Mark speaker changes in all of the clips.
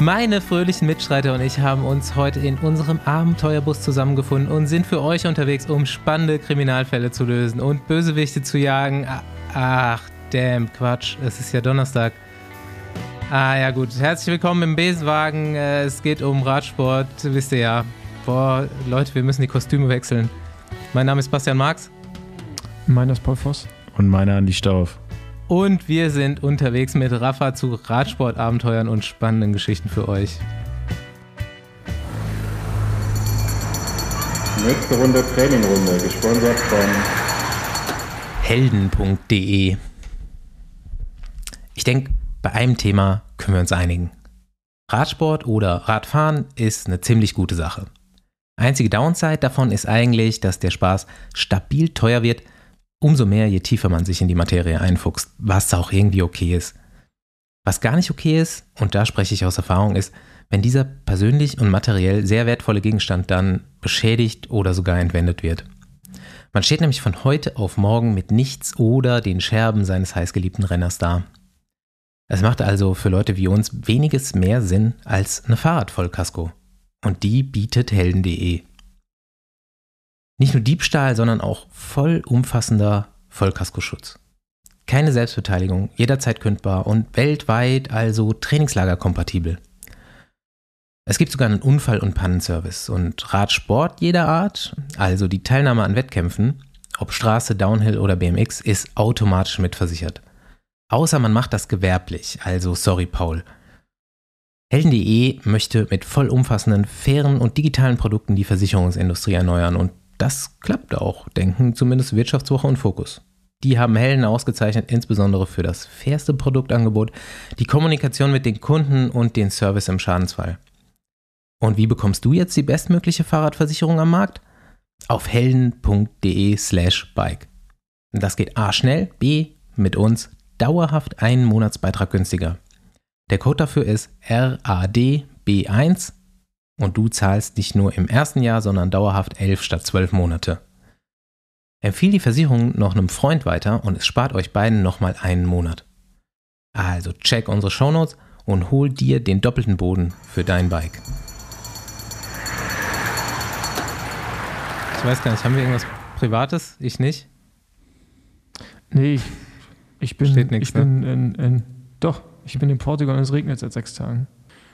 Speaker 1: Meine fröhlichen Mitstreiter und ich haben uns heute in unserem Abenteuerbus zusammengefunden und sind für euch unterwegs, um spannende Kriminalfälle zu lösen und Bösewichte zu jagen. Ach, damn, Quatsch, es ist ja Donnerstag. Ah ja gut, herzlich willkommen im Besenwagen. Äh, es geht um Radsport, wisst ihr ja. Boah, Leute, wir müssen die Kostüme wechseln. Mein Name ist Bastian Marx.
Speaker 2: Meiner ist Paul Voss.
Speaker 3: Und meiner Andi Stauf.
Speaker 1: Und wir sind unterwegs mit Rafa zu Radsportabenteuern und spannenden Geschichten für euch.
Speaker 4: Nächste Runde Trainingrunde, gesponsert von
Speaker 1: helden.de. Ich denke, bei einem Thema können wir uns einigen. Radsport oder Radfahren ist eine ziemlich gute Sache. Einzige Downside davon ist eigentlich, dass der Spaß stabil teuer wird Umso mehr, je tiefer man sich in die Materie einfuchst, was auch irgendwie okay ist. Was gar nicht okay ist, und da spreche ich aus Erfahrung, ist, wenn dieser persönlich und materiell sehr wertvolle Gegenstand dann beschädigt oder sogar entwendet wird. Man steht nämlich von heute auf morgen mit nichts oder den Scherben seines heißgeliebten Renners da. Es macht also für Leute wie uns weniges mehr Sinn als eine Fahrradvollkasko. Und die bietet helden.de. Nicht nur Diebstahl, sondern auch vollumfassender Vollkaskoschutz. Keine Selbstbeteiligung, jederzeit kündbar und weltweit also trainingslagerkompatibel. Es gibt sogar einen Unfall- und Pannenservice und Radsport jeder Art, also die Teilnahme an Wettkämpfen, ob Straße, Downhill oder BMX, ist automatisch mitversichert. Außer man macht das gewerblich, also sorry Paul. Helden.de möchte mit vollumfassenden, fairen und digitalen Produkten die Versicherungsindustrie erneuern und das klappt auch, denken zumindest Wirtschaftswoche und Fokus. Die haben Helden ausgezeichnet, insbesondere für das fairste Produktangebot, die Kommunikation mit den Kunden und den Service im Schadensfall. Und wie bekommst du jetzt die bestmögliche Fahrradversicherung am Markt? Auf helden.de slash bike. Das geht A schnell, B mit uns dauerhaft einen Monatsbeitrag günstiger. Der Code dafür ist RADB1 und du zahlst nicht nur im ersten Jahr, sondern dauerhaft elf statt zwölf Monate. Empfiehl die Versicherung noch einem Freund weiter und es spart euch beiden nochmal einen Monat. Also check unsere Shownotes und hol dir den doppelten Boden für dein Bike. Ich weiß gar nicht, haben wir irgendwas Privates? Ich nicht.
Speaker 2: Nee, ich, ich bin,
Speaker 1: Steht nix,
Speaker 2: ich bin in, in, doch, ich bin in Portugal und es regnet seit sechs Tagen.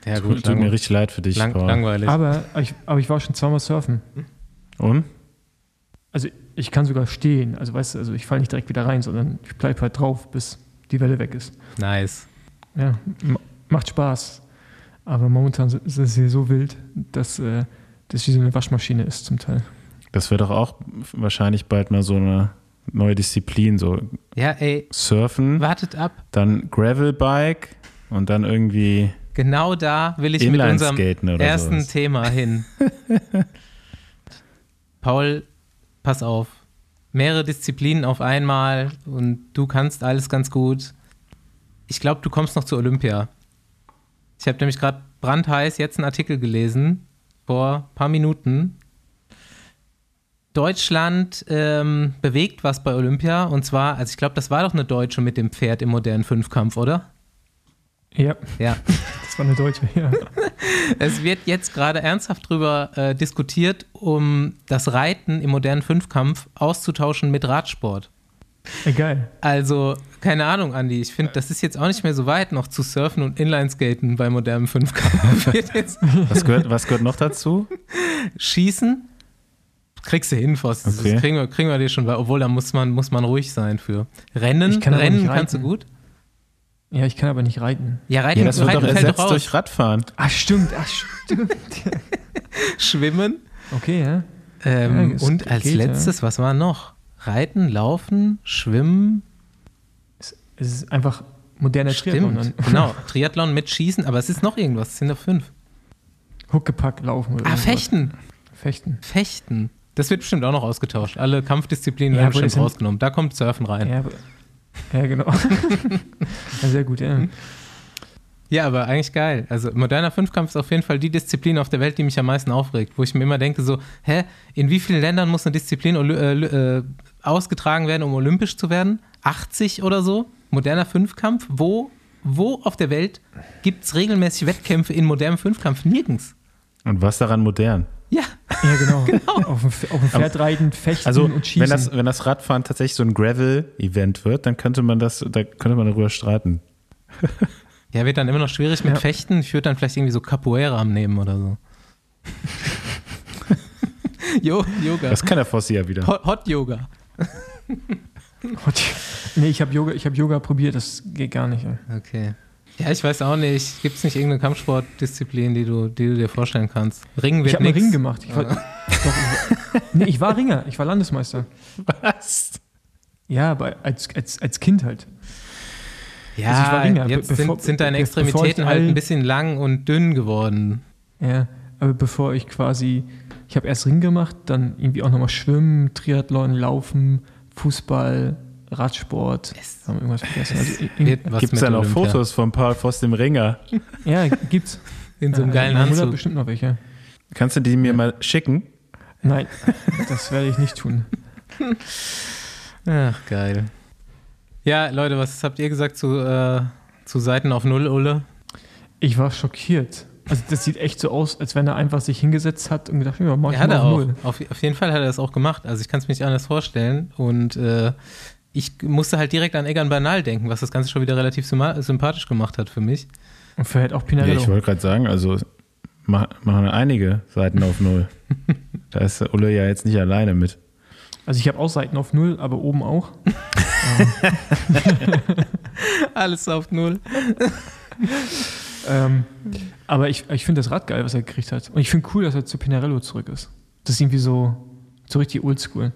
Speaker 1: Ja,
Speaker 3: Tut, tut mir richtig leid für dich,
Speaker 1: lang,
Speaker 3: Paul.
Speaker 1: langweilig.
Speaker 2: Aber ich, aber ich war schon zweimal surfen.
Speaker 3: Und?
Speaker 2: Also ich kann sogar stehen. Also weißt du, also ich falle nicht direkt wieder rein, sondern ich bleibe halt drauf, bis die Welle weg ist.
Speaker 1: nice.
Speaker 2: Ja, macht Spaß. Aber momentan ist es hier so wild, dass äh, das wie so eine Waschmaschine ist zum Teil.
Speaker 3: Das wird doch auch wahrscheinlich bald mal so eine neue Disziplin, so
Speaker 1: Ja, ey,
Speaker 3: Surfen,
Speaker 1: wartet ab.
Speaker 3: dann Gravelbike und dann irgendwie
Speaker 1: Genau da will ich mit unserem ersten
Speaker 3: sowas.
Speaker 1: Thema hin. Paul, pass auf. Mehrere Disziplinen auf einmal und du kannst alles ganz gut. Ich glaube, du kommst noch zu Olympia. Ich habe nämlich gerade brandheiß jetzt einen Artikel gelesen, vor ein paar Minuten. Deutschland ähm, bewegt was bei Olympia und zwar, also ich glaube, das war doch eine Deutsche mit dem Pferd im modernen Fünfkampf, oder?
Speaker 2: Ja,
Speaker 1: Ja.
Speaker 2: das war eine Deutsche, ja.
Speaker 1: Es wird jetzt gerade ernsthaft darüber äh, diskutiert, um das Reiten im modernen Fünfkampf auszutauschen mit Radsport.
Speaker 2: Egal.
Speaker 1: Also, keine Ahnung, Andi, ich finde, das ist jetzt auch nicht mehr so weit, noch zu surfen und Inlineskaten bei modernem Fünfkampf.
Speaker 3: Was gehört, was gehört noch dazu?
Speaker 1: Schießen, kriegst du hin, Voss. Das
Speaker 3: Okay.
Speaker 1: kriegen wir, kriegen wir dir schon, weil- obwohl da muss man, muss man ruhig sein für. Rennen,
Speaker 2: Ich kann
Speaker 1: Rennen kannst du gut?
Speaker 2: Ja, ich kann aber nicht reiten.
Speaker 1: Ja, Reiten,
Speaker 3: Ja, das wird
Speaker 1: reiten
Speaker 3: doch ersetzt
Speaker 1: doch raus.
Speaker 3: durch Radfahren.
Speaker 2: Ach, stimmt, ach, stimmt.
Speaker 1: Schwimmen.
Speaker 2: Okay, ja.
Speaker 1: Ähm,
Speaker 2: Ja,
Speaker 1: und als
Speaker 2: geht, ja.
Speaker 1: letztes, was war noch? Reiten, Laufen, Schwimmen,
Speaker 2: Es, es ist einfach moderner Triathlon.
Speaker 1: Stimmt,
Speaker 2: dann.
Speaker 1: genau. Triathlon mit Schießen, aber es ist noch irgendwas. Es sind noch fünf.
Speaker 2: Huckepack, Laufen oder
Speaker 1: Ah,
Speaker 2: irgendwas.
Speaker 1: Fechten.
Speaker 2: Fechten.
Speaker 1: Fechten. Das wird bestimmt auch noch ausgetauscht. Alle Kampfdisziplinen
Speaker 2: Ja,
Speaker 1: werden bestimmt rausgenommen. Da kommt Surfen rein. Ja.
Speaker 2: Ja, aber, ja genau. ja, sehr gut, ja.
Speaker 1: aber eigentlich geil. Also moderner Fünfkampf ist auf jeden Fall die Disziplin auf der Welt, die mich am meisten aufregt. Wo ich mir immer denke so, hä, in wie vielen Ländern muss eine Disziplin äh, äh, ausgetragen werden, um olympisch zu werden? 80 oder so? Moderner Fünfkampf? Wo wo auf der Welt gibt es regelmäßig Wettkämpfe in modernem Fünfkampf? Nirgends.
Speaker 3: Und was daran modern?
Speaker 1: Ja,
Speaker 2: Ja, genau. Auf dem, auf dem Pferd reiten, fechten
Speaker 3: Also,
Speaker 2: und schießen.
Speaker 3: wenn das, wenn das Radfahren tatsächlich so ein Gravel-Event wird, dann könnte man das, da könnte man darüber streiten.
Speaker 1: ja, wird dann immer noch schwierig mit
Speaker 2: Ja.
Speaker 1: Fechten. Ich würde dann vielleicht irgendwie so Capoeira nehmen oder so. jo, Yoga.
Speaker 3: Das kann der Fossi ja wieder.
Speaker 1: Hot, Hot Yoga.
Speaker 2: nee, ich habe Yoga, ich hab Yoga probiert, das geht gar nicht. ey.
Speaker 1: Okay. Ja, ich weiß auch nicht. Gibt es nicht irgendeine Kampfsportdisziplin, die du, die du dir vorstellen kannst? Ringen wird
Speaker 2: Ich habe
Speaker 1: nix.
Speaker 2: Ring gemacht. Ich war, doch, nee, ich war Ringer, ich war Landesmeister.
Speaker 3: Was?
Speaker 2: Ja, aber als, als, als Kind halt.
Speaker 1: Ja,
Speaker 2: Also ich war Ringer,
Speaker 1: jetzt
Speaker 2: be- bevor-
Speaker 1: sind, sind deine Extremitäten halt ein bisschen lang und dünn geworden.
Speaker 2: Ja, aber bevor ich quasi, ich habe erst Ring gemacht, dann irgendwie auch nochmal Schwimmen, Triathlon, Laufen, Fußball, Radsport. Haben wir irgendwas vergessen? Also,
Speaker 3: Gibt es da noch. Fotos von Paul Voss dem Ringer?
Speaker 2: ja, gibt's.
Speaker 1: In so einem
Speaker 2: Ja,
Speaker 1: geilen
Speaker 2: Mutter hat
Speaker 1: Anzug.
Speaker 2: bestimmt noch welche.
Speaker 3: Kannst du die mir mal schicken?
Speaker 2: Nein, das werde ich nicht tun.
Speaker 1: Ach, geil. Ja, Leute, was habt ihr gesagt zu, äh, zu Seiten auf Null, Ulle?
Speaker 2: Ich war schockiert. Also das sieht echt so aus, als wenn er einfach sich hingesetzt hat und gedacht, ja, mach ich
Speaker 1: Ja, hat
Speaker 2: mal auf
Speaker 1: auch.
Speaker 2: Null.
Speaker 1: Auf, auf jeden Fall hat er das auch gemacht. Also ich kann es mir nicht anders vorstellen. Und äh, ich musste halt direkt an Egan Bernal denken, was das Ganze schon wieder relativ sympathisch gemacht hat für mich.
Speaker 2: Und für halt auch
Speaker 3: Ja,
Speaker 2: Pinarello.
Speaker 3: ich wollte gerade sagen, also ma- machen einige Seiten auf Null. da ist Ulle ja jetzt nicht alleine mit.
Speaker 2: also ich habe auch Seiten auf Null, aber oben auch.
Speaker 1: Alles auf Null.
Speaker 2: Ähm, aber ich, ich finde das Rad geil, was er gekriegt hat. Und ich finde cool, dass er zu Pinarello zurück ist. Das ist irgendwie so, so richtig oldschool.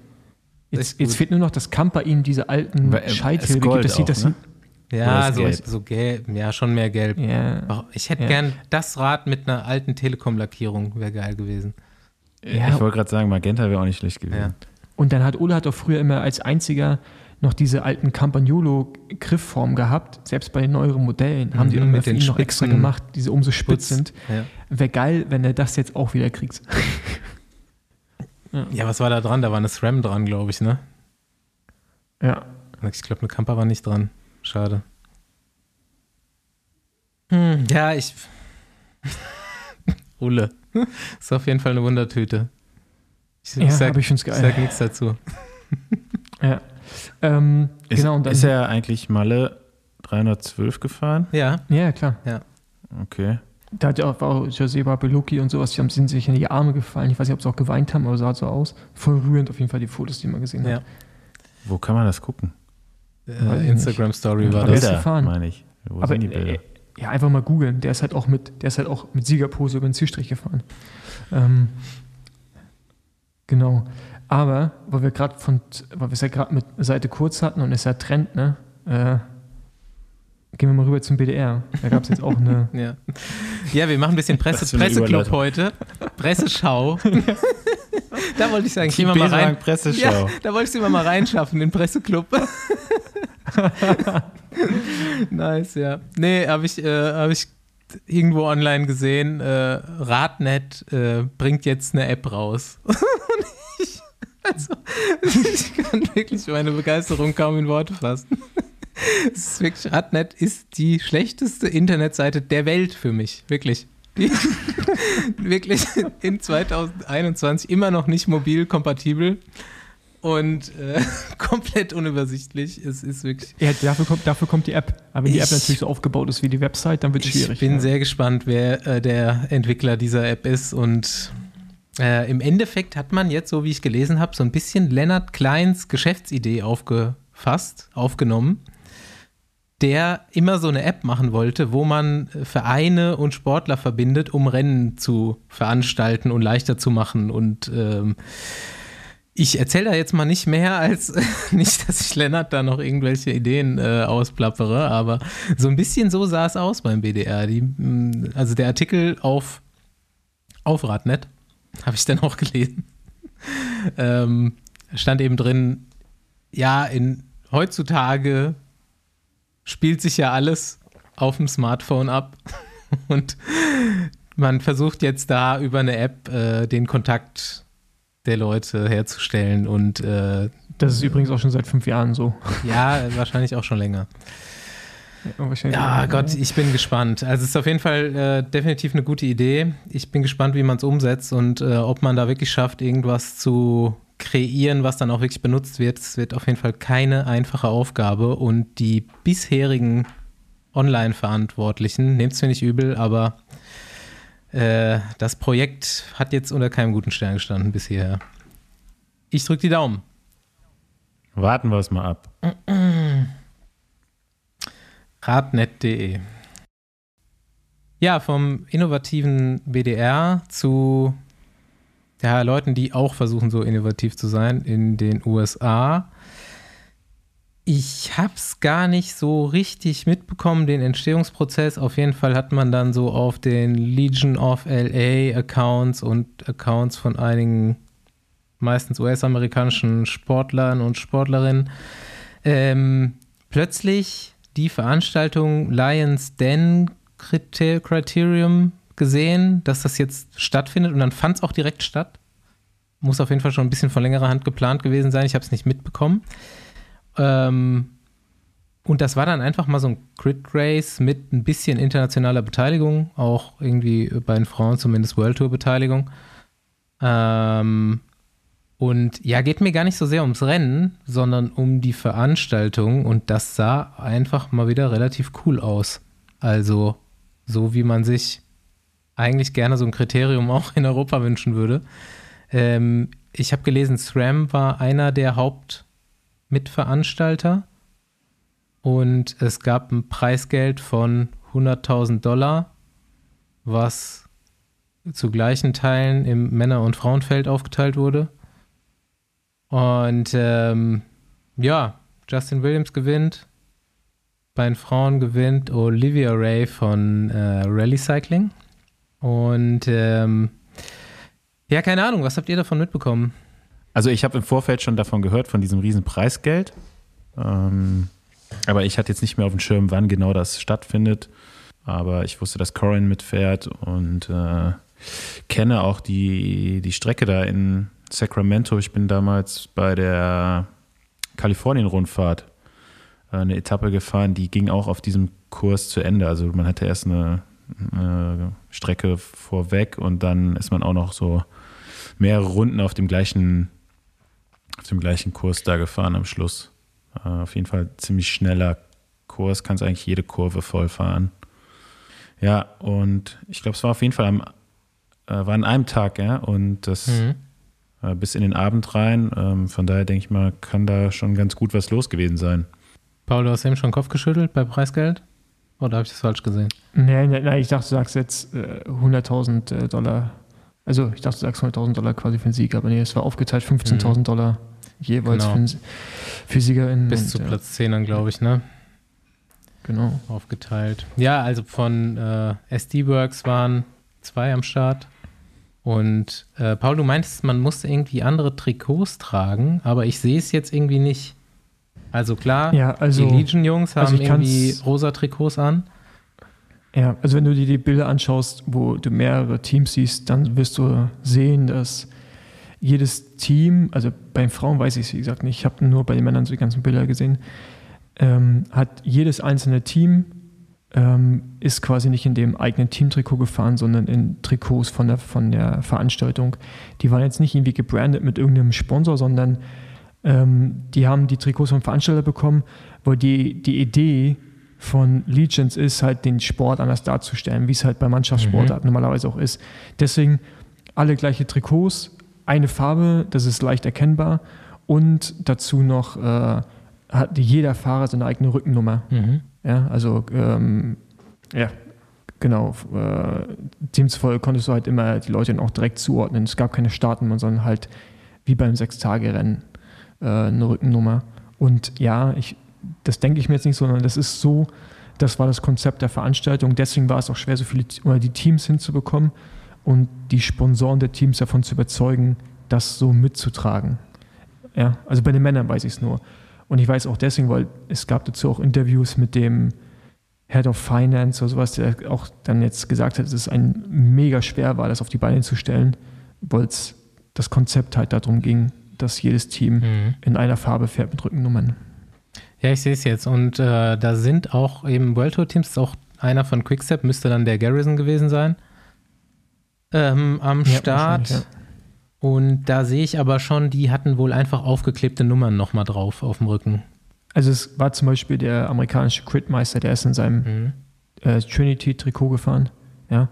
Speaker 2: Jetzt, jetzt fehlt nur noch, dass Kamper ihm diese alten
Speaker 3: äh,
Speaker 2: Scheitel gibt. Das sieht
Speaker 3: auch,
Speaker 2: das
Speaker 3: ne?
Speaker 1: Ja, so,
Speaker 3: gelb?
Speaker 1: so gelb. Ja, schon mehr gelb.
Speaker 2: Ja.
Speaker 1: Oh, Ich hätte
Speaker 2: Ja.
Speaker 1: gern das Rad mit einer alten Telekom-Lackierung, wäre geil gewesen.
Speaker 2: Ja.
Speaker 3: Ich wollte gerade sagen, Magenta wäre auch nicht schlecht gewesen.
Speaker 1: Ja.
Speaker 2: Und dann hat Ole hat doch früher immer als einziger noch diese alten Campagnolo-Griffformen gehabt. Selbst bei den neueren Modellen haben
Speaker 1: Mhm,
Speaker 2: sie immer
Speaker 1: mit den
Speaker 2: noch extra gemacht, die so umso spitz
Speaker 1: Putz.
Speaker 2: sind.
Speaker 1: Ja.
Speaker 2: Wäre geil, wenn er das jetzt auch wieder kriegt.
Speaker 1: Ja, was war da dran? Da war eine SRAM dran, glaube ich, ne?
Speaker 2: Ja.
Speaker 1: Ich glaube, eine Kamper war nicht dran. Schade. Hm, ja, ich. Ulle. Ist auf jeden Fall eine Wundertüte. Ich,
Speaker 2: Ja,
Speaker 1: ich sag,
Speaker 2: aber ich find's
Speaker 1: ich
Speaker 2: geil.
Speaker 1: sag nichts dazu.
Speaker 2: Ja. Ähm,
Speaker 3: Ist,
Speaker 2: genau, und dann,
Speaker 3: ist er eigentlich Malle 312 gefahren?
Speaker 1: Ja,
Speaker 2: ja, klar.
Speaker 3: Okay.
Speaker 2: Da hat ja auch, Joseba Belucci und sowas, die haben sind sich in die Arme gefallen. Ich weiß nicht, ob sie auch geweint haben, aber sah so aus. Voll rührend auf jeden Fall die Fotos, die man gesehen
Speaker 1: ja.
Speaker 2: hat.
Speaker 3: Wo kann man das gucken?
Speaker 1: Äh, Instagram Story war das.
Speaker 2: ist gefahren.
Speaker 3: meine ich. Wo
Speaker 2: aber
Speaker 3: sind die Bilder?
Speaker 2: äh, ja, einfach mal googeln. Der ist halt auch mit, der ist halt auch mit Siegerpose über den Zielstrich gefahren. Ähm, genau. Aber, weil wir gerade von, weil wir es ja gerade mit Seite kurz hatten und es ist ja Trend, ne? Äh, gehen wir mal rüber zum BDR. Da gab es jetzt auch eine.
Speaker 1: Ja. ja, wir machen ein bisschen Presse, Presseclub heute. Presseschau. da wollte ich sagen, gehen wir mal rein.
Speaker 3: Presseschau.
Speaker 1: Ja, da wollte ich sie mal reinschaffen, den Presseclub. nice, ja. Nee, habe ich, äh, hab ich irgendwo online gesehen, äh, Radnet äh, bringt jetzt eine App raus. Und ich, also, ich kann wirklich meine Begeisterung kaum in Worte fassen. Es ist wirklich, Radnet ist die schlechteste Internetseite der Welt für mich, wirklich. Die, wirklich in 2021 immer noch nicht mobil kompatibel und äh, komplett unübersichtlich. Es ist wirklich.
Speaker 2: Ja, dafür kommt, dafür kommt die App. Aber wenn die App
Speaker 1: Ich-
Speaker 2: natürlich so aufgebaut ist wie die Website, dann wird es schwierig.
Speaker 1: Ich bin
Speaker 2: ja.
Speaker 1: sehr gespannt, wer äh, der Entwickler dieser App ist. Und äh, im Endeffekt hat man jetzt, so wie ich gelesen habe, so ein bisschen Lennart Kleins Geschäftsidee aufgefasst, aufgenommen, der immer so eine App machen wollte, wo man Vereine und Sportler verbindet, um Rennen zu veranstalten und leichter zu machen. Und ähm, ich erzähle da jetzt mal nicht mehr als nicht, dass ich Lennart da noch irgendwelche Ideen äh, ausplappere, aber so ein bisschen so sah es aus beim BDR. Die, mh, also der Artikel auf, auf Radnet habe ich dann auch gelesen. ähm, stand eben drin, ja, in heutzutage spielt sich ja alles auf dem Smartphone ab und man versucht jetzt da über eine App äh, den Kontakt der Leute herzustellen und äh,
Speaker 2: Das ist übrigens auch schon seit fünf Jahren so.
Speaker 1: ja, wahrscheinlich auch schon länger. Ja, Gott, ich bin gespannt. Also es ist auf jeden Fall äh, definitiv eine gute Idee. Ich bin gespannt, wie man es umsetzt und äh, ob man da wirklich schafft, irgendwas zu kreieren, was dann auch wirklich benutzt wird. Es wird auf jeden Fall keine einfache Aufgabe und die bisherigen Online-Verantwortlichen, nehmt es mir nicht übel, aber äh, das Projekt hat jetzt unter keinem guten Stern gestanden bis hierher. Ich drücke die Daumen.
Speaker 3: Warten wir es mal ab.
Speaker 1: Radnet.de Ja, vom innovativen BDR zu ja, Leuten, die auch versuchen, so innovativ zu sein in den USA. Ich habe es gar nicht so richtig mitbekommen, den Entstehungsprozess. Auf jeden Fall hat man dann so auf den Legion of LA Accounts und Accounts von einigen meistens US-amerikanischen Sportlern und Sportlerinnen ähm, plötzlich die Veranstaltung Lions Den Criterium gesehen, dass das jetzt stattfindet und dann fand es auch direkt statt. Muss auf jeden Fall schon ein bisschen von längerer Hand geplant gewesen sein. Ich habe es nicht mitbekommen. Ähm, und das war dann einfach mal so ein Crit Race mit ein bisschen internationaler Beteiligung, auch irgendwie bei den Frauen zumindest World Tour Beteiligung. Ähm, und ja, geht mir gar nicht so sehr ums Rennen, sondern um die Veranstaltung. Und das sah einfach mal wieder relativ cool aus. Also, so wie man sich eigentlich gerne so ein Kriterium auch in Europa wünschen würde. Ähm, ich habe gelesen, SRAM war einer der Hauptmitveranstalter. Und es gab ein Preisgeld von 100.000 Dollar, was zu gleichen Teilen im Männer- und Frauenfeld aufgeteilt wurde. Und ähm, ja, Justin Williams gewinnt. Bei den Frauen gewinnt Olivia Ray von äh, Rally Cycling. Und ähm, ja, keine Ahnung, was habt ihr davon mitbekommen?
Speaker 3: Also ich habe im Vorfeld schon davon gehört, von diesem riesen Preisgeld. Ähm, aber ich hatte jetzt nicht mehr auf dem Schirm, wann genau das stattfindet. Aber ich wusste, dass Corin mitfährt und äh, kenne auch die, die Strecke da in, Sacramento. Ich bin damals bei der Kalifornien-Rundfahrt äh, eine Etappe gefahren, die ging auch auf diesem Kurs zu Ende. Also man hatte erst eine, eine Strecke vorweg und dann ist man auch noch so mehrere Runden auf dem gleichen, auf dem gleichen Kurs da gefahren am Schluss. Äh, auf jeden Fall ziemlich schneller Kurs, kannst eigentlich jede Kurve voll fahren. Ja, und ich glaube, es war auf jeden Fall am, äh, war an einem Tag, ja, und das mhm. Äh, bis in den Abend rein. Ähm, von daher denke ich mal, kann da schon ganz gut was los gewesen sein.
Speaker 1: Paul, du hast eben schon Kopf geschüttelt bei Preisgeld? Oder habe ich das falsch gesehen?
Speaker 2: Nee, nee, nee ich dachte, du sagst jetzt äh, 100.000 äh, Dollar. Also, ich dachte, du sagst 100.000 Dollar quasi für den Sieg, aber nee, es war aufgeteilt 15.000 mhm. Dollar jeweils genau. für, für SiegerInnen.
Speaker 1: Bis und, zu Platz 10 dann, glaube ich, ne?
Speaker 2: Genau.
Speaker 1: Aufgeteilt. Ja, also von äh, SD Works waren zwei am Start. Und äh, Paul, du meintest, man musste irgendwie andere Trikots tragen, aber ich sehe es jetzt irgendwie nicht. Also klar,
Speaker 2: ja, also,
Speaker 1: die Legion-Jungs also haben also irgendwie rosa Trikots an.
Speaker 2: Ja, also wenn du dir die Bilder anschaust, wo du mehrere Teams siehst, dann wirst du sehen, dass jedes Team, also bei den Frauen weiß ich es wie gesagt nicht, ich habe nur bei den Männern so die ganzen Bilder gesehen, ähm, hat jedes einzelne Team ähm, ist quasi nicht in dem eigenen Teamtrikot gefahren, sondern in Trikots von der, von der Veranstaltung. Die waren jetzt nicht irgendwie gebrandet mit irgendeinem Sponsor, sondern ähm, die haben die Trikots vom Veranstalter bekommen, weil die, die Idee von Legions ist halt, den Sport anders darzustellen, wie es halt bei Mannschaftssportarten mhm. normalerweise auch ist. Deswegen alle gleiche Trikots, eine Farbe, das ist leicht erkennbar und dazu noch äh, hat jeder Fahrer seine eigene Rückennummer. Mhm. Ja, also ähm, ja, genau. Äh, demzufolge konntest du halt immer die Leute dann auch direkt zuordnen. Es gab keine Startnummer, sondern halt wie beim Sechstage-Rennen äh, eine Rückennummer. Und ja, ich, das denke ich mir jetzt nicht, sondern das ist so, das war das Konzept der Veranstaltung. Deswegen war es auch schwer, so viele oder die Teams hinzubekommen und die Sponsoren der Teams davon zu überzeugen, das so mitzutragen. Ja, also bei den Männern weiß ich es nur. Und ich weiß auch deswegen, weil es gab dazu auch Interviews mit dem Head of Finance oder sowas, der auch dann jetzt gesagt hat, dass es ein mega schwer war, das auf die Beine zu stellen, weil es das Konzept halt darum ging, dass jedes Team mhm. in einer Farbe fährt mit Rückennummern.
Speaker 1: Ja, ich sehe es jetzt. Und äh, da sind auch eben World Tour Teams, auch einer von Quickstep, müsste dann der Garrison gewesen sein, ähm, am
Speaker 2: Ja,
Speaker 1: Start.
Speaker 2: ja.
Speaker 1: Und da sehe ich aber schon, die hatten wohl einfach aufgeklebte Nummern nochmal drauf auf dem Rücken.
Speaker 2: Also es war zum Beispiel der amerikanische Critmeister, der ist in seinem
Speaker 1: Mhm.
Speaker 2: äh, Trinity-Trikot gefahren. Ja.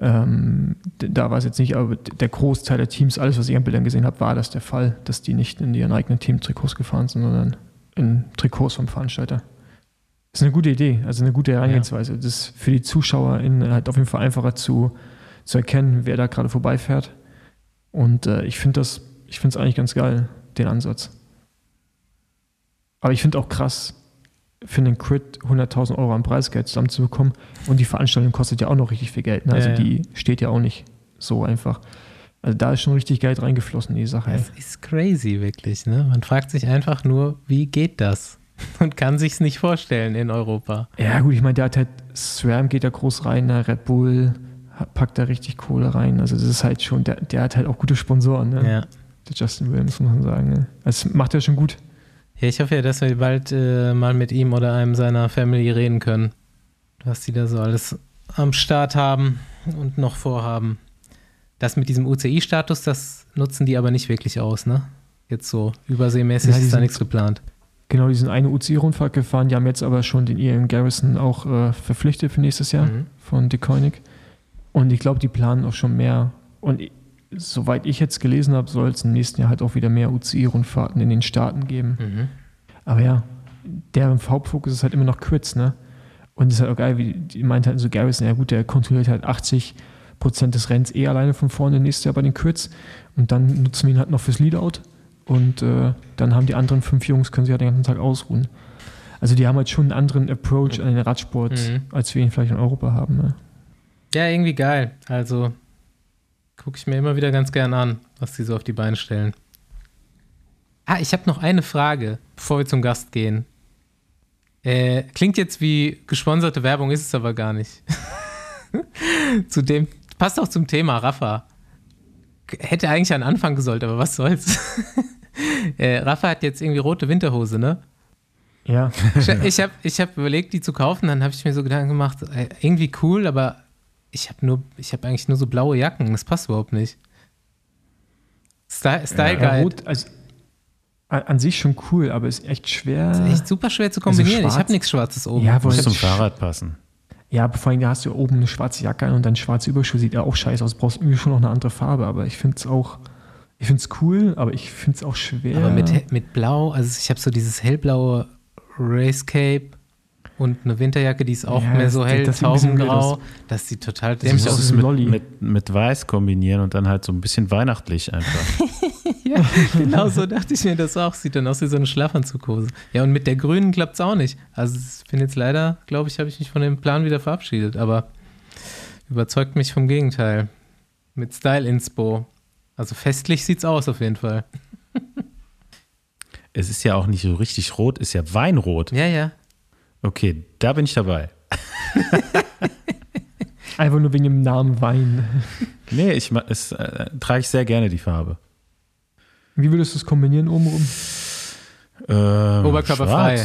Speaker 2: Ähm, da war es jetzt nicht, aber der Großteil der Teams, alles, was ich an Bildern gesehen habe, war das der Fall, dass die nicht in ihren eigenen Team-Trikots gefahren sind, sondern in Trikots vom Veranstalter. ist eine gute Idee, also eine gute Herangehensweise. Das ist für die ZuschauerInnen halt auf jeden Fall einfacher zu, zu erkennen, wer da gerade vorbeifährt. Und äh, ich finde das, ich finde es eigentlich ganz geil, den Ansatz. Aber ich finde auch krass, für einen Crit 100.000 Euro an Preisgeld zusammenzubekommen. Und die Veranstaltung kostet ja auch noch richtig viel Geld. Ne? Also
Speaker 1: Ja, ja.
Speaker 2: die steht ja auch nicht so einfach. Also da ist schon richtig Geld reingeflossen in die Sache.
Speaker 1: Das ist crazy, wirklich. Ne? Man fragt sich einfach nur, wie geht das? Und kann sich's nicht vorstellen in Europa.
Speaker 2: Ja, gut, ich meine, der hat halt, SRAM geht da groß rein, ne? Red Bull packt da richtig Kohle rein. Also das ist halt schon, der, der hat halt auch gute Sponsoren, ne?
Speaker 1: Ja.
Speaker 2: Der Justin Williams, muss man sagen. Ne? Das macht er schon gut.
Speaker 1: Ja, ich hoffe ja, dass wir bald äh, mal mit ihm oder einem seiner Family reden können. Was die da so alles am Start haben und noch vorhaben. Das mit diesem UCI-Status, das nutzen die aber nicht wirklich aus, ne? Jetzt so überseemäßig
Speaker 2: Ja,
Speaker 1: ist da nichts geplant.
Speaker 2: Genau, die sind eine UCI-Rundfahrt gefahren. Die haben jetzt aber schon den Ian Garrison auch äh, verpflichtet für nächstes Jahr
Speaker 1: Mhm.
Speaker 2: von De Koenig. Und ich glaube, die planen auch schon mehr. Und soweit ich jetzt gelesen habe, soll es im nächsten Jahr halt auch wieder mehr UCI-Rundfahrten in den Staaten geben.
Speaker 1: Mhm.
Speaker 2: Aber ja, deren Hauptfokus ist halt immer noch Crits, ne? Und es ist halt auch geil, wie die meint halt so Garrison, ja gut, der kontrolliert halt 80 Prozent des Rennens eh alleine von vorne nächstes Jahr bei den Crits. Und dann nutzen wir ihn halt noch fürs Leadout. Und äh, dann haben die anderen fünf Jungs, können sich halt den ganzen Tag ausruhen. Also die haben halt schon einen anderen Approach an den Radsport,
Speaker 1: Mhm.
Speaker 2: als wir ihn vielleicht in Europa haben. Ne?
Speaker 1: Ja, irgendwie geil. Also gucke ich mir immer wieder ganz gern an, was die so auf die Beine stellen. Ah, ich habe noch eine Frage, bevor wir zum Gast gehen. Äh, klingt jetzt wie gesponserte Werbung, ist es aber gar nicht. zu dem, passt auch zum Thema Rafa. Hätte eigentlich an Anfang gesollt, aber was soll's. äh, Rafa hat jetzt irgendwie rote Winterhose, ne?
Speaker 2: Ja,
Speaker 1: Ich, habe ich hab überlegt, die zu kaufen, dann habe ich mir so Gedanken gemacht, äh, irgendwie cool, aber ich habe nur, ich habe eigentlich nur so blaue Jacken, das passt überhaupt nicht. Style, Style
Speaker 2: ja
Speaker 1: Guide.
Speaker 2: rot, also an, sich schon cool, aber ist echt schwer.
Speaker 1: Ist echt super schwer zu kombinieren. ich
Speaker 2: schwarz-
Speaker 1: habe nichts Schwarzes oben.
Speaker 2: Ja,
Speaker 3: Muss zum Fahrrad passen.
Speaker 2: Ja, aber vor allem, da hast du oben eine schwarze Jacke an und dann schwarze Überschuhe, sieht ja auch scheiße aus. Du brauchst irgendwie schon noch eine andere Farbe, aber ich finde es auch, ich finde es cool, aber ich finde es auch schwer.
Speaker 1: aber mit, mit Blau, also ich habe so dieses hellblaue Race Cape und eine Winterjacke, die ist auch
Speaker 2: Ja,
Speaker 1: mehr so
Speaker 2: das-
Speaker 1: hell
Speaker 2: das sieht
Speaker 1: taubengrau.
Speaker 2: weird
Speaker 1: Das sieht total
Speaker 2: Das
Speaker 1: dämlich
Speaker 3: Das
Speaker 1: aus.
Speaker 2: ein
Speaker 3: mit,
Speaker 2: Lolli.
Speaker 3: mit, mit Weiß kombinieren und dann halt so ein bisschen weihnachtlich einfach.
Speaker 1: Ja, genau so dachte ich mir das auch. Sieht dann aus wie so eine Schlafanzughose. Ja, und mit der grünen klappt es auch nicht. Also ich bin jetzt leider, glaube ich, habe ich mich von dem Plan wieder verabschiedet, aber überzeugt mich vom Gegenteil. Mit Style Inspo. Also festlich sieht's aus auf jeden Fall.
Speaker 3: es ist ja auch nicht so richtig rot, ist ja Weinrot.
Speaker 1: Ja, ja.
Speaker 3: Okay, da bin ich dabei.
Speaker 2: Einfach nur wegen dem Namen Wein.
Speaker 3: Nee, ich es äh, trage ich sehr gerne die Farbe.
Speaker 2: Wie würdest du es kombinieren obenrum?
Speaker 3: Ähm,
Speaker 1: Oberkörperfrei.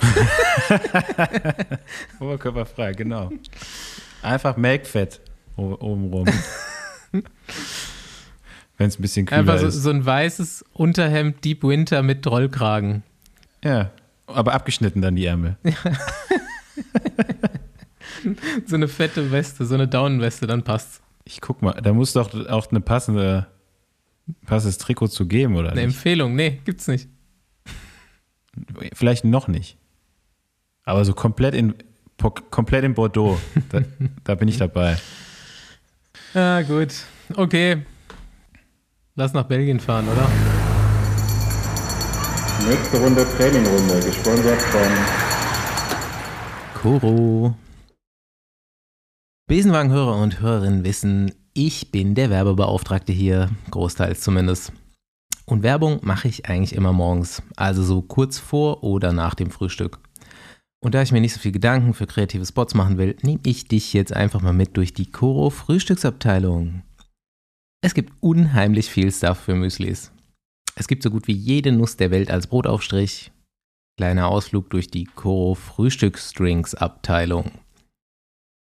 Speaker 3: Oberkörperfrei, genau. Einfach Melkfett obenrum. Wenn es ein bisschen kühler
Speaker 1: Einfach so,
Speaker 3: ist.
Speaker 1: so ein weißes Unterhemd Deep Winter mit Rollkragen.
Speaker 3: Ja, aber abgeschnitten dann die Ärmel.
Speaker 1: So eine fette Weste, so eine Daunenweste, dann passt's.
Speaker 3: Ich guck mal, da muss doch auch eine passende passendes Trikot zu geben, oder
Speaker 1: Eine
Speaker 3: nicht?
Speaker 1: Empfehlung, nee, gibt's nicht.
Speaker 3: Vielleicht noch nicht. Aber so komplett in komplett in Bordeaux, da, da bin ich dabei.
Speaker 1: Ah, gut. Okay. Lass nach Belgien fahren, oder?
Speaker 4: Nächste Runde Trainingrunde, gesponsert von
Speaker 1: Koro. Besenwagenhörer und Hörerinnen wissen, ich bin der Werbebeauftragte hier, großteils zumindest. Und Werbung mache ich eigentlich immer morgens, also so kurz vor oder nach dem Frühstück. Und da ich mir nicht so viel Gedanken für kreative Spots machen will, nehme ich dich jetzt einfach mal mit durch die Koro Frühstücksabteilung. Es gibt unheimlich viel Stuff für Müslis. Es gibt so gut wie jede Nuss der Welt als Brotaufstrich. Kleiner Ausflug durch die Koro Frühstücksdrinks Abteilung.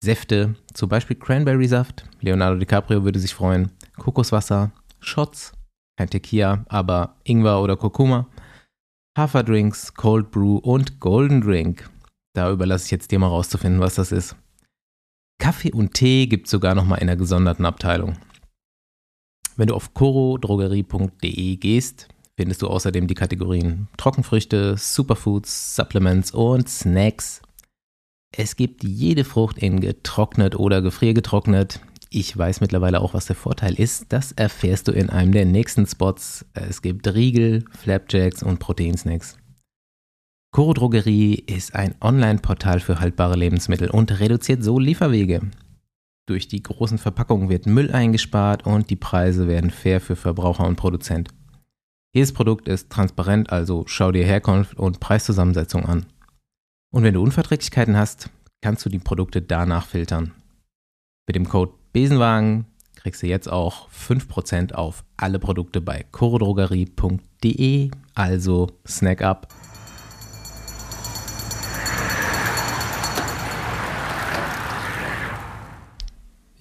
Speaker 1: Säfte, zum Beispiel Cranberry-Saft, Leonardo DiCaprio würde sich freuen, Kokoswasser, Shots, kein Tequila, aber Ingwer oder Kurkuma, Haferdrinks, Cold Brew und Golden Drink. Da überlasse ich jetzt dir mal rauszufinden, was das ist. Kaffee und Tee gibt es sogar nochmal in einer gesonderten Abteilung. Wenn du auf corodrogerie.de gehst, findest du außerdem die Kategorien Trockenfrüchte, Superfoods, Supplements und Snacks. Es gibt jede Frucht in getrocknet oder gefriergetrocknet. Ich weiß mittlerweile auch, was der Vorteil ist. Das erfährst du in einem der nächsten Spots. Es gibt Riegel, Flapjacks und Proteinsnacks. Coro Drogerie ist ein Online-Portal für haltbare Lebensmittel und reduziert so Lieferwege. Durch die großen Verpackungen wird Müll eingespart und die Preise werden fair für Verbraucher und Produzent. Jedes Produkt ist transparent, also schau dir Herkunft und Preiszusammensetzung an. Und wenn du Unverträglichkeiten hast, kannst du die Produkte danach filtern. Mit dem Code Besenwagen kriegst du jetzt auch 5% auf alle Produkte bei chorodrogerie.de, also snack up.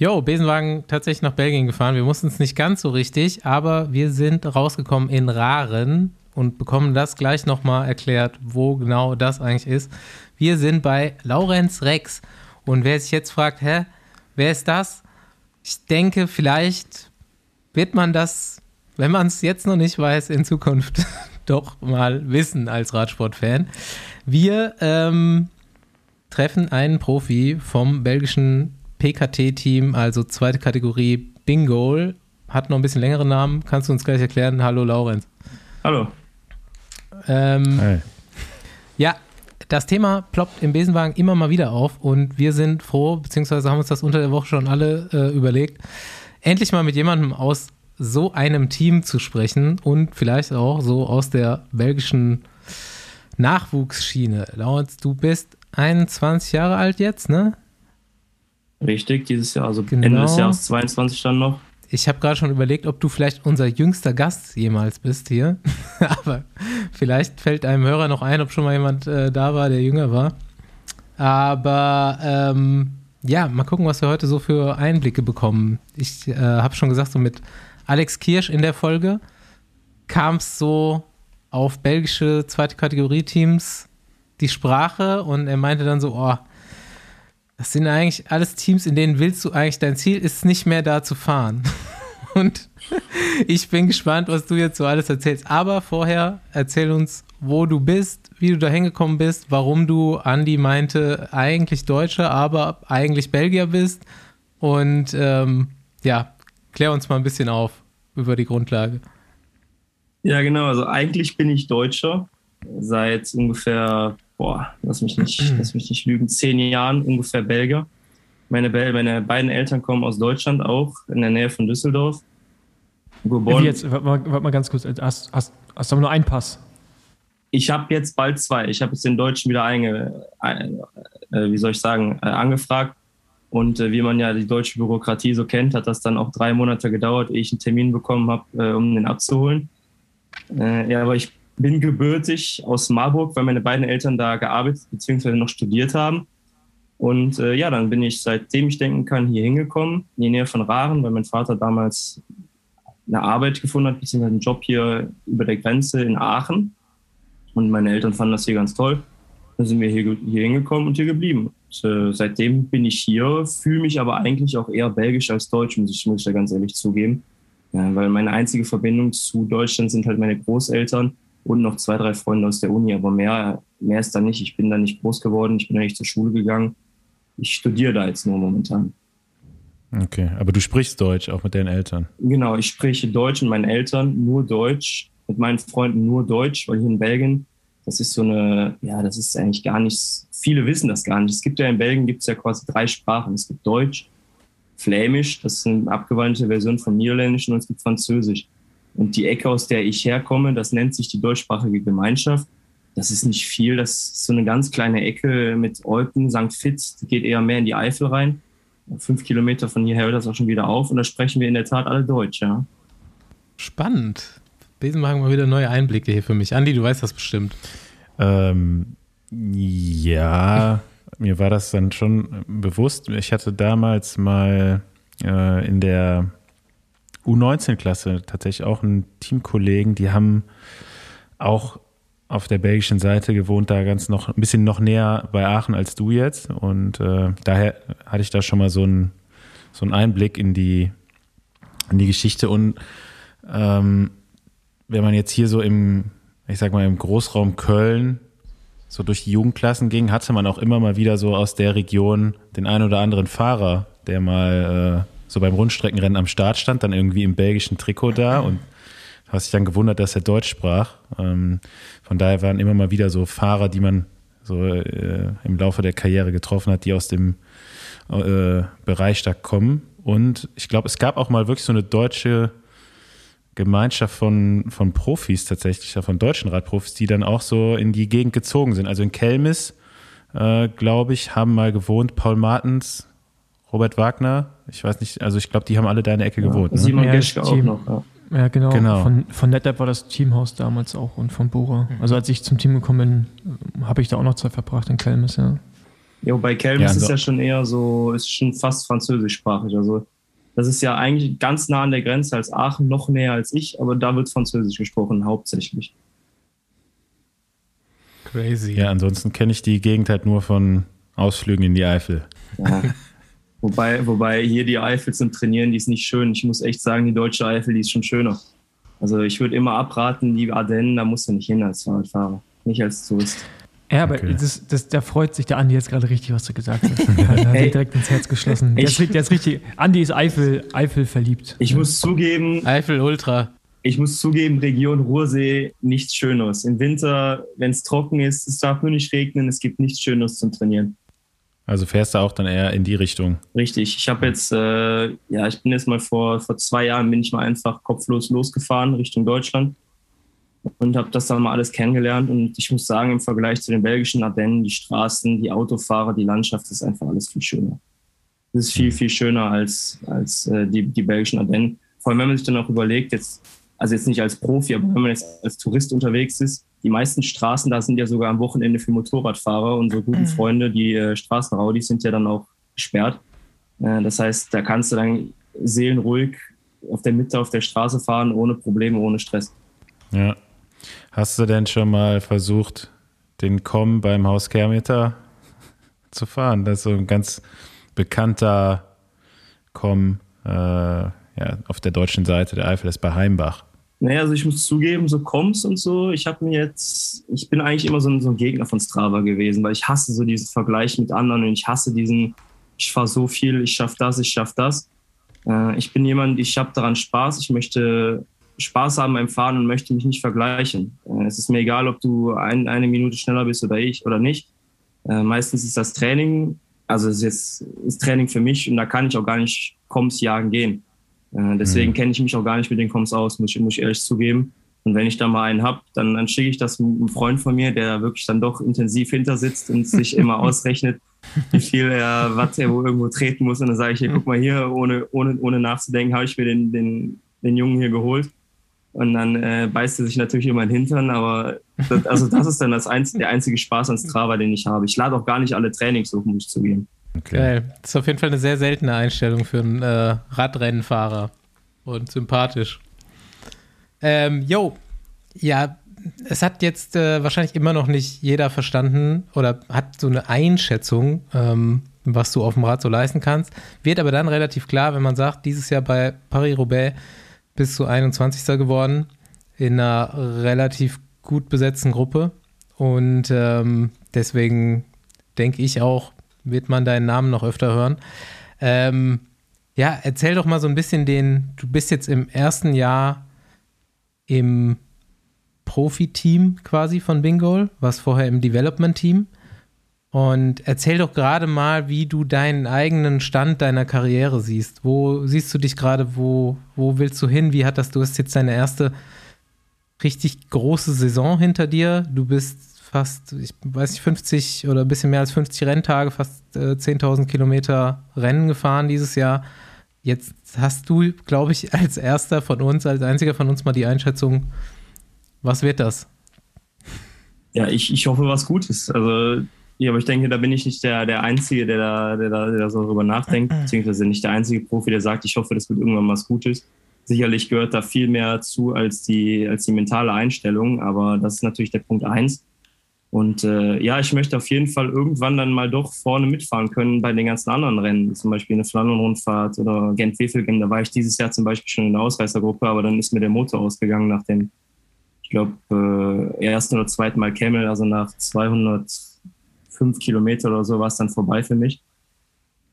Speaker 1: Jo, Besenwagen tatsächlich nach Belgien gefahren. Wir mussten es nicht ganz so richtig, aber wir sind rausgekommen in Raren und bekommen das gleich nochmal erklärt, wo genau das eigentlich ist. Wir sind bei Laurenz Rex. Und wer sich jetzt fragt, hä, wer ist das? Ich denke, vielleicht wird man das, wenn man es jetzt noch nicht weiß, in Zukunft doch mal wissen als Radsportfan. Wir ähm, treffen einen Profi vom belgischen PKT-Team, also zweite Kategorie Bingo. Hat noch ein bisschen längeren Namen. Kannst du uns gleich erklären? Hallo, Laurenz.
Speaker 5: Hallo.
Speaker 1: Ähm, hey. Ja, das Thema ploppt im Besenwagen immer mal wieder auf und wir sind froh, beziehungsweise haben uns das unter der Woche schon alle äh, überlegt, endlich mal mit jemandem aus so einem Team zu sprechen und vielleicht auch so aus der belgischen Nachwuchsschiene. Laurenz, du bist 21 Jahre alt jetzt, ne?
Speaker 5: Richtig, dieses Jahr, also genau. Ende des Jahres 22 dann noch.
Speaker 1: Ich habe gerade schon überlegt, ob du vielleicht unser jüngster Gast jemals bist hier. Aber vielleicht fällt einem Hörer noch ein, ob schon mal jemand äh, da war, der jünger war. Aber ähm, ja, mal gucken, was wir heute so für Einblicke bekommen. Ich äh, habe schon gesagt, so mit Alex Kirsch in der Folge kam es so auf belgische zweite Kategorie-Teams die Sprache und er meinte dann so, oh, das sind eigentlich alles Teams, in denen willst du eigentlich, dein Ziel ist nicht mehr da zu fahren. Und ich bin gespannt, was du jetzt so alles erzählst. Aber vorher erzähl uns, wo du bist, wie du da hingekommen bist, warum du, Andi meinte, eigentlich Deutscher, aber eigentlich Belgier bist. Und ähm, ja, klär uns mal ein bisschen auf über die Grundlage.
Speaker 5: Ja, genau. Also eigentlich bin ich Deutscher. Seit ungefähr boah, lass mich nicht, lass mich nicht lügen, zehn Jahren ungefähr Belgier. Meine, meine beiden Eltern kommen aus Deutschland auch, in der Nähe von Düsseldorf.
Speaker 2: Geboren. Wie jetzt, warte mal, warte mal ganz kurz, hast, hast, hast du nur einen Pass?
Speaker 5: Ich habe jetzt bald zwei. Ich habe jetzt den Deutschen wieder einge, äh, wie soll ich sagen, äh, angefragt. Und äh, wie man ja die deutsche Bürokratie so kennt, hat das dann auch drei Monate gedauert, ehe ich einen Termin bekommen habe, äh, um den abzuholen. Äh, ja, aber ich bin gebürtig aus Marburg, weil meine beiden Eltern da gearbeitet bzw. noch studiert haben. Und äh, ja, dann bin ich seitdem ich denken kann hier hingekommen, in die Nähe von Raren, weil mein Vater damals eine Arbeit gefunden hat, beziehungsweise einen Job hier über der Grenze in Aachen. Und meine Eltern fanden das hier ganz toll. Dann sind wir hier, hier hingekommen und hier geblieben. Und, äh, seitdem bin ich hier, fühle mich aber eigentlich auch eher belgisch als deutsch, muss ich, muss ich da ganz ehrlich zugeben. Ja, weil meine einzige Verbindung zu Deutschland sind halt meine Großeltern und noch zwei, drei Freunde aus der Uni, aber mehr, mehr ist da nicht. Ich bin da nicht groß geworden, ich bin eigentlich zur Schule gegangen. Ich studiere da jetzt nur momentan.
Speaker 3: Okay, aber du sprichst Deutsch auch mit deinen Eltern?
Speaker 5: Genau, ich spreche Deutsch mit meinen Eltern nur Deutsch, mit meinen Freunden nur Deutsch, weil hier in Belgien, das ist so eine, ja, das ist eigentlich gar nicht, viele wissen das gar nicht. Es gibt ja in Belgien gibt es ja quasi drei Sprachen. Es gibt Deutsch, Flämisch, das ist eine abgewandelte Version vom Niederländischen und es gibt Französisch. Und die Ecke, aus der ich herkomme, das nennt sich die deutschsprachige Gemeinschaft. Das ist nicht viel, das ist so eine ganz kleine Ecke mit Eupen, St. Fitz, die geht eher mehr in die Eifel rein. Fünf Kilometer von hierher hört das auch schon wieder auf und da sprechen wir in der Tat alle Deutsch, ja.
Speaker 1: Spannend. Besenwagen mal wieder neue Einblicke hier für mich. Andi, du weißt das bestimmt.
Speaker 3: Ähm, ja, mir war das dann schon bewusst. Ich hatte damals mal äh, in der U19-Klasse tatsächlich auch einen Teamkollegen, die haben auch auf der belgischen Seite gewohnt, da ganz noch ein bisschen noch näher bei Aachen als du jetzt. Und äh, daher hatte ich da schon mal so einen, so einen Einblick in die, in die Geschichte. Und ähm, wenn man jetzt hier so im, ich sag mal, im Großraum Köln so durch die Jugendklassen ging, hatte man auch immer mal wieder so aus der Region den einen oder anderen Fahrer, der mal äh, so beim Rundstreckenrennen am Start stand, dann irgendwie im belgischen Trikot da und hast dich dann gewundert, dass er Deutsch sprach. Ähm, von daher waren immer mal wieder so Fahrer, die man so äh, im Laufe der Karriere getroffen hat, die aus dem äh, Bereich da kommen. Und ich glaube, es gab auch mal wirklich so eine deutsche Gemeinschaft von, von Profis tatsächlich, von deutschen Radprofis, die dann auch so in die Gegend gezogen sind. Also in Kelmis, äh, glaube ich, haben mal gewohnt Paul Martens, Robert Wagner. Ich weiß nicht, also ich glaube, die haben alle da in der Ecke
Speaker 5: Ja,
Speaker 3: gewohnt. Ne?
Speaker 5: Simon
Speaker 2: Ja,
Speaker 5: Geschke auch
Speaker 2: Team.
Speaker 5: noch. Ja.
Speaker 2: Ja, genau.
Speaker 3: Genau.
Speaker 2: Von, von NetApp war das Teamhaus damals auch und von Bora. Also als ich zum Team gekommen bin, habe ich da auch noch Zeit verbracht in Kelmis, ja.
Speaker 5: Jo, bei Kelmis
Speaker 3: Ja,
Speaker 5: ist
Speaker 3: so-
Speaker 5: ja schon eher so, ist schon fast französischsprachig. Also das ist ja eigentlich ganz nah an der Grenze als Aachen, noch näher als ich, aber da wird Französisch gesprochen, hauptsächlich.
Speaker 1: Crazy.
Speaker 3: Ja, ansonsten kenne ich die Gegend halt nur von Ausflügen in die Eifel.
Speaker 5: Ja. wobei, wobei hier die Eifel zum Trainieren, die ist nicht schön. Ich muss echt sagen, die deutsche Eifel, die ist schon schöner. Also ich würde immer abraten, die Ardennen, da musst du nicht hin als Fahrradfahrer, nicht als Tourist.
Speaker 2: Ja, aber
Speaker 3: Okay.
Speaker 2: das, das, da freut sich der Andi jetzt gerade richtig, was du gesagt hast. Da hat er
Speaker 5: Ey.
Speaker 2: direkt ins Herz geschlossen. Der
Speaker 5: Ich-
Speaker 2: ist, der ist richtig. Andi ist Eifel, Eifel verliebt.
Speaker 5: Ich muss zugeben,
Speaker 1: Eifel Ultra.
Speaker 5: ich muss zugeben, Region Ruhrsee nichts Schönes. Im Winter, wenn es trocken ist, es darf nur nicht regnen, es gibt nichts Schönes zum Trainieren.
Speaker 3: Also fährst du auch dann eher in die Richtung.
Speaker 5: Richtig. Ich habe jetzt, äh, ja, ich bin jetzt mal vor, vor zwei Jahren bin ich mal einfach kopflos losgefahren Richtung Deutschland und habe das dann mal alles kennengelernt. Und ich muss sagen, im Vergleich zu den belgischen Ardennen, die Straßen, die Autofahrer, die Landschaft ist einfach alles viel schöner. Das ist viel, viel schöner als, als äh, die, die belgischen Ardennen. Vor allem, wenn man sich dann auch überlegt, jetzt, also jetzt nicht als Profi, aber wenn man jetzt als Tourist unterwegs ist, die meisten Straßen da sind ja sogar am Wochenende für Motorradfahrer. Unsere guten Freunde, die äh, Straßenraudis, sind ja dann auch gesperrt. Äh, das heißt, da kannst du dann seelenruhig auf der Mitte auf der Straße fahren, ohne Probleme, ohne Stress.
Speaker 3: Ja. Hast du denn schon mal versucht, den Com beim Haus Kermiter zu fahren? Das ist so ein ganz bekannter Com äh, ja, auf der deutschen Seite der Eifel, das ist bei Heimbach.
Speaker 5: Naja, also ich muss zugeben, so Koms und so, ich habe mir jetzt, ich bin eigentlich immer so ein, so ein Gegner von Strava gewesen, weil ich hasse so diesen Vergleich mit anderen und ich hasse diesen, ich fahre so viel, ich schaffe das, ich schaffe das. Äh, ich bin jemand, ich habe daran Spaß, ich möchte Spaß haben beim Fahren und möchte mich nicht vergleichen. Äh, es ist mir egal, ob du ein, eine Minute schneller bist oder ich oder nicht. Äh, meistens ist das Training, also es ist ist Training für mich und da kann ich auch gar nicht Koms jagen gehen. Äh, deswegen
Speaker 3: Mhm.
Speaker 5: kenne ich mich auch gar nicht mit den Koms aus, muss ich, muss ich ehrlich zugeben. Und wenn ich da mal einen hab, dann, dann schicke ich das einem Freund von mir, der wirklich dann doch intensiv hinter sitzt und sich immer ausrechnet, wie viel er, was er wo irgendwo treten muss. Und dann sage ich, hier, guck mal hier, ohne, ohne, ohne nachzudenken, habe ich mir den, den, den Jungen hier geholt. Und dann äh, beißt er sich natürlich immer in den Hintern, aber das, also das ist dann das einz der einzige Spaß an Strava, den ich habe. Ich lade auch gar nicht alle Trainings hoch, muss ich zugeben.
Speaker 3: Okay.
Speaker 1: Geil. Das ist auf jeden Fall eine sehr seltene Einstellung für einen äh, Radrennenfahrer. Und sympathisch. Ähm, yo, ja, es hat jetzt äh, wahrscheinlich immer noch nicht jeder verstanden oder hat so eine Einschätzung, ähm, was du auf dem Rad so leisten kannst. Wird aber dann relativ klar, wenn man sagt, dieses Jahr bei Paris-Roubaix bist du 21. geworden in einer relativ gut besetzten Gruppe. Und ähm, deswegen denke ich auch, wird man deinen Namen noch öfter hören. Ähm, ja, erzähl doch mal so ein bisschen den, du bist jetzt im ersten Jahr im Profiteam quasi von Bingo, warst vorher im Development-Team. Und erzähl doch gerade mal, wie du deinen eigenen Stand deiner Karriere siehst. Wo siehst du dich gerade? Wo, wo willst du hin? Wie hat das? Du hast jetzt deine erste richtig große Saison hinter dir. Du bist fast, ich weiß nicht, 50 oder ein bisschen mehr als 50 Renntage, fast äh, 10.000 Kilometer Rennen gefahren dieses Jahr. Jetzt hast du, glaube ich, als erster von uns, als einziger von uns mal die Einschätzung, was wird das?
Speaker 5: Ja, ich, ich hoffe was Gutes. Also, ja, aber ich denke, da bin ich nicht der, der Einzige, der da, der, da, der da so drüber nachdenkt, beziehungsweise nicht der einzige Profi, der sagt, ich hoffe, das wird irgendwann was Gutes. Sicherlich gehört da viel mehr zu als die, als die mentale Einstellung, aber das ist natürlich der Punkt eins. Und äh, ja, ich möchte auf jeden Fall irgendwann dann mal doch vorne mitfahren können bei den ganzen anderen Rennen, zum Beispiel eine Flandern-Rundfahrt oder Gent-Wevelgem. Da war ich dieses Jahr zum Beispiel schon in der Ausreißergruppe, aber dann ist mir der Motor ausgegangen nach dem, ich glaube, äh, ersten oder zweiten Mal Camel, also nach 205 Kilometer oder so war es dann vorbei für mich.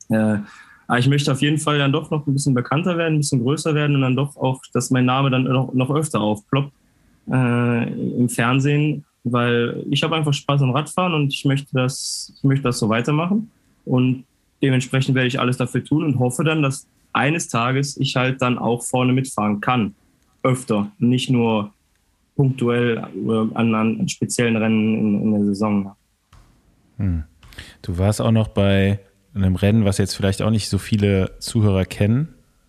Speaker 5: Äh, aber ich möchte auf jeden Fall dann doch noch ein bisschen bekannter werden, ein bisschen größer werden und dann doch auch, dass mein Name dann noch, noch öfter aufploppt äh, im Fernsehen weil ich habe einfach Spaß am Radfahren und ich möchte das, ich möchte das so weitermachen. Und dementsprechend werde ich alles dafür tun und hoffe dann, dass eines Tages ich halt dann auch vorne mitfahren kann. Öfter, nicht nur punktuell an, an speziellen Rennen in, in der Saison.
Speaker 3: Hm. Du warst auch noch bei einem Rennen, was jetzt vielleicht auch nicht so viele Zuhörer kennen,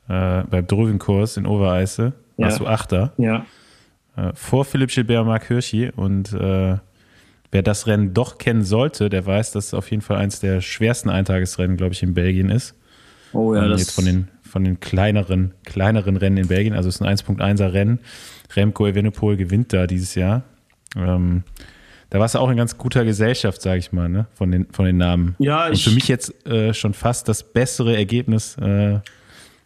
Speaker 3: äh, beim Drövenkurs in Overeise. Warst ja. du Achter?
Speaker 5: Ja.
Speaker 3: Äh, vor Philipp Gilbert Marc Hirschi. Und äh, wer das Rennen doch kennen sollte, der weiß, dass es auf jeden Fall eines der schwersten Eintagesrennen, glaube ich, in Belgien ist.
Speaker 5: Oh ja,
Speaker 3: ähm,
Speaker 5: das
Speaker 3: jetzt von den von den kleineren kleineren Rennen in Belgien. Also es ist ein 1.1er Rennen. Remco Evenepoel gewinnt da dieses Jahr. Ähm, da warst du auch in ganz guter Gesellschaft, sage ich mal, ne? von, den, von den Namen.
Speaker 5: Ja,
Speaker 3: Und für mich jetzt äh, schon fast das bessere Ergebnis äh,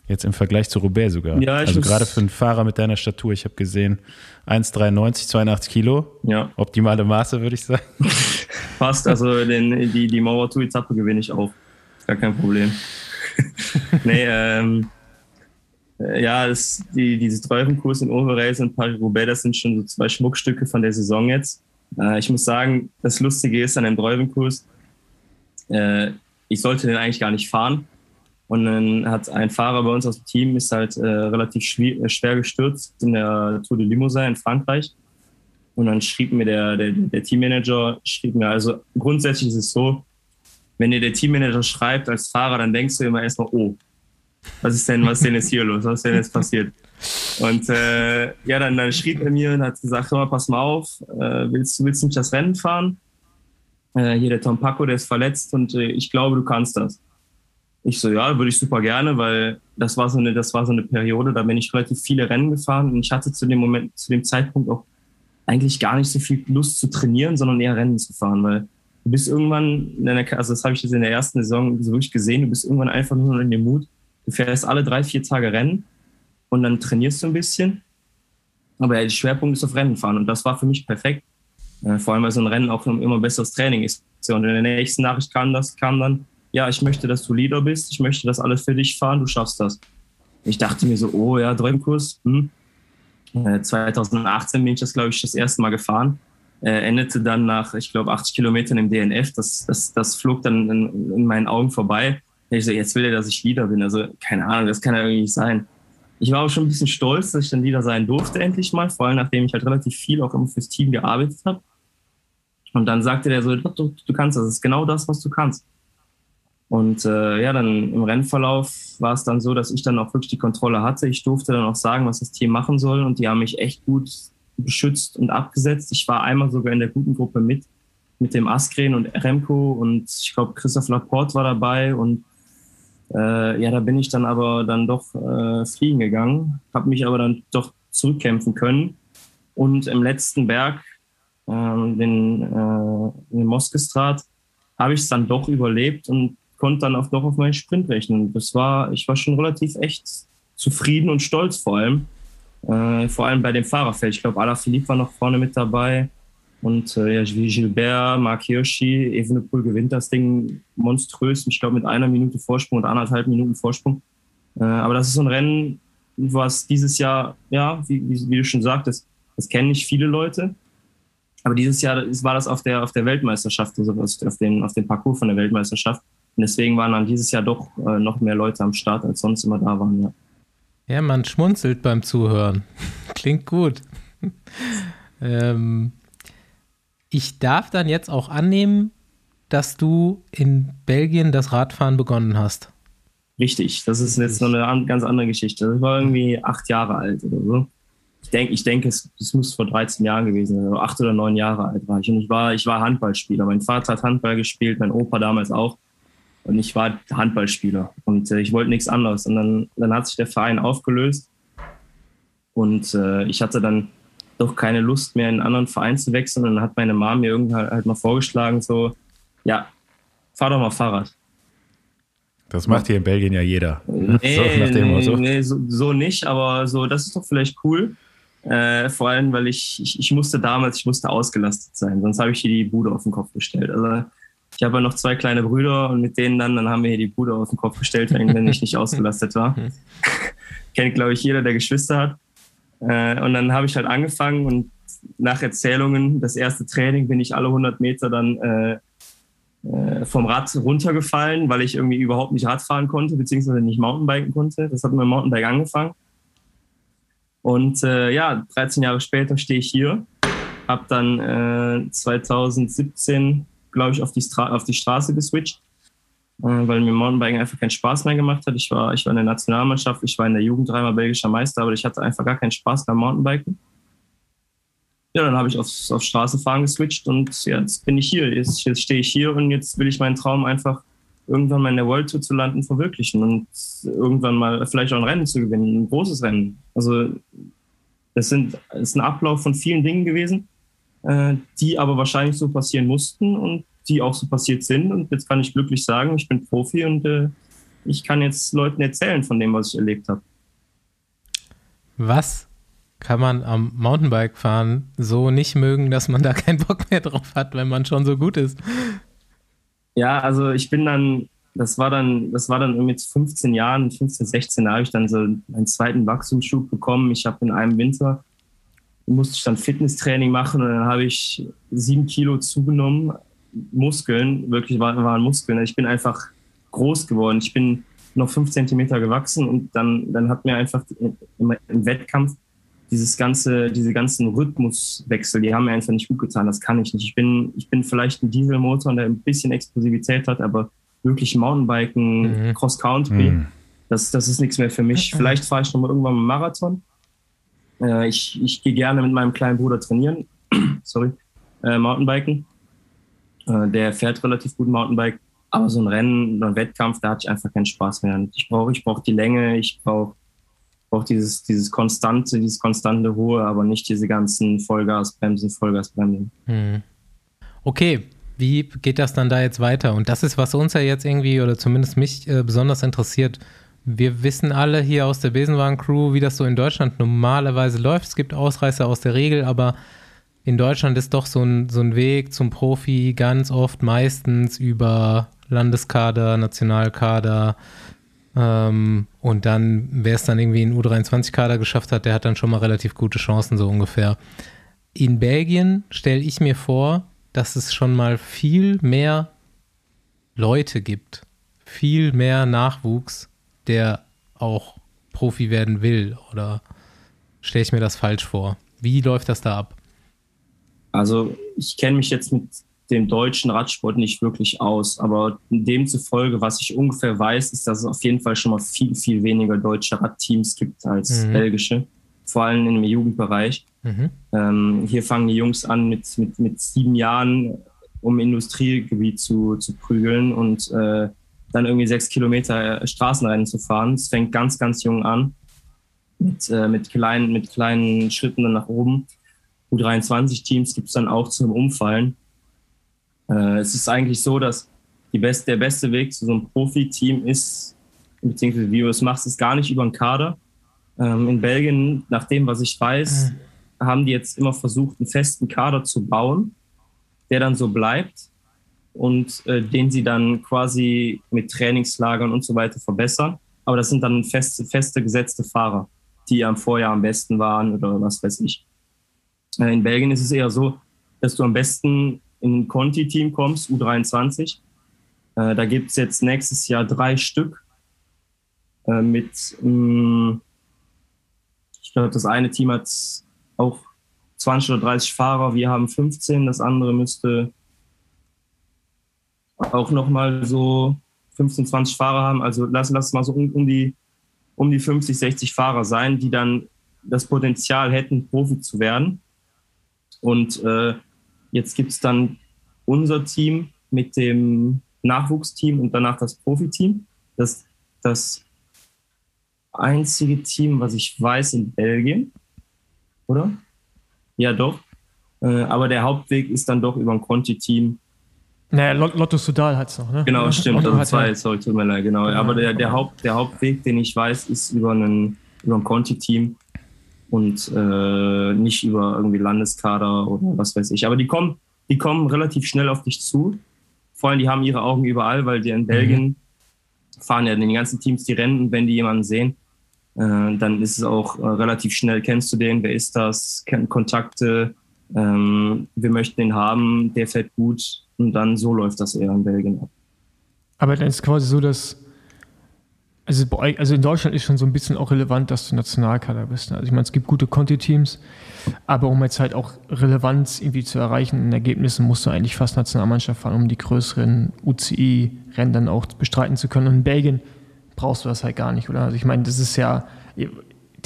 Speaker 3: Jetzt im Vergleich zu Roubaix sogar.
Speaker 5: Ja,
Speaker 3: also gerade für einen Fahrer mit deiner Statur. Ich habe gesehen, 1,93, 82 Kilo.
Speaker 5: Ja.
Speaker 3: Optimale Maße, würde ich sagen.
Speaker 5: Passt, also den, die, die Mauer Tour-Etappe gewinne ich auch. Gar kein Problem. nee, ähm, äh, ja, das, die, dieses Träufenkurs in Overrace und Paris-Roubaix, das sind schon so zwei Schmuckstücke von der Saison jetzt. Äh, ich muss sagen, das Lustige ist an dem Träufenkurs, äh, ich sollte den eigentlich gar nicht fahren und dann hat ein Fahrer bei uns aus dem Team ist halt äh, relativ schwer, schwer gestürzt in der Tour de Limousin in Frankreich. Und dann schrieb mir der, der, der Teammanager, schrieb mir, also grundsätzlich ist es so, wenn dir der Teammanager schreibt als Fahrer, dann denkst du immer erstmal, oh, was ist denn, was ist denn jetzt hier los? Was ist denn jetzt passiert? Und äh, ja, dann, dann schrieb er mir und hat gesagt, hör mal, pass mal auf, äh, willst, willst du nicht das Rennen fahren? Äh, hier der Tom Paco, der ist verletzt und äh, ich glaube, du kannst das. Ich so, ja, würde ich super gerne, weil das war so eine, das war so eine Periode, da bin ich relativ viele Rennen gefahren und ich hatte zu dem Moment, zu dem Zeitpunkt auch eigentlich gar nicht so viel Lust zu trainieren, sondern eher Rennen zu fahren, weil du bist irgendwann, der, also das habe ich jetzt in der ersten Saison so wirklich gesehen, du bist irgendwann einfach nur in dem Mut, du fährst alle drei, vier Tage Rennen und dann trainierst du ein bisschen, aber der Schwerpunkt ist auf Rennen fahren und das war für mich perfekt, äh, vor allem weil so ein Rennen auch immer besseres Training ist. Und in der nächsten Nachricht kam das, kam dann, ja, ich möchte, dass du Leader bist, ich möchte, dass alle für dich fahren, du schaffst das. Ich dachte mir so, oh ja, Träumkurs. Hm. Äh, 2018 bin ich das, glaube ich, das erste Mal gefahren. Äh, endete dann nach, ich glaube, 80 Kilometern im DNF. Das, das, das flog dann in, in meinen Augen vorbei. Ich so, jetzt will er, dass ich Leader bin. Also, keine Ahnung, das kann ja irgendwie nicht sein. Ich war auch schon ein bisschen stolz, dass ich dann Leader sein durfte, endlich mal. Vor allem, nachdem ich halt relativ viel auch immer fürs Team gearbeitet habe. Und dann sagte der so, du, du kannst das, das ist genau das, was du kannst. Und äh, ja, dann im Rennverlauf war es dann so, dass ich dann auch wirklich die Kontrolle hatte. Ich durfte dann auch sagen, was das Team machen soll. Und die haben mich echt gut beschützt und abgesetzt. Ich war einmal sogar in der guten Gruppe mit, mit dem Askren und Remco und ich glaube, Christoph Laporte war dabei. Und äh, ja, da bin ich dann aber dann doch äh, fliegen gegangen, habe mich aber dann doch zurückkämpfen können. Und im letzten Berg, äh, den, äh, den Moskestrat, habe ich es dann doch überlebt und konnte dann auch doch auf meinen Sprint rechnen. Das war, ich war schon relativ echt zufrieden und stolz vor allem. Äh, vor allem bei dem Fahrerfeld. Ich glaube, Alaphilippe war noch vorne mit dabei. Und äh, ja, Gilbert, Mark Hirschi, Evenepoel gewinnt das Ding monströs. Ich glaube, mit einer Minute Vorsprung oder anderthalb Minuten Vorsprung. Äh, aber das ist so ein Rennen, was dieses Jahr, ja, wie, wie, wie du schon sagtest, das kennen nicht viele Leute. Aber dieses Jahr war das auf der, auf der Weltmeisterschaft, also auf, den, auf dem Parcours von der Weltmeisterschaft. Und deswegen waren dann dieses Jahr doch äh, noch mehr Leute am Start, als sonst immer da waren, ja.
Speaker 1: Ja, man schmunzelt beim Zuhören. Klingt gut. ähm, ich darf dann jetzt auch annehmen, dass du in Belgien das Radfahren begonnen hast.
Speaker 5: Richtig, das ist jetzt noch eine ganz andere Geschichte. Ich war irgendwie acht Jahre alt oder so. ich denke, ich denke, es, es muss vor 13 Jahren gewesen sein, also acht oder neun Jahre alt war ich. Und ich war, ich war Handballspieler. Mein Vater hat Handball gespielt, mein Opa damals auch. Und ich war Handballspieler. Und äh, ich wollte nichts anderes. Und dann, dann hat sich der Verein aufgelöst. Und äh, ich hatte dann doch keine Lust mehr, in einen anderen Verein zu wechseln. Und dann hat meine Mom mir irgendwann halt, halt mal vorgeschlagen, so, ja, fahr doch mal Fahrrad.
Speaker 3: Das macht hier in Belgien ja jeder.
Speaker 5: Nee, so, nee so, so, nicht, aber so, das ist doch vielleicht cool. Äh, vor allem, weil ich, ich, ich, musste damals, ich musste ausgelastet sein, sonst habe ich hier die Bude auf den Kopf gestellt. Also ich habe ja noch zwei kleine Brüder und mit denen dann, dann haben wir hier die Bude auf den Kopf gestellt, wenn ich nicht ausgelastet war. Kennt, glaube ich, jeder, der Geschwister hat. Äh, und dann habe ich halt angefangen und nach Erzählungen, das erste Training bin ich alle 100 Meter dann äh, äh, vom Rad runtergefallen, weil ich irgendwie überhaupt nicht Rad fahren konnte, beziehungsweise nicht Mountainbiken konnte. Das hat mit dem Mountainbike angefangen. Und äh, ja, 13 Jahre später stehe ich hier, habe dann äh, 2017, glaube ich, auf die, auf die Straße geswitcht, äh, weil mir Mountainbiken einfach keinen Spaß mehr gemacht hat. Ich war, ich war in der Nationalmannschaft, ich war in der Jugend dreimal belgischer Meister, aber ich hatte einfach gar keinen Spaß beim Mountainbiken. Ja, dann habe ich aufs, auf Straßenfahren geswitcht und jetzt bin ich hier. Jetzt, jetzt stehe ich hier und jetzt will ich meinen Traum einfach irgendwann mal in der World Tour zu landen, verwirklichen und irgendwann mal vielleicht auch ein Rennen zu gewinnen, ein großes Rennen. Also das, sind, das ist ein Ablauf von vielen Dingen gewesen, äh, die aber wahrscheinlich so passieren mussten und die auch so passiert sind. Und jetzt kann ich glücklich sagen, ich bin Profi und äh, ich kann jetzt Leuten erzählen von dem, was ich erlebt habe.
Speaker 1: Was kann man am Mountainbike-Fahren so nicht mögen, dass man da keinen Bock mehr drauf hat, wenn man schon so gut ist?
Speaker 5: Ja, also ich bin dann, das war dann, das war dann mit 15 Jahren, 15, 16, da habe ich dann so meinen zweiten Wachstumsschub bekommen. Ich habe in einem Winter musste ich dann Fitnesstraining machen und dann habe ich sieben Kilo zugenommen. Muskeln, wirklich waren, Muskeln. Ich bin einfach groß geworden. Ich bin noch fünf Zentimeter gewachsen und dann, dann hat mir einfach im, Wettkampf dieses ganze, diese ganzen Rhythmuswechsel, die haben mir einfach nicht gut getan. Das kann ich nicht. Ich bin, ich bin vielleicht ein Dieselmotor, der ein bisschen Explosivität hat, aber wirklich Mountainbiken, mhm. Cross-Country, mhm. das, das ist nichts mehr für mich. Vielleicht fahre ich noch mal irgendwann mal Marathon. Äh, ich, ich gehe gerne mit meinem kleinen Bruder trainieren. Sorry. Äh, Mountainbiken. Äh, der fährt relativ gut Mountainbike. Aber so ein Rennen, so ein Wettkampf, da hatte ich einfach keinen Spaß mehr. Ich brauche ich brauch die Länge, ich brauche braucht dieses, dieses konstante, dieses konstante Ruhe, aber nicht diese ganzen Vollgasbremsen, Vollgasbremsen. Hm.
Speaker 1: Okay, wie geht das dann da jetzt weiter? Und das ist, was uns ja jetzt irgendwie, oder zumindest mich äh, besonders interessiert. Wir wissen alle hier aus der Besenwagen-Crew, wie das so in Deutschland normalerweise läuft. Es gibt Ausreißer aus der Regel, aber in Deutschland ist doch so ein, so ein Weg zum Profi ganz oft meistens über Landeskader, Nationalkader, ähm, und dann, wer es dann irgendwie in U23-Kader geschafft hat, der hat dann schon mal relativ gute Chancen, so ungefähr. In Belgien stelle ich mir vor, dass es schon mal viel mehr Leute gibt, viel mehr Nachwuchs, der auch Profi werden will. Oder stelle ich mir das falsch vor? Wie läuft das da ab?
Speaker 5: Also ich kenne mich jetzt mit dem deutschen Radsport nicht wirklich aus. Aber demzufolge, was ich ungefähr weiß, ist, dass es auf jeden Fall schon mal viel, viel weniger deutsche Radteams gibt als mhm. belgische, vor allem im Jugendbereich. Mhm. Ähm, hier fangen die Jungs an mit, mit, mit sieben Jahren, um Industriegebiet zu, zu prügeln und äh, dann irgendwie sechs Kilometer Straßenrennen zu fahren. Es fängt ganz, ganz jung an, mit, äh, mit, kleinen, mit kleinen Schritten dann nach oben. U23-Teams gibt es dann auch zum Umfallen. Äh, es ist eigentlich so, dass best, der beste Weg zu so einem Profiteam ist, beziehungsweise wie du es machst, ist gar nicht über einen Kader. Ähm, in Belgien, nach dem, was ich weiß, mhm. haben die jetzt immer versucht, einen festen Kader zu bauen, der dann so bleibt und äh, den sie dann quasi mit Trainingslagern und so weiter verbessern. Aber das sind dann feste, feste gesetzte Fahrer, die am Vorjahr am besten waren oder was weiß ich. Äh, in Belgien ist es eher so, dass du am besten in ein Conti-Team kommst, U23. Äh, da gibt es jetzt nächstes Jahr drei Stück äh, mit, mh, mm, ich glaube, das eine Team hat auch 20 oder 30 Fahrer, wir haben 15, das andere müsste auch nochmal so 15, 20 Fahrer haben. Also lass, lass mal so um, um, die, um die 50, 60 Fahrer sein, die dann das Potenzial hätten, Profi zu werden. Und äh, jetzt gibt es dann unser Team mit dem Nachwuchsteam und danach das Profiteam. Das, das einzige Team, was ich weiß, in Belgien, oder? Ja, doch. Äh, aber der Hauptweg ist dann doch über ein Conti-Team.
Speaker 2: Naja, Lotto Sudal hat es noch, ne?
Speaker 5: Genau, stimmt. Lotto also zwei, sorry, tut mir leid, genau. Ja, aber der, der, Haupt, der Hauptweg, den ich weiß, ist über, einen, über ein Conti-Team und äh, nicht über irgendwie Landeskader oder was weiß ich. Aber die kommen, die kommen relativ schnell auf dich zu. Vor allem, die haben ihre Augen überall, weil die in Belgien mhm. fahren ja in den ganzen Teams die Rennen und wenn die jemanden sehen, äh, dann ist es auch äh, relativ schnell, kennst du den, wer ist das, Kontakte, ähm, wir möchten den haben, der fährt gut und dann so läuft das eher in Belgien ab.
Speaker 2: Aber dann ist quasi so, dass also, also in Deutschland ist schon so ein bisschen auch relevant, dass du Nationalkader bist. Ne? Also ich meine, es gibt gute Conti-Teams, aber um jetzt halt auch Relevanz irgendwie zu erreichen in Ergebnissen, musst du eigentlich fast Nationalmannschaft fahren, um die größeren UCI-Rennen dann auch bestreiten zu können. Und in Belgien brauchst du das halt gar nicht, oder? Also ich meine, das ist ja,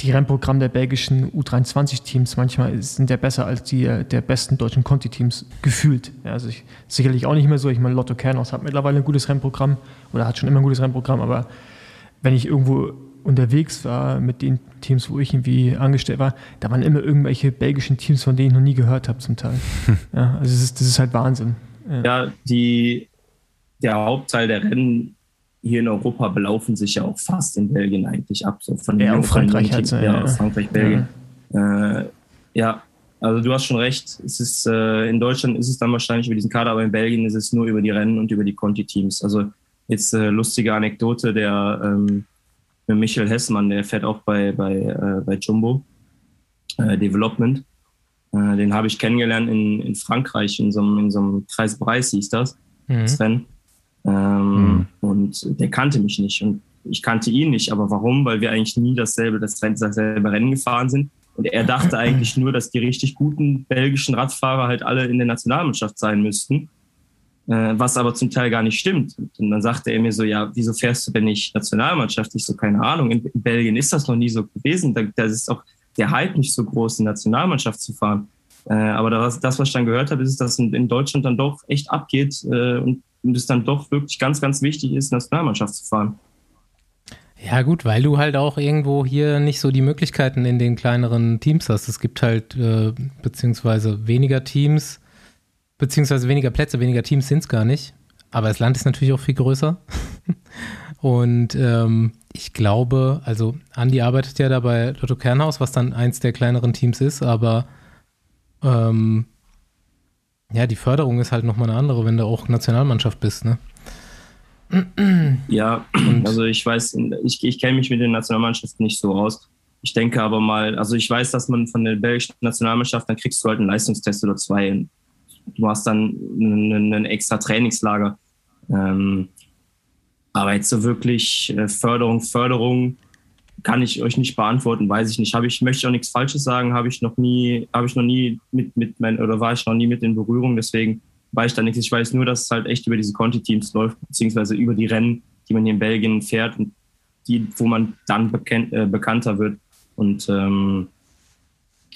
Speaker 2: die Rennprogramme der belgischen U23-Teams manchmal sind ja besser als die der besten deutschen Conti-Teams gefühlt. Ja, also ich, sicherlich auch nicht mehr so. Ich meine, Lotto Kernos hat mittlerweile ein gutes Rennprogramm oder hat schon immer ein gutes Rennprogramm, aber wenn ich irgendwo unterwegs war mit den Teams, wo ich irgendwie angestellt war, da waren immer irgendwelche belgischen Teams, von denen ich noch nie gehört habe zum Teil. Ja, also das ist, das ist halt Wahnsinn.
Speaker 5: Ja, ja die, der Hauptteil der Rennen hier in Europa belaufen sich ja auch fast in Belgien eigentlich ab. So von
Speaker 2: ja, Frankreich hat ja,
Speaker 5: ja, Frankreich, Belgien. Ja. Äh, ja. also du hast schon recht. Es ist, äh, in Deutschland ist es dann wahrscheinlich über diesen Kader, aber in Belgien ist es nur über die Rennen und über die Conti-Teams. Also jetzt äh, lustige Anekdote, der ähm, Michael Hessmann, der fährt auch bei, bei, äh, bei Jumbo äh, Development. Äh, den habe ich kennengelernt in, in Frankreich, in so einem, in so einem Kreis Preis hieß das, mhm. das Rennen. Ähm, mhm. Und der kannte mich nicht und ich kannte ihn nicht. Aber warum? Weil wir eigentlich nie dasselbe, dasselbe Rennen gefahren sind. Und er dachte eigentlich nur, dass die richtig guten belgischen Radfahrer halt alle in der Nationalmannschaft sein müssten. Äh, was aber zum Teil gar nicht stimmt. Und dann sagte er mir so, ja, wieso fährst du denn nicht Nationalmannschaft? Ich so, keine Ahnung. In Belgien ist das noch nie so gewesen. Da, da ist auch der Hype nicht so groß, in Nationalmannschaft zu fahren. Äh, aber das, das, was ich dann gehört habe, ist, dass in, in Deutschland dann doch echt abgeht äh, und und es dann doch wirklich ganz, ganz wichtig ist, Nationalmannschaft zu fahren.
Speaker 1: Ja, gut, weil du halt auch irgendwo hier nicht so die Möglichkeiten in den kleineren Teams hast. Es gibt halt äh, beziehungsweise weniger Teams, beziehungsweise weniger Plätze, weniger Teams sind es gar nicht. Aber das Land ist natürlich auch viel größer. Und ähm, ich glaube, also Andi arbeitet ja da bei Lotto Kernhaus, was dann eins der kleineren Teams ist, aber ähm, ja, die Förderung ist halt nochmal eine andere, wenn du auch Nationalmannschaft bist, ne?
Speaker 5: Ja, und also ich weiß, ich, ich kenne mich mit den Nationalmannschaften nicht so aus. Ich denke aber mal, also ich weiß, dass man von der belgischen Nationalmannschaft, dann kriegst du halt einen Leistungstest oder zwei. Du hast dann ein extra Trainingslager. Ähm, aber jetzt so wirklich äh, Förderung, Förderung, kann ich euch nicht beantworten, weiß ich nicht. Habe ich möchte auch nichts Falsches sagen, habe ich noch nie, habe ich noch nie mit mit mein, oder war ich noch nie mit in Berührung, deswegen weiß ich da nichts. Ich weiß nur, dass es halt echt über diese Conti-Teams läuft, beziehungsweise über die Rennen, die man hier in Belgien fährt und die, wo man dann bekannt, äh, bekannter wird. Und ähm,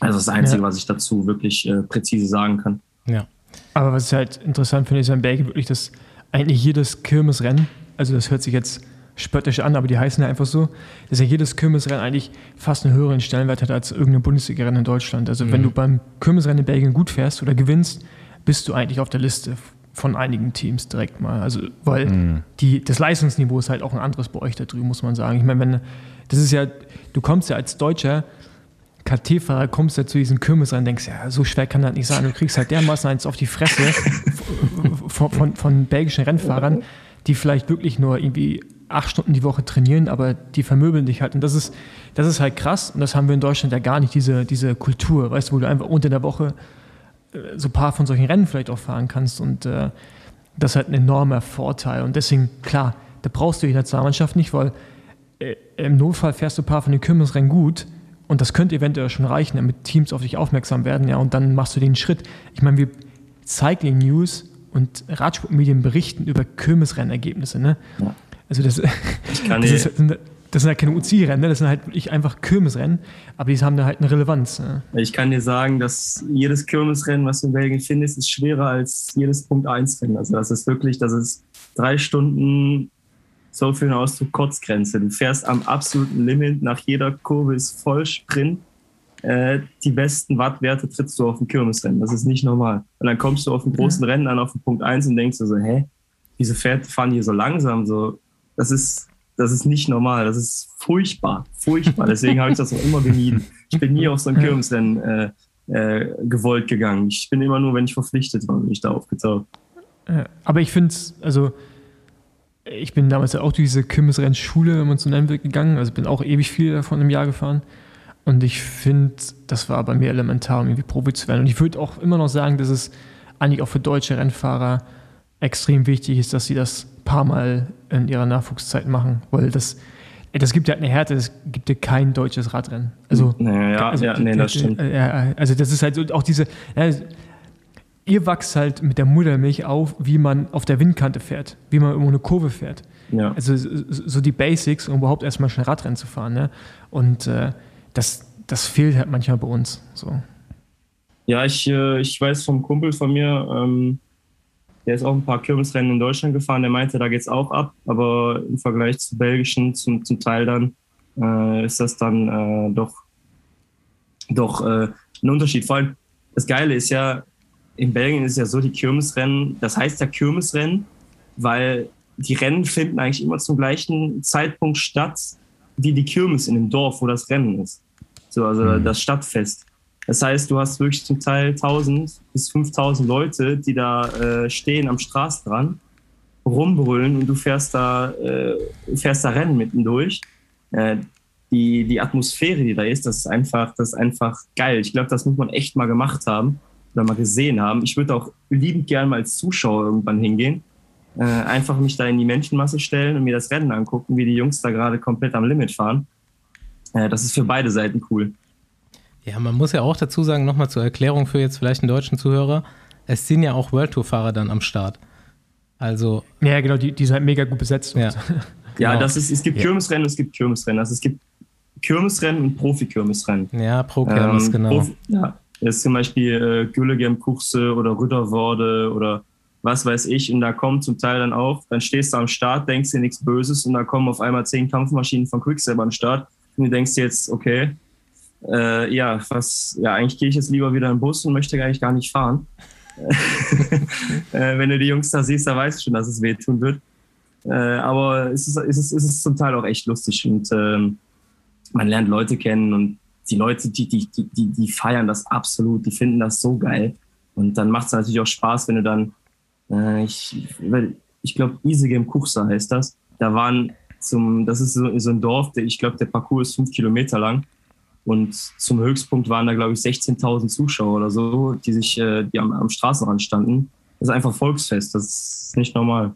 Speaker 5: also das Einzige, ja. was ich dazu wirklich äh, präzise sagen kann.
Speaker 2: Ja. Aber was ich halt interessant finde, ist in Belgien wirklich, dass eigentlich jedes Kirmesrennen, also das hört sich jetzt spöttisch an, aber die heißen ja einfach so, dass ja jedes Kirmesrennen eigentlich fast einen höheren Stellenwert hat als irgendein Bundesliga-Rennen in Deutschland. Also mhm. wenn du beim Kirmesrennen in Belgien gut fährst oder gewinnst, bist du eigentlich auf der Liste von einigen Teams direkt mal. Also, weil mhm. die, das Leistungsniveau ist halt auch ein anderes bei euch da drüben, muss man sagen. Ich meine, wenn, das ist ja, du kommst ja als Deutscher KT-Fahrer, kommst ja zu diesen Kirmesrennen und denkst, ja, so schwer kann das nicht sein. Du kriegst halt dermaßen eins auf die Fresse von, von, von belgischen Rennfahrern, die vielleicht wirklich nur irgendwie acht Stunden die Woche trainieren, aber die vermöbeln dich halt. Und das ist, das ist halt krass. Und das haben wir in Deutschland ja gar nicht, diese, diese Kultur, weißt du, wo du einfach unter der Woche äh, so ein paar von solchen Rennen vielleicht auch fahren kannst. Und äh, das ist halt ein enormer Vorteil. Und deswegen, klar, da brauchst du die Nationalmannschaft nicht, weil äh, im Notfall fährst du ein paar von den Kümmelsrennen gut. Und das könnte eventuell schon reichen, damit Teams auf dich aufmerksam werden. Ja, und dann machst du den Schritt. Ich meine, wir Cycling News und Radsportmedien berichten über Kirmesrennergebnisse. Ne? Ja. Also das,
Speaker 5: das, ist,
Speaker 2: das sind halt keine UCI-Rennen, ne? das sind halt wirklich einfach Kirmesrennen, aber die haben da halt eine Relevanz. Ne?
Speaker 5: Ich kann dir sagen, dass jedes Kirmesrennen, was du in Belgien findest, ist schwerer als jedes Punkt 1-Rennen. Also das ist wirklich, das ist drei Stunden so viel Ausdruck Kotzgrenze. Du fährst am absoluten Limit, nach jeder Kurve ist voll Sprint. Äh, die besten Wattwerte trittst du auf dem Kirmesrennen. Das ist nicht normal. Und dann kommst du auf dem großen Rennen an, auf den Punkt 1 und denkst du so, hä, wieso fährt, fahren die so langsam? So, das ist, das ist nicht normal. Das ist furchtbar, furchtbar. Deswegen habe ich das auch immer gemieden. Ich bin nie auf so ein Kirmesrennen äh, äh, gewollt gegangen. Ich bin immer nur, wenn ich verpflichtet war, bin ich da aufgetaucht.
Speaker 2: Aber ich finde es, also ich bin damals ja auch durch diese Kirmesrennschule, wenn man so nennen will, gegangen. Also bin auch ewig viel davon im Jahr gefahren. Und ich finde, das war bei mir elementar, um irgendwie Profi zu werden. Und ich würde auch immer noch sagen, dass es eigentlich auch für deutsche Rennfahrer extrem wichtig ist, dass sie das ein paar Mal in ihrer Nachwuchszeit machen. Weil das, das gibt ja eine Härte, das gibt ja kein deutsches Radrennen. Also,
Speaker 5: naja,
Speaker 2: also,
Speaker 5: ja, nee, das stimmt.
Speaker 2: Also das ist halt so, auch diese, ja, ihr wachst halt mit der Muttermilch auf, wie man auf der Windkante fährt, wie man irgendwo eine Kurve fährt.
Speaker 5: Ja.
Speaker 2: Also so die Basics, um überhaupt erstmal schnell Radrennen zu fahren. Ne? Und äh, das, das fehlt halt manchmal bei uns. So.
Speaker 5: Ja, ich, äh, ich weiß vom Kumpel von mir, ähm, der ist auch ein paar Kirmesrennen in Deutschland gefahren, der meinte, da geht es auch ab, aber im Vergleich zu belgischen, zum, zum Teil dann, äh, ist das dann äh, doch, doch äh, ein Unterschied. Vor allem, das Geile ist ja, in Belgien ist ja so, die Kirmesrennen, das heißt ja Kirmesrennen, weil die Rennen finden eigentlich immer zum gleichen Zeitpunkt statt, wie die Kirmes in dem Dorf, wo das Rennen ist. So, also mhm. das Stadtfest. Das heißt, du hast wirklich zum Teil 1000 bis 5000 Leute, die da äh, stehen am Straßenrand, rumbrüllen und du fährst da, äh, fährst da Rennen mittendurch. Äh, die, die Atmosphäre, die da ist, das ist einfach, das ist einfach geil. Ich glaube, das muss man echt mal gemacht haben oder mal gesehen haben. Ich würde auch liebend gerne mal als Zuschauer irgendwann hingehen. Äh, einfach mich da in die Menschenmasse stellen und mir das Rennen angucken, wie die Jungs da gerade komplett am Limit fahren. Äh, das ist für beide Seiten cool.
Speaker 1: Ja, man muss ja auch dazu sagen, nochmal zur Erklärung für jetzt vielleicht einen deutschen Zuhörer, es sind ja auch World Tour-Fahrer dann am Start. Also.
Speaker 2: Ja, genau, die, die sind halt mega gut besetzt.
Speaker 1: Ja,
Speaker 5: ja genau. das ist, es gibt ja. Kirmesrennen, es gibt Kirmesrennen. Also es gibt Kirmesrennen und Profi-Kirmesrennen.
Speaker 1: Ja, Pro-Kirmes, ähm, genau. Profi,
Speaker 5: ja, das ist zum Beispiel äh, Güllegem Kuchse oder Rütterworde oder was weiß ich. Und da kommt zum Teil dann auch, dann stehst du am Start, denkst dir nichts Böses und da kommen auf einmal zehn Kampfmaschinen von Quicksilver am Start. Und du denkst dir jetzt, okay, äh, ja, was, ja, eigentlich gehe ich jetzt lieber wieder in den Bus und möchte eigentlich gar nicht fahren. äh, wenn du die Jungs da siehst, da weißt du schon, dass es wehtun wird. Äh, aber es ist, es, ist, es ist zum Teil auch echt lustig und ähm, man lernt Leute kennen und die Leute, die, die, die, die feiern das absolut, die finden das so geil. Und dann macht es natürlich auch Spaß, wenn du dann, äh, ich, ich glaube, Isegem Kuchsa heißt das. Da waren zum, das ist so, so ein Dorf, der, ich glaube, der Parcours ist fünf Kilometer lang. Und zum Höchstpunkt waren da, glaube ich, 16.000 Zuschauer oder so, die sich, äh, die am, am Straßenrand standen. Das ist einfach Volksfest, das ist nicht normal.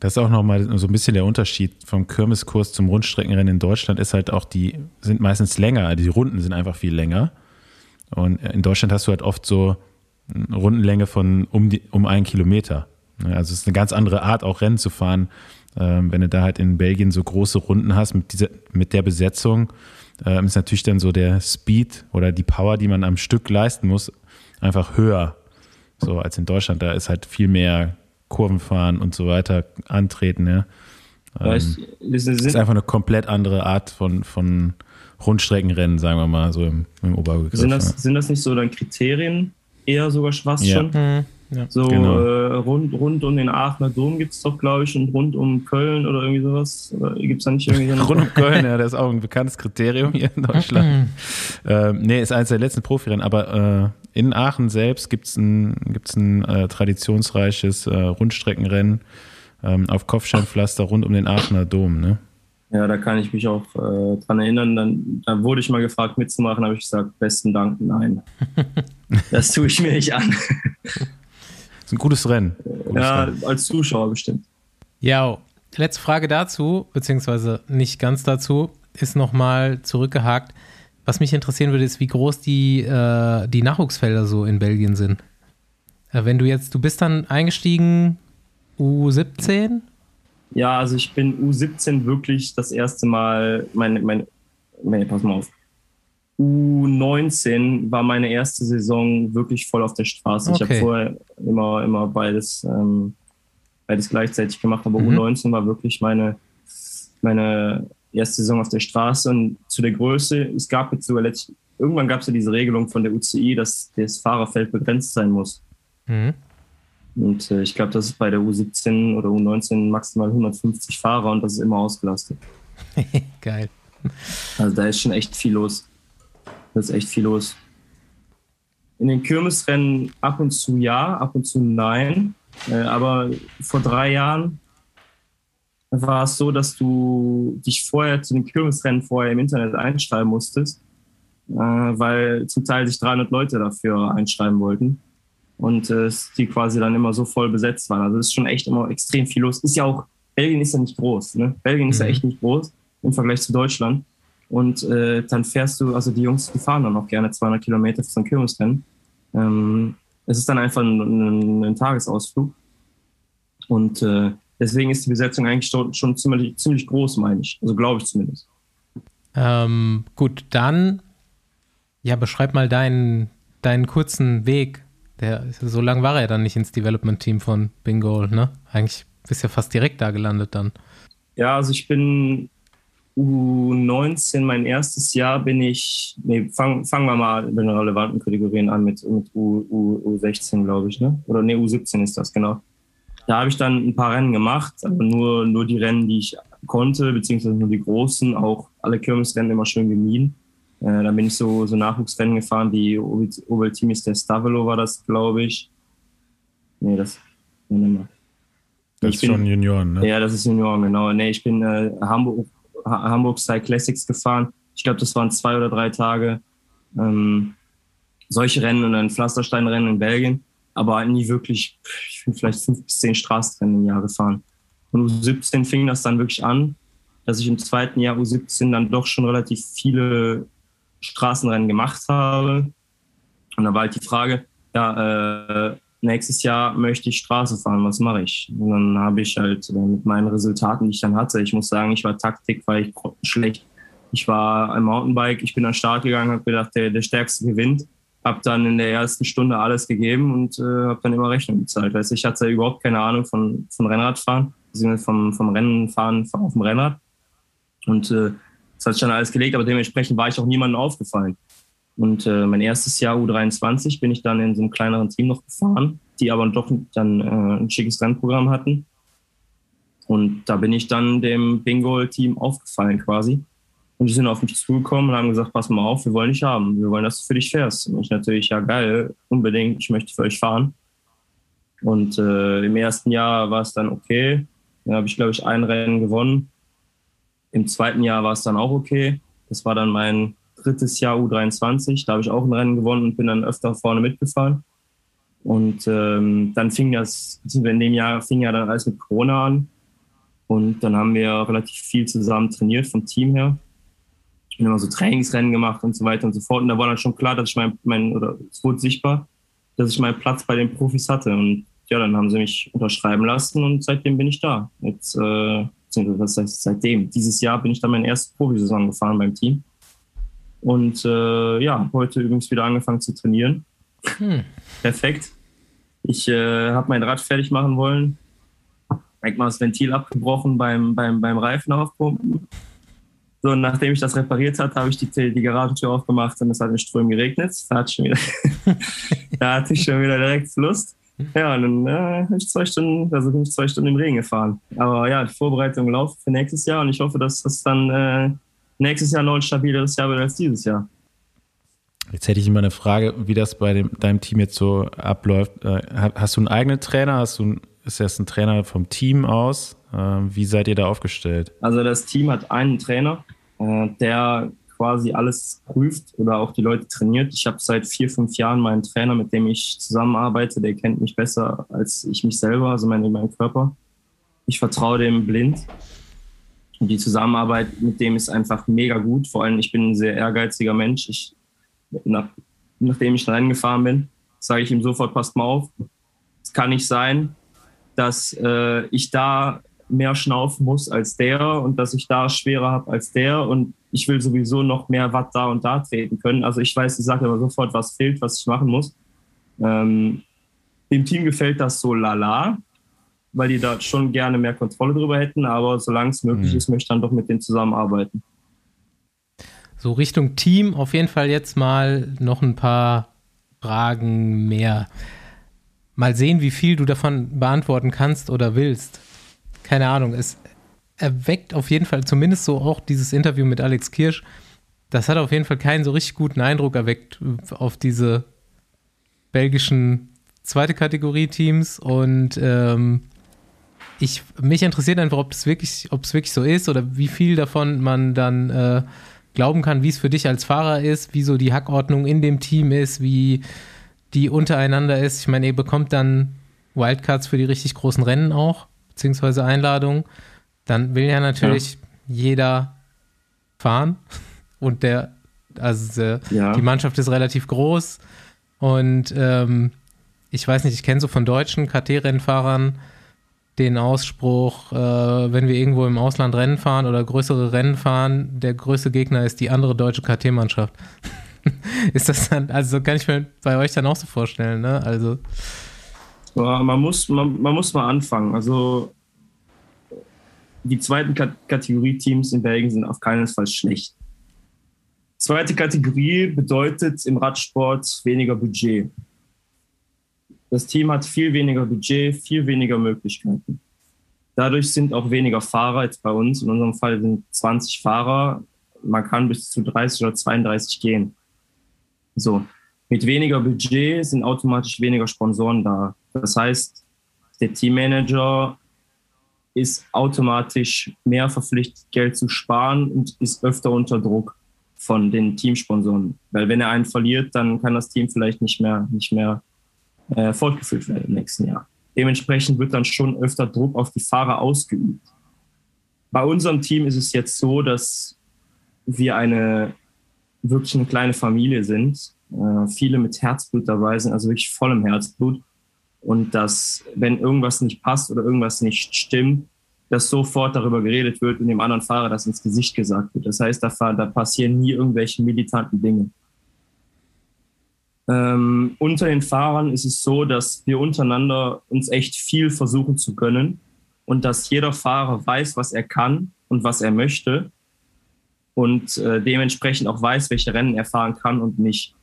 Speaker 3: Das ist auch nochmal so ein bisschen der Unterschied vom Kirmeskurs zum Rundstreckenrennen in Deutschland, ist halt auch, die sind meistens länger, die Runden sind einfach viel länger. Und in Deutschland hast du halt oft so eine Rundenlänge von um, die, um einen Kilometer. Also es ist eine ganz andere Art, auch Rennen zu fahren. Ähm, wenn du da halt in Belgien so große Runden hast mit, dieser, mit der Besetzung, ähm, ist natürlich dann so der Speed oder die Power, die man am Stück leisten muss, einfach höher. So als in Deutschland. Da ist halt viel mehr Kurven fahren und so weiter antreten. Ja. Ähm, das ist einfach eine komplett andere Art von, von Rundstreckenrennen, sagen wir mal, so im, im Oberbegriff.
Speaker 5: Sind das, sind das nicht so dann Kriterien eher sogar fast ja. schon? Mhm. Ja. So genau. äh, rund, rund um den Aachener Dom gibt es doch, glaube ich, und rund um Köln oder irgendwie sowas. Gibt es da nicht irgendwie so
Speaker 3: Rund um Köln, ja, das ist auch ein bekanntes Kriterium hier in Deutschland. ähm, nee, ist eines der letzten Profirennen, aber äh, in Aachen selbst gibt es ein, gibt's ein äh, traditionsreiches äh, Rundstreckenrennen ähm, auf Kopfsteinpflaster rund um den Aachener Dom. Ne?
Speaker 5: Ja, da kann ich mich auch äh, dran erinnern. Dann, da wurde ich mal gefragt mitzumachen, habe ich gesagt, besten Dank, nein. das tue ich mir nicht an.
Speaker 3: Ist ein gutes Rennen.
Speaker 5: Gutes ja, Rennen. als Zuschauer bestimmt.
Speaker 1: Ja, letzte Frage dazu, beziehungsweise nicht ganz dazu, ist nochmal zurückgehakt. Was mich interessieren würde, ist, wie groß die, äh, die Nachwuchsfelder so in Belgien sind. Äh, wenn du jetzt, du bist dann eingestiegen U17
Speaker 5: Ja, also ich bin U17 wirklich das erste Mal, meine, meine, nee, pass mal auf. U19 war meine erste Saison wirklich voll auf der Straße. Okay. Ich habe vorher immer, immer beides, ähm, beides gleichzeitig gemacht, aber mhm. U19 war wirklich meine, meine erste Saison auf der Straße und zu der Größe. Es gab jetzt sogar letztlich, irgendwann gab es ja diese Regelung von der UCI, dass das Fahrerfeld begrenzt sein muss. Mhm. Und äh, ich glaube, das ist bei der U17 oder U19 maximal 150 Fahrer und das ist immer ausgelastet.
Speaker 1: Geil.
Speaker 5: Also da ist schon echt viel los. Da ist echt viel los. In den Kirmesrennen ab und zu ja, ab und zu nein. Äh, aber vor drei Jahren war es so, dass du dich vorher zu den Kirmesrennen vorher im Internet einschreiben musstest, äh, weil zum Teil sich 300 Leute dafür einschreiben wollten und äh, die quasi dann immer so voll besetzt waren. Also es ist schon echt immer extrem viel los. Ist ja auch, Belgien ist ja nicht groß, ne? Belgien ist mhm. ja echt nicht groß im Vergleich zu Deutschland. Und äh, dann fährst du, also die Jungs, die fahren dann auch gerne 200 Kilometer für so ein Kirmesrennen. Ähm, es ist dann einfach ein, ein, ein Tagesausflug. Und äh, deswegen ist die Besetzung eigentlich schon ziemlich, ziemlich groß, meine ich. Also glaube ich zumindest.
Speaker 1: Ähm, gut, dann ja, beschreib mal deinen, deinen kurzen Weg der, so lange war er dann nicht ins Development-Team von Bingo, ne? Eigentlich bist du ja fast direkt da gelandet dann.
Speaker 5: Ja, also ich bin U19, mein erstes Jahr bin ich, nee, fangen fang wir mal mit den relevanten Kategorien an, mit, mit U, U, U16, glaube ich, ne? Oder nee, U17 ist das, genau. Da habe ich dann ein paar Rennen gemacht, aber nur, nur die Rennen, die ich konnte, beziehungsweise nur die großen, auch alle Kirmesrennen immer schön gemieden. Äh, dann bin ich so, so Nachwuchsrennen gefahren, wie Oberteam ist der Stavelo war das, glaube ich. Nee, das. Nee,
Speaker 3: das ist bin, schon Junioren, ne?
Speaker 5: Ja, das ist Junioren, genau. Nee, ich bin äh, Hamburg, ha Hamburg Style Classics gefahren. Ich glaube, das waren zwei oder drei Tage. Ähm, solche Rennen und dann Pflastersteinrennen in Belgien, aber nie wirklich, ich bin vielleicht fünf bis zehn Straßenrennen im Jahr gefahren. Und U17 fing das dann wirklich an, dass ich im zweiten Jahr U17 dann doch schon relativ viele Straßenrennen gemacht habe. Und da war halt die Frage, ja, äh, nächstes Jahr möchte ich Straße fahren, was mache ich? Und dann habe ich halt äh, mit meinen Resultaten, die ich dann hatte, ich muss sagen, ich war Taktik, war ich schlecht. Ich war ein Mountainbike, ich bin an den Start gegangen, habe gedacht, der, der Stärkste gewinnt. Habe dann in der ersten Stunde alles gegeben und äh, habe dann immer Rechnung bezahlt. Also ich hatte überhaupt keine Ahnung von, von Rennradfahren, vom, vom Rennenfahren auf dem Rennrad. Und äh, das hat sich dann alles gelegt, aber dementsprechend war ich auch niemandem aufgefallen. Und äh, mein erstes Jahr U23 bin ich dann in so einem kleineren Team noch gefahren, die aber doch dann äh, ein schickes Rennprogramm hatten. Und da bin ich dann dem Bingo-Team aufgefallen quasi. Und die sind auf mich zugekommen und haben gesagt, pass mal auf, wir wollen dich haben. Wir wollen, dass du für dich fährst. Und ich natürlich, ja geil, unbedingt, ich möchte für euch fahren. Und äh, im ersten Jahr war es dann okay. Da habe ich, glaube ich, ein Rennen gewonnen. Im zweiten Jahr war es dann auch okay. Das war dann mein drittes Jahr U23. Da habe ich auch ein Rennen gewonnen und bin dann öfter vorne mitgefahren. Und ähm, dann fing das, in dem Jahr fing ja dann alles mit Corona an. Und dann haben wir relativ viel zusammen trainiert vom Team her. Ich bin immer so Trainingsrennen gemacht und so weiter und so fort. Und da war dann schon klar, dass ich mein, mein oder es wurde sichtbar, dass ich meinen Platz bei den Profis hatte. Und ja, dann haben sie mich unterschreiben lassen und seitdem bin ich da. Jetzt äh, das heißt seitdem. Dieses Jahr bin ich dann meine erste Profisaison gefahren beim Team. Und äh, ja, heute übrigens wieder angefangen zu trainieren. Hm. Perfekt. Ich äh, habe mein Rad fertig machen wollen. Direkt mal das Ventil abgebrochen beim, beim, beim Reifen aufpumpen. So, und nachdem ich das repariert habe, habe ich die, die Garagentür aufgemacht und es hat in Strömen geregnet. Da hatte, ich schon wieder da hatte ich schon wieder direkt Lust. Ja, und dann äh, bin ich zwei Stunden, also bin ich zwei Stunden im Regen gefahren. Aber ja, die Vorbereitung läuft für nächstes Jahr und ich hoffe, dass das dann äh, nächstes Jahr noch ein stabileres Jahr wird als dieses Jahr.
Speaker 3: Jetzt hätte ich immer eine Frage, wie das bei dem, deinem Team jetzt so abläuft. Äh, hast du einen eigenen Trainer? Hast du, ist das ein Trainer vom Team aus? Äh, wie seid ihr da aufgestellt?
Speaker 5: Also das Team hat einen Trainer, äh, der quasi alles prüft oder auch die Leute trainiert. Ich habe seit vier, fünf Jahren meinen Trainer, mit dem ich zusammenarbeite, der kennt mich besser als ich mich selber, also meinen, meinen Körper. Ich vertraue dem blind. Die Zusammenarbeit mit dem ist einfach mega gut. Vor allem, ich bin ein sehr ehrgeiziger Mensch. Ich, nach, nachdem ich reingefahren bin, sage ich ihm sofort, passt mal auf. Es kann nicht sein, dass äh, ich da mehr schnaufen muss als der und dass ich da schwerer habe als der und ich will sowieso noch mehr Watt da und da treten können. Also ich weiß, ich sage aber sofort, was fehlt, was ich machen muss. Ähm, dem Team gefällt das so lala, weil die da schon gerne mehr Kontrolle drüber hätten, aber solange es möglich mhm. ist, möchte ich dann doch mit denen zusammenarbeiten.
Speaker 1: So Richtung Team auf jeden Fall jetzt mal noch ein paar Fragen mehr. Mal sehen, wie viel du davon beantworten kannst oder willst. Keine Ahnung, es erweckt auf jeden Fall zumindest so auch dieses Interview mit Alex Kirsch. Das hat auf jeden Fall keinen so richtig guten Eindruck erweckt auf diese belgischen zweite Kategorie Teams und ähm, ich, mich interessiert einfach, ob es wirklich, ob es wirklich so ist oder wie viel davon man dann äh, glauben kann, wie es für dich als Fahrer ist, wie so die Hackordnung in dem Team ist, wie die untereinander ist. Ich meine, ihr bekommt dann Wildcards für die richtig großen Rennen auch, beziehungsweise Einladungen. Dann will ja natürlich ja. jeder fahren und der, also der, ja. die Mannschaft ist relativ groß und ähm, ich weiß nicht, ich kenne so von deutschen KT-Rennfahrern den Ausspruch, äh, wenn wir irgendwo im Ausland Rennen fahren oder größere Rennen fahren, der größte Gegner ist die andere deutsche KT-Mannschaft. ist das dann, also kann ich mir bei euch dann auch so vorstellen, ne? Also.
Speaker 5: Ja, man muss, man, man muss mal anfangen. Also die zweiten Kategorie-Teams in Belgien sind auf keinen Fall schlecht. Zweite Kategorie bedeutet im Radsport weniger Budget. Das Team hat viel weniger Budget, viel weniger Möglichkeiten. Dadurch sind auch weniger Fahrer jetzt bei uns. In unserem Fall sind 20 Fahrer. Man kann bis zu 30 oder 32 gehen. So. Mit weniger Budget sind automatisch weniger Sponsoren da. Das heißt, der Teammanager ist automatisch mehr verpflichtet, Geld zu sparen und ist öfter unter Druck von den Teamsponsoren. Weil wenn er einen verliert, dann kann das Team vielleicht nicht mehr, nicht mehr äh, fortgeführt werden im nächsten Jahr. Dementsprechend wird dann schon öfter Druck auf die Fahrer ausgeübt. Bei unserem Team ist es jetzt so, dass wir eine wirklich eine kleine Familie sind, äh, viele mit Herzblut dabei sind, also wirklich vollem Herzblut. Und dass, wenn irgendwas nicht passt oder irgendwas nicht stimmt, dass sofort darüber geredet wird und dem anderen Fahrer das ins Gesicht gesagt wird. Das heißt, da, da passieren nie irgendwelche militanten Dinge. Ähm, unter den Fahrern ist es so, dass wir untereinander uns echt viel versuchen zu können und dass jeder Fahrer weiß, was er kann und was er möchte und äh, dementsprechend auch weiß, welche Rennen er fahren kann und nicht.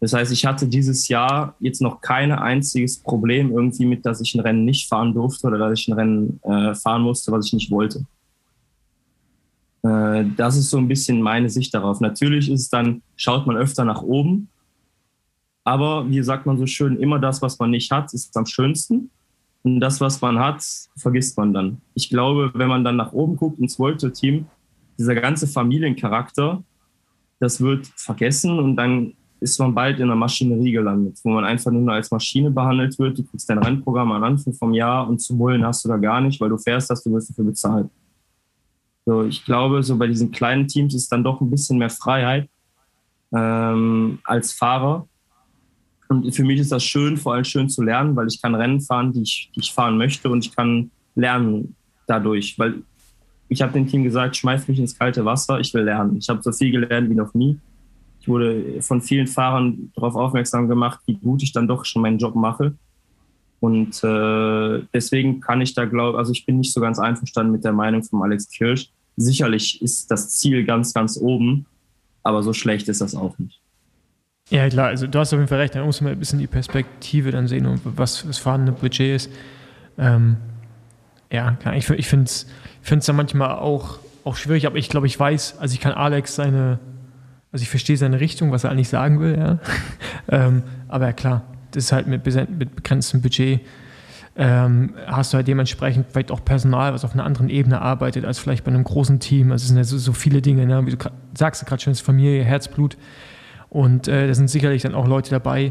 Speaker 5: Das heißt, ich hatte dieses Jahr jetzt noch kein einziges Problem irgendwie mit, dass ich ein Rennen nicht fahren durfte oder dass ich ein Rennen äh, fahren musste, was ich nicht wollte. Äh, das ist so ein bisschen meine Sicht darauf. Natürlich ist es dann, schaut man öfter nach oben aber wie sagt man so schön, immer das, was man nicht hat, ist am schönsten. Und das, was man hat, vergisst man dann. Ich glaube, wenn man dann nach oben guckt ins World Team, dieser ganze Familiencharakter, das wird vergessen und dann ist man bald in einer Maschinerie gelandet, wo man einfach nur als Maschine behandelt wird. Du kriegst dein Rennprogramm am Anfang vom Jahr und zu mullen hast du da gar nicht, weil du fährst hast, du wirst dafür bezahlt. So, ich glaube, so bei diesen kleinen Teams ist dann doch ein bisschen mehr Freiheit ähm, als Fahrer. Und für mich ist das schön, vor allem schön zu lernen, weil ich kann Rennen fahren, die ich, die ich fahren möchte und ich kann lernen dadurch, weil ich habe dem Team gesagt, schmeiß mich ins kalte Wasser, ich will lernen. Ich habe so viel gelernt wie noch nie. Ich wurde von vielen Fahrern darauf aufmerksam gemacht, wie gut ich dann doch schon meinen Job mache. Und äh, deswegen kann ich da glauben, also ich bin nicht so ganz einverstanden mit der Meinung von Alex Kirsch. Sicherlich ist das Ziel ganz, ganz oben, aber so schlecht ist das auch nicht.
Speaker 2: Ja, klar, also du hast auf jeden Fall recht, da muss man ein bisschen die Perspektive dann sehen was das vorhandene Budget ist. Ähm, ja, ich, ich finde es dann manchmal auch, auch schwierig, aber ich glaube, ich weiß, also ich kann Alex seine, also ich verstehe seine Richtung, was er eigentlich sagen will, ja. ähm, aber ja, klar, das ist halt mit, mit begrenztem Budget. Ähm, hast du halt dementsprechend vielleicht auch Personal, was auf einer anderen Ebene arbeitet, als vielleicht bei einem großen Team. Also es sind ja so, so viele Dinge, ne? wie du sagst, gerade schon, Familie, Herzblut. Und äh, da sind sicherlich dann auch Leute dabei,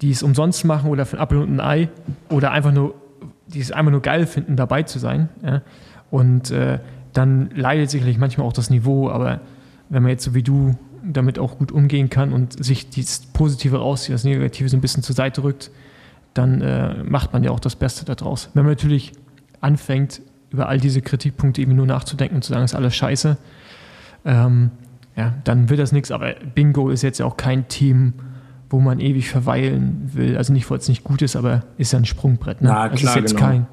Speaker 2: die es umsonst machen oder für ein Apfel und ein Ei oder einfach nur, die es einfach nur geil finden, dabei zu sein. Ja? Und äh, dann leidet sicherlich manchmal auch das Niveau, aber wenn man jetzt so wie du damit auch gut umgehen kann und sich das Positive rauszieht, das Negative so ein bisschen zur Seite rückt, dann äh, macht man ja auch das Beste daraus. Wenn man natürlich anfängt, über all diese Kritikpunkte eben nur nachzudenken und zu sagen, ist alles scheiße, ähm, ja, dann wird das nichts. Aber Bingo ist jetzt ja auch kein Team, wo man ewig verweilen will. Also nicht, weil es nicht gut ist, aber ist ja ein Sprungbrett. Ne?
Speaker 5: Ja,
Speaker 2: also
Speaker 5: klar,
Speaker 2: ist jetzt
Speaker 5: genau.
Speaker 2: kein.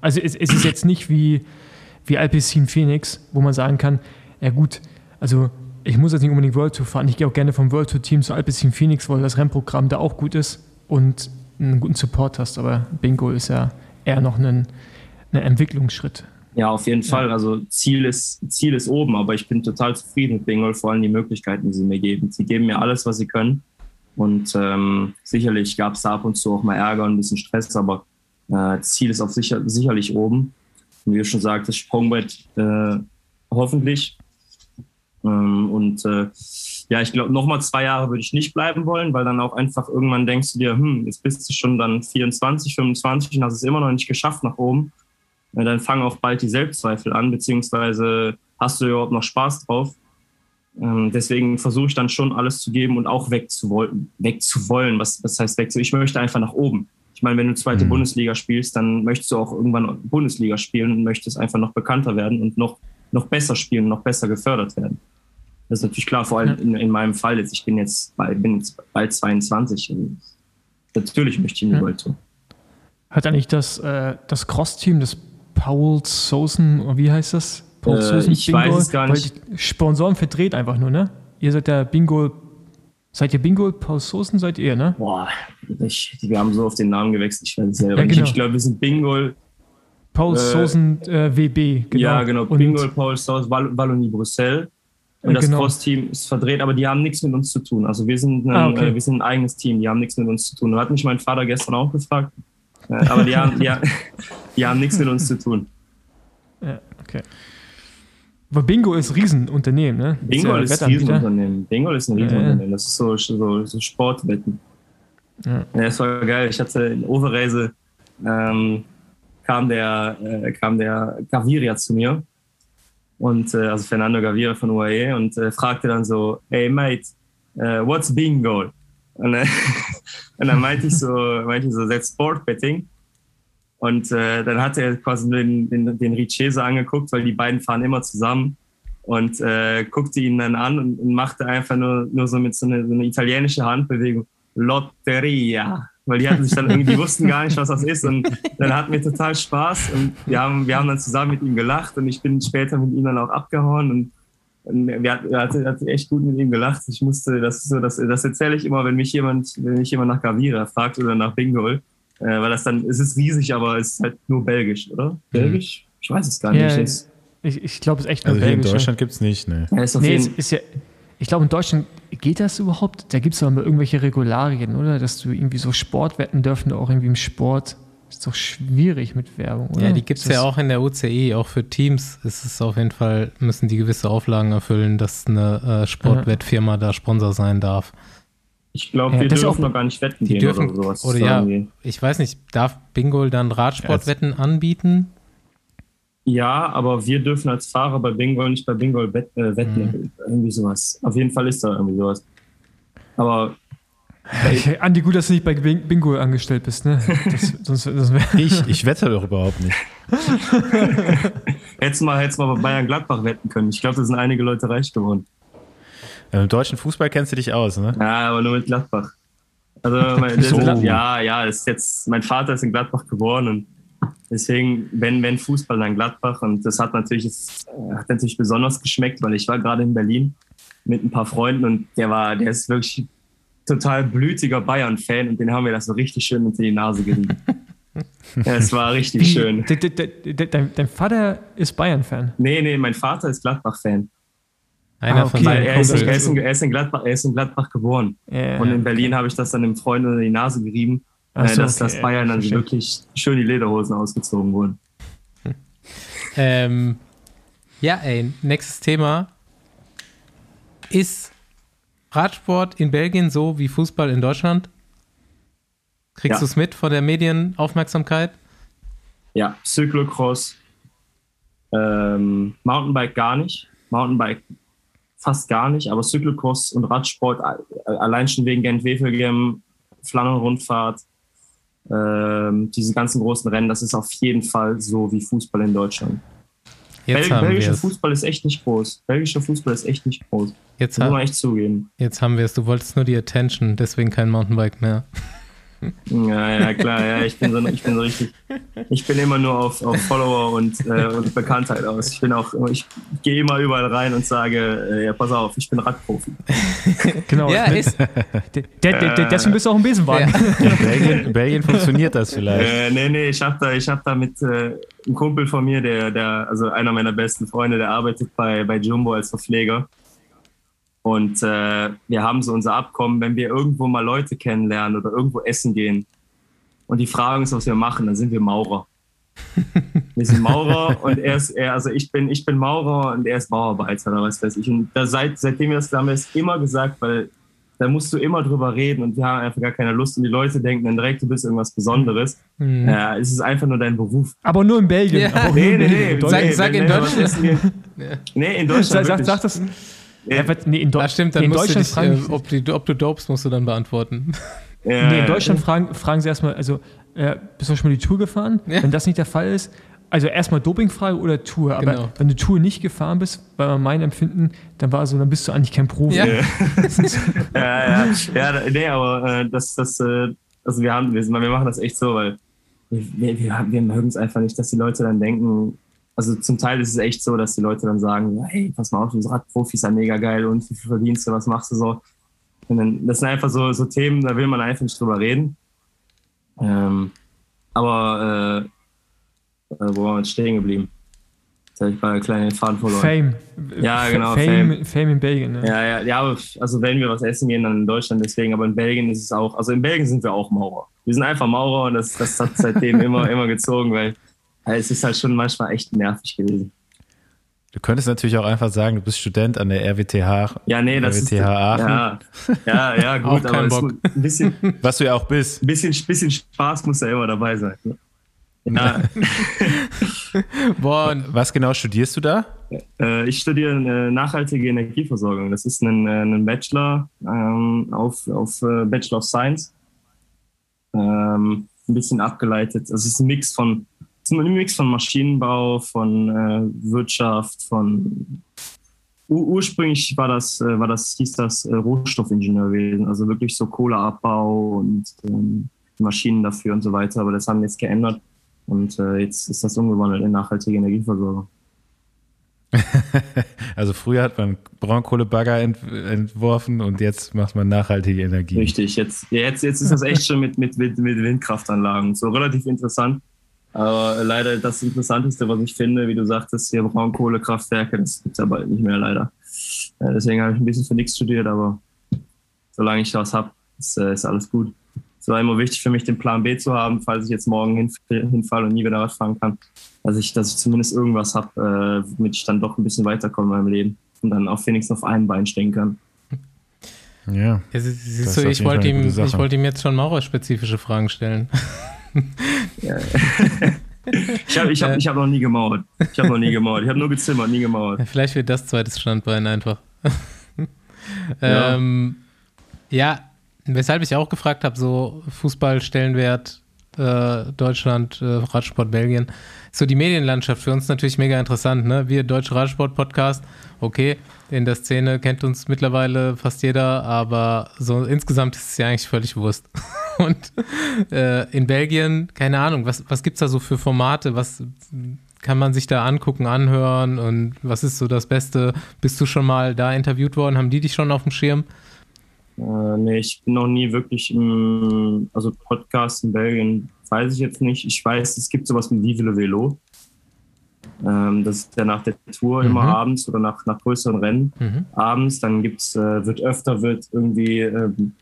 Speaker 2: Also es, es ist jetzt nicht wie, wie Alpecin Phoenix, wo man sagen kann, ja gut, also ich muss jetzt nicht unbedingt World Tour fahren. Ich gehe auch gerne vom World Tour Team zu Alpecin Phoenix, weil das Rennprogramm da auch gut ist und einen guten Support hast. Aber Bingo ist ja eher noch ein, ein Entwicklungsschritt.
Speaker 5: Ja, auf jeden Fall. Also Ziel ist, Ziel ist oben, aber ich bin total zufrieden mit Bingo, vor allem die Möglichkeiten, die sie mir geben. Sie geben mir alles, was sie können. Und ähm, sicherlich gab es da ab und zu auch mal Ärger und ein bisschen Stress, aber äh, Ziel ist auf sicher, sicherlich oben. Und wie du schon sagtest, Sprungbrett äh, hoffentlich. Ähm, und äh, ja, ich glaube, nochmal zwei Jahre würde ich nicht bleiben wollen, weil dann auch einfach irgendwann denkst du dir, hm, jetzt bist du schon dann 24, 25 und hast es immer noch nicht geschafft nach oben. Dann fangen auch bald die Selbstzweifel an, beziehungsweise hast du überhaupt noch Spaß drauf. Ähm, deswegen versuche ich dann schon alles zu geben und auch wegzuwollen. Wegzuwollen. Was, was heißt wegzu? Ich möchte einfach nach oben. Ich meine, wenn du zweite
Speaker 3: Mhm.
Speaker 5: Bundesliga spielst, dann möchtest du auch irgendwann Bundesliga spielen und möchtest einfach noch bekannter werden und noch, noch besser spielen, noch besser gefördert werden. Das ist natürlich klar, vor allem in, in meinem Fall jetzt. Ich bin jetzt, bald- bin jetzt bald 22. Und natürlich möchte ich in die
Speaker 2: Ja.
Speaker 5: World Tour.
Speaker 2: Hat eigentlich das, äh, das Cross-Team, das Paul Sosen, wie heißt das? Paul
Speaker 5: Äh, ich weiß es gar nicht.
Speaker 2: Sponsoren verdreht einfach nur, ne? Ihr seid der Bingo, seid ihr Bingo, Paul Sosen seid ihr, ne?
Speaker 5: Boah, ich, wir haben so auf den Namen gewechselt. Ich weiß es selber
Speaker 2: Ja, genau.
Speaker 5: Ich glaube, wir sind Bingo.
Speaker 2: Paul
Speaker 5: Äh,
Speaker 2: Sosen äh, WB, genau.
Speaker 5: Ja, genau.
Speaker 2: Und-
Speaker 5: Bingo, Paul Wall Wallonie, Brüssel. Und das
Speaker 2: Genau.
Speaker 5: Cross-Team ist verdreht, aber die haben nichts mit uns zu tun. Also wir sind, ein,
Speaker 2: Ah, okay.
Speaker 5: äh, wir sind ein eigenes Team, die haben nichts mit uns zu tun. Da hat mich mein Vater gestern auch gefragt. Aber die haben, die, haben- die haben nichts mit uns zu tun.
Speaker 2: Ja, okay. Aber Bingo ist ein Riesenunternehmen, ne?
Speaker 5: Bingo
Speaker 2: ja
Speaker 5: ist ein. Riesenunternehmen. Bingo ist ein Riesenunternehmen. Das ist so, so, so Sportwetten.
Speaker 2: Ja.
Speaker 5: Ja, das war geil. Ich hatte in Overreise ähm, kam der äh, kam der Gaviria zu mir und äh, also Fernando Gaviria von UAE und äh, fragte dann so, hey mate, äh, what's bingo? Und, äh, und dann meinte ich so, meinte ich so, that's Sport Betting. Und äh, dann hat er quasi den, den, den Richese angeguckt, weil die beiden fahren immer zusammen und äh, guckte ihn dann an und, und machte einfach nur, nur so mit so einer so eine italienische Handbewegung Lotteria. Weil die hatten sich dann irgendwie, wussten gar nicht, was das ist. Und dann hatten wir total Spaß und wir haben, wir haben dann zusammen mit ihm gelacht und ich bin später mit ihm dann auch abgehauen und wir hatten, hatte, hatte echt gut mit ihm gelacht. Ich musste, das ist so, das, das erzähle ich immer, wenn mich jemand, wenn mich jemand nach Gavira fragt oder nach Bingo, äh, weil das dann, es ist riesig, aber es ist halt nur belgisch, oder? Belgisch? Ich weiß es gar
Speaker 2: Ja,
Speaker 5: nicht.
Speaker 2: Ich ich glaube, es ist echt nur
Speaker 3: Also hier in
Speaker 2: belgisch. ja.
Speaker 3: Deutschland gibt es nicht, ne.
Speaker 5: ja, ist auf
Speaker 2: Nee, es
Speaker 5: jeden,
Speaker 2: ist ja. Ich glaube, in Deutschland geht das überhaupt? Da gibt es doch irgendwelche Regularien, oder? Dass du irgendwie so Sportwetten dürfen, auch irgendwie im Sport. Ist doch schwierig mit Werbung, oder?
Speaker 1: Ja, die gibt es ja auch in der UCI, auch für Teams ist es auf jeden Fall, müssen die gewisse Auflagen erfüllen, dass eine äh, Sportwettfirma da Sponsor sein darf.
Speaker 5: ich glaube,
Speaker 2: Ja,
Speaker 5: wir dürfen
Speaker 2: auch-
Speaker 5: noch gar nicht wetten
Speaker 1: Die
Speaker 5: gehen
Speaker 1: dürfen,
Speaker 5: oder sowas.
Speaker 1: oder ja,
Speaker 5: irgendwie-
Speaker 1: ich weiß nicht, darf Bingo dann Radsportwetten anbieten?
Speaker 5: Ja, aber wir dürfen als Fahrer bei Bingo nicht bei Bingo äh, wetten.
Speaker 1: Mhm.
Speaker 5: Irgendwie sowas. Auf jeden Fall ist da irgendwie sowas. Aber
Speaker 2: Hey, Andi, gut, dass du nicht bei Bing- Bingo angestellt bist, ne? Das, sonst, sonst
Speaker 3: Ich, ich wette doch überhaupt nicht.
Speaker 5: hättest du mal, hättest du mal bei Bayern Gladbach wetten können. Ich glaube, da sind einige Leute reich geworden.
Speaker 3: Ja, Im deutschen Fußball kennst du dich aus, ne?
Speaker 5: Ja, aber nur mit Gladbach. Also, mein,
Speaker 3: So.
Speaker 5: das, ja, ja, das ist jetzt, mein Vater ist in Gladbach geboren und deswegen, wenn, wenn Fußball, dann Gladbach. Und das hat natürlich, es hat natürlich besonders geschmeckt, weil ich war gerade in Berlin mit ein paar Freunden und der war, der ist wirklich total blütiger Bayern-Fan und den haben wir das so richtig schön unter die Nase gerieben. ja, es war richtig
Speaker 2: Wie-
Speaker 5: schön.
Speaker 2: de- de- de- de- Dein, dein Vater ist Bayern-Fan.
Speaker 5: Nee, nee, mein Vater ist Gladbach-Fan.
Speaker 1: Einer
Speaker 2: Ah,
Speaker 1: von
Speaker 2: okay.
Speaker 5: Weil
Speaker 1: seinen
Speaker 5: er ist, er, ist in, er, ist in Gladbach, er ist in Gladbach geboren.
Speaker 2: Ja,
Speaker 5: Und in Berlin habe ich das dann dem Freund unter die Nase gerieben,
Speaker 2: Ach
Speaker 5: äh,
Speaker 2: so,
Speaker 5: dass
Speaker 2: okay,
Speaker 5: das Bayern dann
Speaker 2: verstehe.
Speaker 5: wirklich schön die Lederhosen ausgezogen wurden.
Speaker 1: Ähm, ja, ey, nächstes Thema. Ist Radsport in Belgien so wie Fußball in Deutschland? Kriegst
Speaker 5: Ja.
Speaker 1: du es mit von der Medienaufmerksamkeit?
Speaker 5: Ja, Cyclocross, ähm, Mountainbike gar nicht, Mountainbike fast gar nicht, aber Cyclocross und Radsport allein schon wegen Gent-Wevelgem, Flandern-Rundfahrt, ähm, diese ganzen großen Rennen, das ist auf jeden Fall so wie Fußball in Deutschland.
Speaker 1: Jetzt
Speaker 5: Bel belgischer. Fußball ist echt nicht groß. Belgischer Fußball ist echt nicht groß.
Speaker 1: Jetzt,
Speaker 5: Das muss man
Speaker 1: ha
Speaker 5: echt zugeben.
Speaker 1: jetzt haben wir es. Du wolltest nur die Attention, deswegen kein Mountainbike mehr.
Speaker 5: Ja, ja, klar, ja, ich bin so, ich bin so richtig. Ich bin immer nur auf, auf Follower und, äh, und Bekanntheit aus. Ich bin auch, ich gehe immer überall rein und sage, äh, ja, pass auf, ich bin Radprofi.
Speaker 2: Genau.
Speaker 1: Ja, ist,
Speaker 2: der, der, der, deswegen bist du auch im Besenwagen.
Speaker 3: In Belgien, in Belgien funktioniert das vielleicht.
Speaker 5: Äh, nee, nee, ich habe da, ich hab da mit äh, einem Kumpel von mir, der, der, also einer meiner besten Freunde, der arbeitet bei, bei Jumbo als Verpfleger. Und äh, wir haben so unser Abkommen, wenn wir irgendwo mal Leute kennenlernen oder irgendwo essen gehen und die fragen uns, was wir machen, dann sind wir Maurer. Wir sind Maurer und er ist, er, also ich bin, ich bin Maurer und er ist Bauarbeiter oder was weiß ich. Und da seit, seitdem wir das haben wir es immer gesagt, weil da musst du immer drüber reden und wir haben einfach gar keine Lust und die Leute denken dann direkt, du bist irgendwas Besonderes.
Speaker 1: Hm.
Speaker 5: Ja, es ist einfach nur dein Beruf.
Speaker 2: Aber nur in Belgien.
Speaker 1: Ja.
Speaker 5: Nee, nee, nee.
Speaker 2: In
Speaker 1: Sag-
Speaker 2: Deutschland-
Speaker 1: sag in Deutschland-
Speaker 5: Nee, in
Speaker 2: Sag,
Speaker 5: Deutschland.
Speaker 2: sag,
Speaker 5: wirklich.
Speaker 2: sag das.
Speaker 5: Ja.
Speaker 2: Ja, was- nee, in,
Speaker 1: Ah, stimmt, dann
Speaker 2: nee, in
Speaker 1: musst du
Speaker 2: Deutschland
Speaker 1: dich,
Speaker 2: fragen,
Speaker 1: äh, ob, die, ob du dopest, musst du dann beantworten.
Speaker 5: Ja,
Speaker 2: nee, in
Speaker 5: ja.
Speaker 2: Deutschland fragen, fragen sie erstmal, also äh, bist du schon mal die Tour gefahren?
Speaker 1: Ja.
Speaker 2: Wenn das nicht der Fall ist, also erstmal Dopingfrage oder Tour. Aber
Speaker 1: Genau.
Speaker 2: wenn du Tour nicht gefahren bist, war mein Empfinden, dann war so, dann bist du eigentlich kein Profi.
Speaker 1: Ja.
Speaker 5: ja, ja, ja, nee, aber äh, das, das, äh, also wir haben, wir, wir machen das echt so, weil wir, wir, wir mögen es einfach nicht, dass die Leute dann denken, also zum Teil ist es echt so, dass die Leute dann sagen, hey, pass mal auf, du bist Radprofi, ist ja mega geil und wie viel verdienst du, was machst du so? Und dann, das sind einfach so, so Themen, da will man einfach nicht drüber reden. Ähm, aber äh, äh, wo waren wir jetzt stehen geblieben? Jetzt habe ich bei einer kleinen Faden verloren.
Speaker 2: Fame.
Speaker 5: Ja, genau,
Speaker 2: Fame, Fame. in Belgien. Ne?
Speaker 5: Ja, ja, ja, aber also wenn wir was essen gehen, dann in Deutschland deswegen, aber in Belgien ist es auch, also in Belgien sind wir auch Maurer. Wir sind einfach Maurer und das, das hat seitdem immer, immer gezogen, weil es ist halt schon manchmal echt nervig gewesen.
Speaker 3: Du könntest natürlich auch einfach sagen, du bist Student an der RWTH.
Speaker 5: Ja, nee, das ist.
Speaker 3: RWTH Aachen.
Speaker 5: Ja, ja, ja,
Speaker 1: Auch
Speaker 5: gut,
Speaker 1: kein
Speaker 5: aber es
Speaker 1: Bock.
Speaker 5: ein bisschen,
Speaker 3: Was du ja auch bist.
Speaker 5: bisschen, bisschen Spaß muss ja immer dabei sein. Ne? Ja,
Speaker 1: Boah, und
Speaker 3: Was genau studierst du da?
Speaker 5: äh, ich studiere äh, nachhaltige Energieversorgung. Das ist ein, äh, ein Bachelor ähm, auf, auf Bachelor of Science. Ähm, ein bisschen abgeleitet. Also es ist ein Mix von, ist ein Mix von Maschinenbau, von äh, Wirtschaft, von Ur ursprünglich war das, äh, war das, hieß das äh, Rohstoffingenieurwesen, also wirklich so Kohleabbau und ähm, Maschinen dafür und so weiter. Aber das haben wir jetzt geändert und äh, jetzt ist das umgewandelt in nachhaltige Energieversorgung.
Speaker 3: Also früher hat man Braunkohlebagger ent entworfen und jetzt macht man nachhaltige Energie.
Speaker 5: Richtig, jetzt, jetzt, jetzt ist das echt schon mit, mit, mit, mit Windkraftanlagen. So relativ interessant. Aber leider das Interessanteste, was ich finde, wie du sagtest, hier Braunkohlekraftwerke, das gibt es ja bald nicht mehr leider. Äh, deswegen habe ich ein bisschen für nichts studiert, aber solange ich das habe, ist, äh, ist alles gut. Es war immer wichtig für mich, den Plan B zu haben, falls ich jetzt morgen hinf hinfalle und nie wieder Radfahren kann, dass ich, dass ich zumindest irgendwas habe, äh, womit ich dann doch ein bisschen weiterkomme in meinem Leben und dann auch wenigstens auf einem Bein stehen kann.
Speaker 3: Ja.
Speaker 1: ja, sie- siehst du, ich wollte ihm, ich wollte ihm jetzt schon maurerspezifische Fragen stellen.
Speaker 5: Ja. ich habe ich hab, ich hab noch nie gemauert. Ich habe noch nie gemauert. Ich habe nur gezimmert, nie gemauert.
Speaker 1: Vielleicht wird das zweites Standbein einfach.
Speaker 5: Ja.
Speaker 1: ähm, ja, weshalb ich auch gefragt habe, so Fußball-Stellenwert äh, Deutschland, äh, Radsport Belgien. So die Medienlandschaft für uns natürlich mega interessant, ne? Wir Deutsche Radsport-Podcast, okay, in der Szene kennt uns mittlerweile fast jeder, aber so insgesamt ist es ja eigentlich völlig Wurst. Und äh, in Belgien, keine Ahnung, was, was gibt es da so für Formate? Was kann man sich da angucken, anhören und was ist so das Beste? Bist du schon mal da interviewt worden? Haben die dich schon auf dem Schirm?
Speaker 5: Äh, nee, ich bin noch nie wirklich im, also Podcast in Belgien, weiß ich jetzt nicht. Ich weiß, es gibt sowas wie Vive le Velo. Ähm, das ist ja nach der Tour immer
Speaker 1: Mhm.
Speaker 5: abends oder nach, nach größeren Rennen
Speaker 1: Mhm.
Speaker 5: abends. Dann gibt's, äh, wird öfter, wird irgendwie ähm,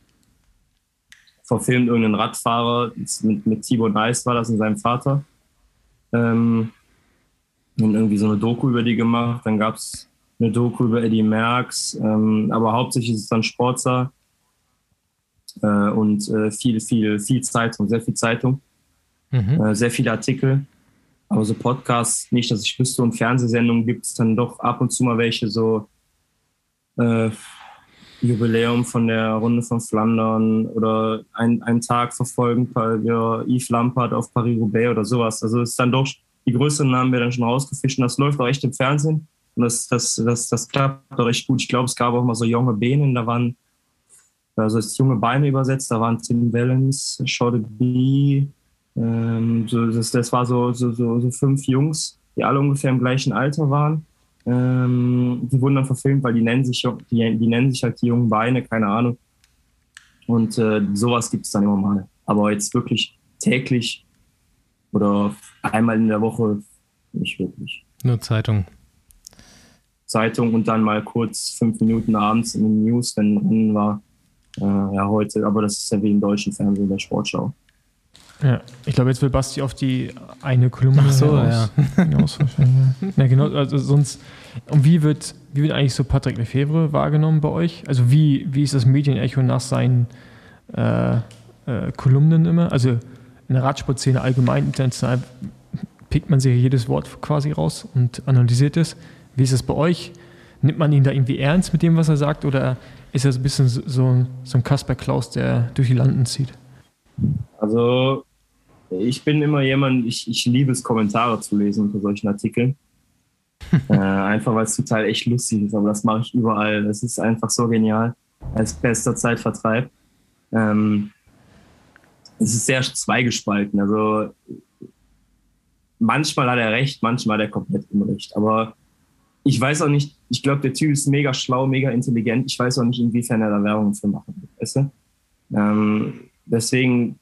Speaker 5: verfilmt irgendein Radfahrer, mit, mit Thibaut Neis war das und seinem Vater. Ähm, und irgendwie so eine Doku über die gemacht. Dann gab's eine Doku über Eddie Merckx, ähm, aber hauptsächlich ist es dann Sportler und äh, viel, viel, viel Zeitung, sehr viel Zeitung,
Speaker 1: Mhm.
Speaker 5: äh, sehr viele Artikel. Aber so Podcasts nicht, dass ich wüsste und Fernsehsendungen gibt es dann doch ab und zu mal welche so äh, Jubiläum von der Runde von Flandern oder ein, einen Tag verfolgen ja, Yves Lampard auf Paris-Roubaix oder sowas. Also es ist dann doch, die größeren Namen werden dann schon rausgefischt und das läuft auch echt im Fernsehen und das, das, das, das klappt auch recht gut. Ich glaube, es gab auch mal so junge Benen, da waren, also als junge Beine übersetzt, da waren Tim Wellens, Short B, ähm, so, das, das war so, so, so, so fünf Jungs, die alle ungefähr im gleichen Alter waren ähm, die wurden dann verfilmt, weil die nennen sich, die, die nennen sich halt die jungen Beine, keine Ahnung. Und äh, sowas gibt es dann immer mal. Aber jetzt wirklich täglich oder einmal in der Woche nicht wirklich.
Speaker 1: Nur Zeitung.
Speaker 5: Zeitung und dann mal kurz fünf Minuten abends in den News, wenn Rennen war. Äh, ja, heute, aber das ist ja wie im deutschen Fernsehen der Sportschau.
Speaker 2: Ja, ich glaube, jetzt will Basti auf die eine Kolumne Ach
Speaker 1: so, hinaus, ja. hinaus
Speaker 2: ja, genau, also sonst, und wie wird, wie wird eigentlich so Patrick Lefebvre wahrgenommen bei euch? Also wie, wie ist das Medienecho nach seinen äh, äh, Kolumnen immer? Also in der Radsportszene allgemein, international, pickt man sich jedes Wort quasi raus und analysiert es. Wie ist das bei euch? Nimmt man ihn da irgendwie ernst mit dem, was er sagt, oder ist er so ein bisschen so, so ein Kasper Klaus, der durch die Landen zieht?
Speaker 5: Also ich bin immer jemand, ich, ich liebe es, Kommentare zu lesen unter solchen Artikeln. äh, einfach weil es Teil echt lustig ist, aber das mache ich überall. Das ist einfach so genial als bester Zeitvertreib. Ähm, es ist sehr zweigespalten. Also manchmal hat er recht, manchmal hat er komplett unrecht. Aber ich weiß auch nicht, ich glaube, der Typ ist mega schlau, mega intelligent. Ich weiß auch nicht, inwiefern er da Werbung für machen wird. Weißt du? ähm, deswegen,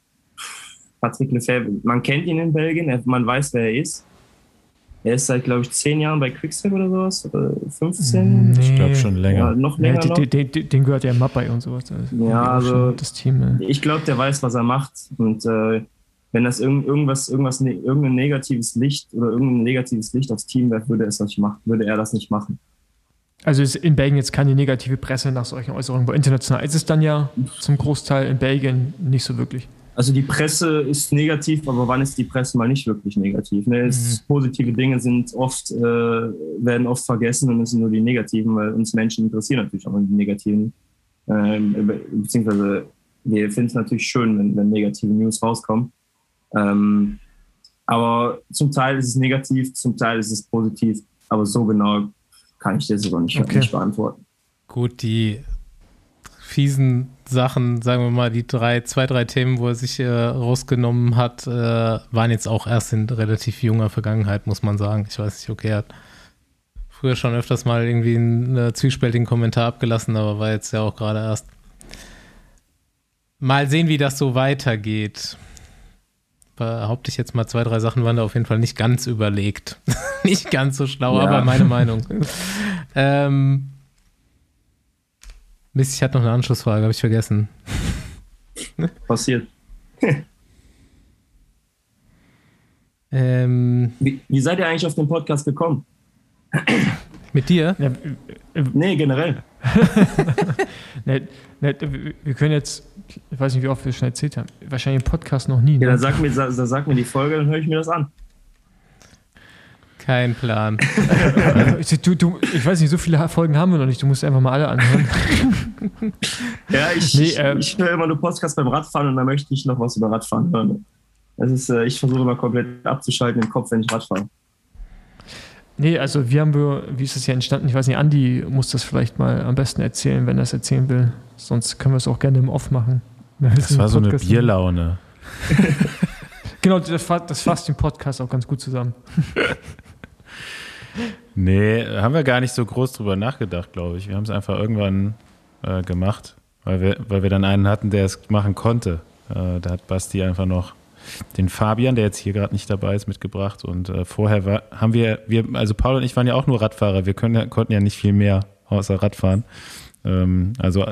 Speaker 5: Patrick Lefebvre, man kennt ihn in Belgien, man weiß, wer er ist. Er ist seit, glaube ich, zehn Jahren bei Quickstep oder sowas. Oder 15?
Speaker 3: Nee. Ich glaube schon länger. Ja,
Speaker 2: noch länger. Ja, den, den, den, gehört ja Mappai und sowas.
Speaker 5: Ja, also das Team. Ja. Ich glaube, der weiß, was er macht. Und äh, wenn das irgend, irgendwas, irgendwas, ne, irgendein negatives Licht oder irgendein negatives Licht aufs Team wäre, würde, würde er das nicht machen.
Speaker 2: Also ist in Belgien jetzt keine negative Presse nach solchen Äußerungen. Bei international ist es dann ja zum Großteil in Belgien nicht so wirklich.
Speaker 5: Also die Presse ist negativ, aber wann ist die Presse mal nicht wirklich negativ? Ne? Mhm. Positive Dinge sind oft, äh, werden oft vergessen und es sind nur die negativen, weil uns Menschen interessieren natürlich auch die negativen. Ähm, beziehungsweise wir finden es natürlich schön, wenn, wenn negative News rauskommen. Ähm, aber zum Teil ist es negativ, zum Teil ist es positiv, aber so genau kann ich dir sogar nicht, okay. nicht beantworten.
Speaker 1: Gut, die fiesen Sachen, sagen wir mal, die drei, zwei, drei Themen, wo er sich äh, rausgenommen hat, äh, waren jetzt auch erst in relativ junger Vergangenheit, muss man sagen. Ich weiß nicht, okay, er hat früher schon öfters mal irgendwie einen äh, zwiespältigen Kommentar abgelassen, aber war jetzt ja auch gerade erst. Mal sehen, wie das so weitergeht. Behaupte ich jetzt mal, zwei, drei Sachen waren da auf jeden Fall nicht ganz überlegt. nicht ganz so schlau, ja. aber meine Meinung. ähm, Mist, ich hatte noch eine Anschlussfrage, habe ich vergessen.
Speaker 5: Passiert.
Speaker 1: ähm,
Speaker 5: wie, wie, seid ihr eigentlich auf den Podcast gekommen?
Speaker 1: Mit dir?
Speaker 5: Ja, nee, generell.
Speaker 2: nee, nee, wir können jetzt, ich weiß nicht, wie oft wir schon erzählt haben, wahrscheinlich im Podcast noch nie.
Speaker 5: Ne? Ja, dann sag mir, sag, sag mir die Folge, dann höre ich mir das an.
Speaker 1: Kein Plan.
Speaker 2: du, du, ich weiß nicht, so viele Folgen haben wir noch nicht. Du musst einfach mal alle anhören.
Speaker 5: ja, ich, nee, ähm, ich, ich höre immer nur Podcast beim Radfahren und da möchte ich noch was über Radfahren hören. Das ist, äh, ich versuche immer komplett abzuschalten im Kopf, wenn ich Radfahre.
Speaker 2: Nee, also wie haben wir, wie ist das hier entstanden? Ich weiß nicht, Andi muss das vielleicht mal am besten erzählen, wenn er es erzählen will. Sonst können wir es auch gerne im Off machen.
Speaker 3: Das war so eine Bierlaune.
Speaker 2: genau, das, das fasst den Podcast auch ganz gut zusammen.
Speaker 3: Nee, haben wir gar nicht so groß drüber nachgedacht, glaube ich. Wir haben es einfach irgendwann äh, gemacht, weil wir, weil wir dann einen hatten, der es machen konnte. Äh, da hat Basti einfach noch den Fabian, der jetzt hier gerade nicht dabei ist, mitgebracht. Und äh, vorher war, haben wir, wir, also Paul und ich waren ja auch nur Radfahrer. Wir können, konnten ja nicht viel mehr außer Radfahren. Ähm, also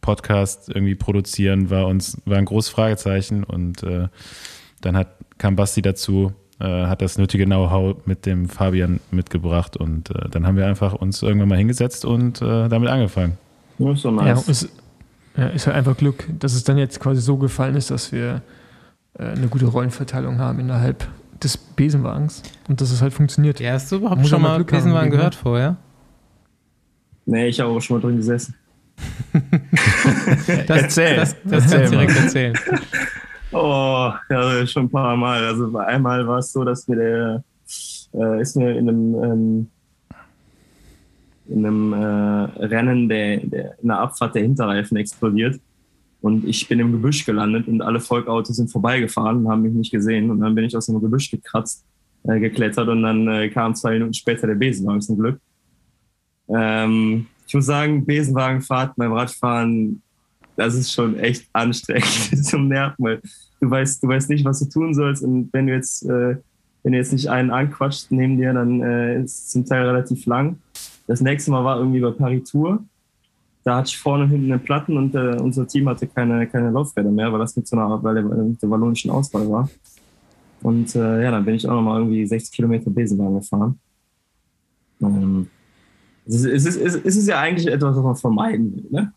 Speaker 3: Podcast irgendwie produzieren war uns war ein großes Fragezeichen. Und äh, dann hat, kam Basti dazu, äh, hat das nötige Know-how mit dem Fabian mitgebracht und äh, dann haben wir einfach uns irgendwann mal hingesetzt und äh, damit angefangen.
Speaker 2: Ja, so nice. Ja, ist, ja, ist halt einfach Glück, dass es dann jetzt quasi so gefallen ist, dass wir äh, eine gute Rollenverteilung haben innerhalb des Besenwagens und dass es halt funktioniert.
Speaker 1: Ja, hast du überhaupt schon mal Glück Besenwagen haben, gehört vorher?
Speaker 5: Nee, ich habe auch schon mal drin gesessen.
Speaker 1: das, erzähl, das, das erzähl direkt erzählen.
Speaker 5: Oh, ja, schon ein paar Mal. Also einmal war es so, dass mir der äh, ist mir in einem ähm, in einem äh, Rennen der, der, in der Abfahrt der Hinterreifen explodiert. Und ich bin im Gebüsch gelandet und alle Volkautos sind vorbeigefahren und haben mich nicht gesehen. Und dann bin ich aus dem Gebüsch gekratzt, äh, geklettert und dann äh, kam zwei Minuten später der Besenwagen zum Glück. Ähm, ich muss sagen, Besenwagenfahrt beim Radfahren, das ist schon echt anstrengend zum Nerven, weil du weißt, du weißt nicht, was du tun sollst. Und wenn du jetzt, äh, wenn du jetzt nicht einen anquatscht neben dir, dann äh, ist es zum Teil relativ lang. Das nächste Mal war irgendwie bei Paritur. Da hatte ich vorne und hinten eine Platten und äh, unser Team hatte keine, keine Laufräder mehr, weil das mit so einer, weil der, mit der wallonischen Auswahl war. Und äh, ja, dann bin ich auch nochmal irgendwie 60 Kilometer Besenwagen gefahren. Ähm, es, ist, es, ist, es ist ja eigentlich etwas, was man vermeiden will. Ne?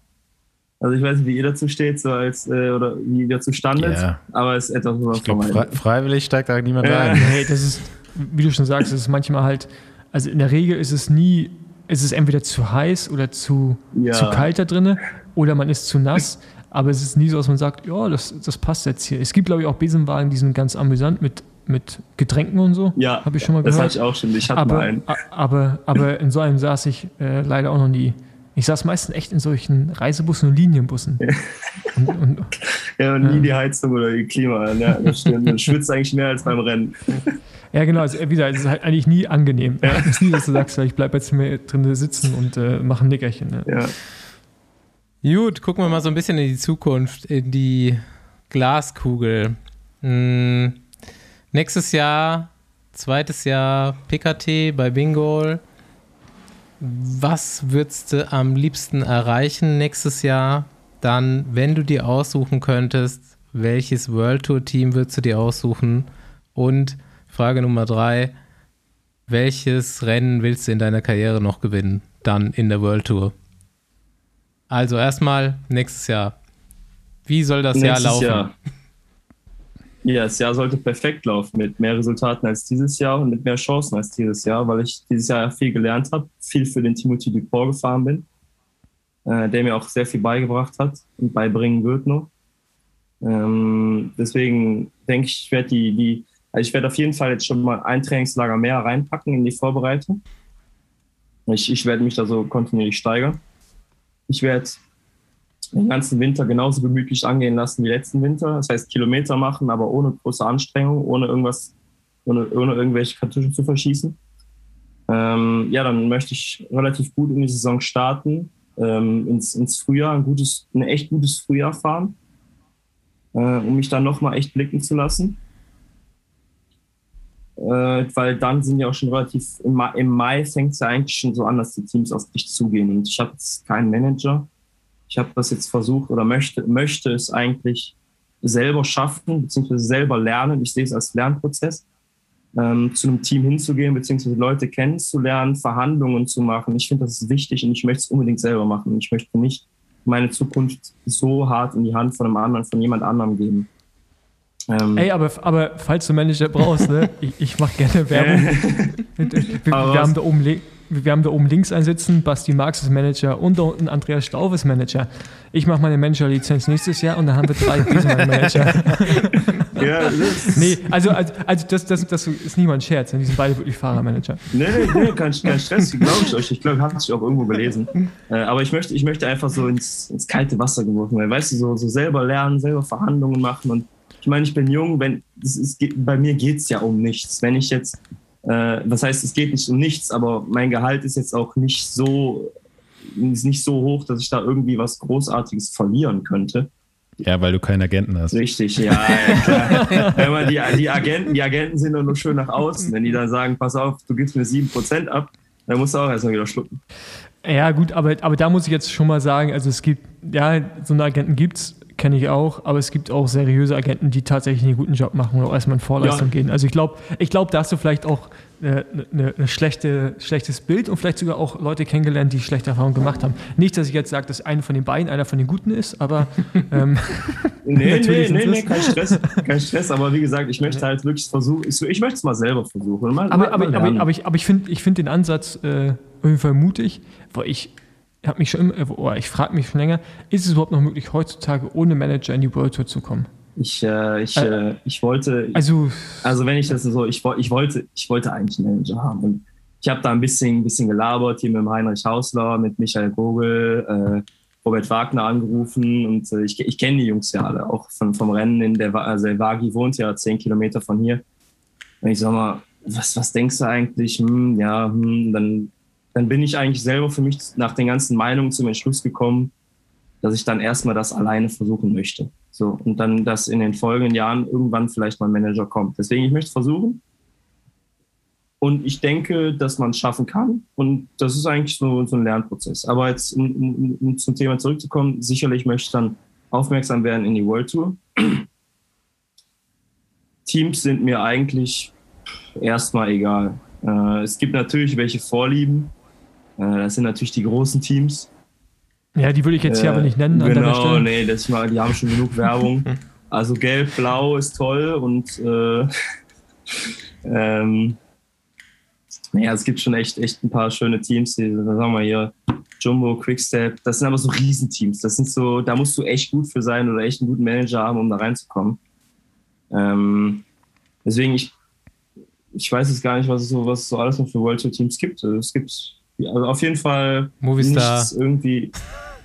Speaker 5: Also ich weiß nicht, wie ihr dazu steht, so als äh, oder wie ihr dazu standet, ja. aber es ist etwas, was man ich
Speaker 3: glaub,
Speaker 5: vermeiden
Speaker 3: will. Freiwillig steigt da niemand ja. rein.
Speaker 2: Hey, das ist, wie du schon sagst, es ist manchmal halt, also in der Regel ist es nie es ist entweder zu heiß oder zu, ja. zu kalt da drin oder man ist zu nass. Aber es ist nie so, dass man sagt, ja, das, das passt jetzt hier. Es gibt, glaube ich, auch Besenwagen, die sind ganz amüsant mit, mit Getränken und so.
Speaker 5: Ja,
Speaker 2: habe ich schon mal
Speaker 5: gehört.
Speaker 2: Das
Speaker 5: hatte ich auch schon. Ich hatte
Speaker 2: aber,
Speaker 5: mal einen.
Speaker 2: Aber, aber in so einem saß ich äh, leider auch noch nie. Ich saß meistens echt in solchen Reisebussen und Linienbussen.
Speaker 5: Ja, und, und, ja, und nie die Heizung oder die Klima. Ja, das stimmt. Man schwitzt eigentlich mehr als beim Rennen.
Speaker 2: Ja, genau. Also, wie gesagt, es ist halt eigentlich nie angenehm. Ja. Es ist nie, dass du sagst, ich bleibe jetzt mehr drin sitzen und äh, mache ein Nickerchen. Ne?
Speaker 5: Ja.
Speaker 1: Gut, gucken wir mal so ein bisschen in die Zukunft, in die Glaskugel. Hm, nächstes Jahr, zweites Jahr PKT bei Bingo. Was würdest du am liebsten erreichen nächstes Jahr? Dann, wenn du dir aussuchen könntest, welches World Tour Team würdest du dir aussuchen? Und Frage Nummer drei. Welches Rennen willst du in deiner Karriere noch gewinnen? Dann in der World Tour. Also erstmal nächstes Jahr. Wie soll das nächstes Jahr laufen? Jahr.
Speaker 5: Ja, das Jahr sollte perfekt laufen mit mehr Resultaten als dieses Jahr und mit mehr Chancen als dieses Jahr, weil ich dieses Jahr viel gelernt habe, viel für den Timothy Dupont gefahren bin, äh, der mir auch sehr viel beigebracht hat und beibringen wird noch. Ähm, deswegen denke ich, ich werde die, die also ich werde auf jeden Fall jetzt schon mal ein Trainingslager mehr reinpacken in die Vorbereitung. Ich, ich werde mich da so kontinuierlich steigern. Ich werde den ganzen Winter genauso gemütlich angehen lassen wie letzten Winter. Das heißt Kilometer machen, aber ohne große Anstrengung, ohne irgendwas, ohne, ohne irgendwelche Kartuschen zu verschießen. Ähm, ja, dann möchte ich relativ gut in die Saison starten, ähm, ins, ins Frühjahr, ein gutes, ein echt gutes Frühjahr fahren, äh, um mich dann nochmal echt blicken zu lassen äh, weil dann sind ja auch schon relativ, im Mai, im Mai fängt es ja eigentlich schon so an, dass die Teams auf dich zugehen. Und ich habe jetzt keinen Manager. Ich habe das jetzt versucht oder möchte, möchte es eigentlich selber schaffen, beziehungsweise selber lernen. Ich sehe es als Lernprozess, ähm, zu einem Team hinzugehen, beziehungsweise Leute kennenzulernen, Verhandlungen zu machen. Ich finde, das ist wichtig und ich möchte es unbedingt selber machen. Ich möchte nicht meine Zukunft so hart in die Hand von einem anderen, von jemand anderem geben.
Speaker 2: Ähm, Ey, aber, aber falls du Manager brauchst, ne, ich, ich mache gerne Werbung. wir, wir, haben da oben, wir haben da oben links einsitzen, Basti Marx ist Manager und da unten Andreas Stauf ist Manager. Ich mache meine Manager-Lizenz nächstes Jahr und dann haben wir drei Manager. ja, nee, also, also, also das, das, das ist niemand Scherz, die sind beide wirklich Fahrermanager.
Speaker 5: Nee, nee, nee, kein, kein Stress, glaube ich euch. Ich glaube, habe ich auch irgendwo gelesen. Äh, aber ich möchte, ich möchte einfach so ins, ins kalte Wasser geworfen werden. Weißt du, so, so selber lernen, selber Verhandlungen machen und ich meine, ich bin jung, wenn es ist, bei mir geht es ja um nichts. Wenn ich jetzt, äh, was heißt, es geht nicht um nichts, aber mein Gehalt ist jetzt auch nicht so, ist nicht so hoch, dass ich da irgendwie was Großartiges verlieren könnte.
Speaker 3: Ja, weil du keinen Agenten hast.
Speaker 5: Richtig, ja, ja Wenn man die, die, Agenten, die Agenten sind nur schön nach außen. Wenn die dann sagen, pass auf, du gibst mir 7% ab, dann musst du auch erstmal wieder schlucken.
Speaker 2: Ja, gut, aber, aber da muss ich jetzt schon mal sagen, also es gibt, ja, so eine Agenten gibt es, kenne ich auch, aber es gibt auch seriöse Agenten, die tatsächlich einen guten Job machen und auch erstmal in Vorleistung ja. gehen. Also ich glaube, ich glaube, da hast du vielleicht auch eine, eine, eine, schlechte, schlechtes Bild und vielleicht sogar auch Leute kennengelernt, die schlechte Erfahrungen gemacht haben. Nicht, dass ich jetzt sage, dass einer von den beiden einer von den Guten ist, aber
Speaker 5: ähm, nee, nee, nee, nee, kein Stress, kein Stress. Aber wie gesagt, ich möchte halt wirklich versuchen, ich, ich möchte es mal selber versuchen. Mal,
Speaker 2: aber, mal, aber, aber, aber, ich, aber ich finde ich find den Ansatz äh, auf jeden Fall mutig, weil ich habe mich schon immer, oh, ich frage mich schon länger, ist es überhaupt noch möglich, heutzutage ohne Manager in die World Tour zu kommen?
Speaker 5: Ich, äh, ich, äh, ich wollte,
Speaker 2: Also,
Speaker 5: also wenn ich das so, ich, ich wollte, ich wollte eigentlich einen Manager haben. Und ich habe da ein bisschen, ein bisschen gelabert, hier mit dem Heinrich Hausler, mit Michael Gogel, äh, Robert Wagner angerufen und äh, ich, ich kenne die Jungs ja alle, auch von, vom Rennen in der, also der Wagi wohnt ja zehn Kilometer von hier. Und ich sag mal, was, was denkst du eigentlich? Hm, ja, hm, dann, dann bin ich eigentlich selber für mich nach den ganzen Meinungen zum Entschluss gekommen, dass ich dann erstmal das alleine versuchen möchte. So, und dann, dass in den folgenden Jahren irgendwann vielleicht mein Manager kommt. Deswegen, ich möchte versuchen. Und ich denke, dass man es schaffen kann. Und das ist eigentlich so, so ein Lernprozess. Aber jetzt, um, um, um zum Thema zurückzukommen, sicherlich möchte ich dann aufmerksam werden in die World Tour. Teams sind mir eigentlich erstmal egal. Äh, es gibt natürlich welche Vorlieben. Äh, das sind natürlich die großen Teams.
Speaker 2: ja, die würde ich jetzt hier
Speaker 5: Äh,
Speaker 2: aber nicht nennen
Speaker 5: Genau, nee, das, mal- die haben schon genug Werbung. Also gelb, blau ist toll und äh, ähm, naja, es gibt schon echt, echt ein paar schöne Teams. Die, sagen wir hier Jumbo, Quickstep, das sind aber so Riesenteams. Das sind so, da musst du echt gut für sein oder echt einen guten Manager haben, um da reinzukommen. Ähm, deswegen, ich, ich weiß jetzt gar nicht, was es so, was es so alles noch für World Tour Teams gibt. Also Es gibt also auf jeden Fall
Speaker 1: Movistar.
Speaker 5: nichts irgendwie.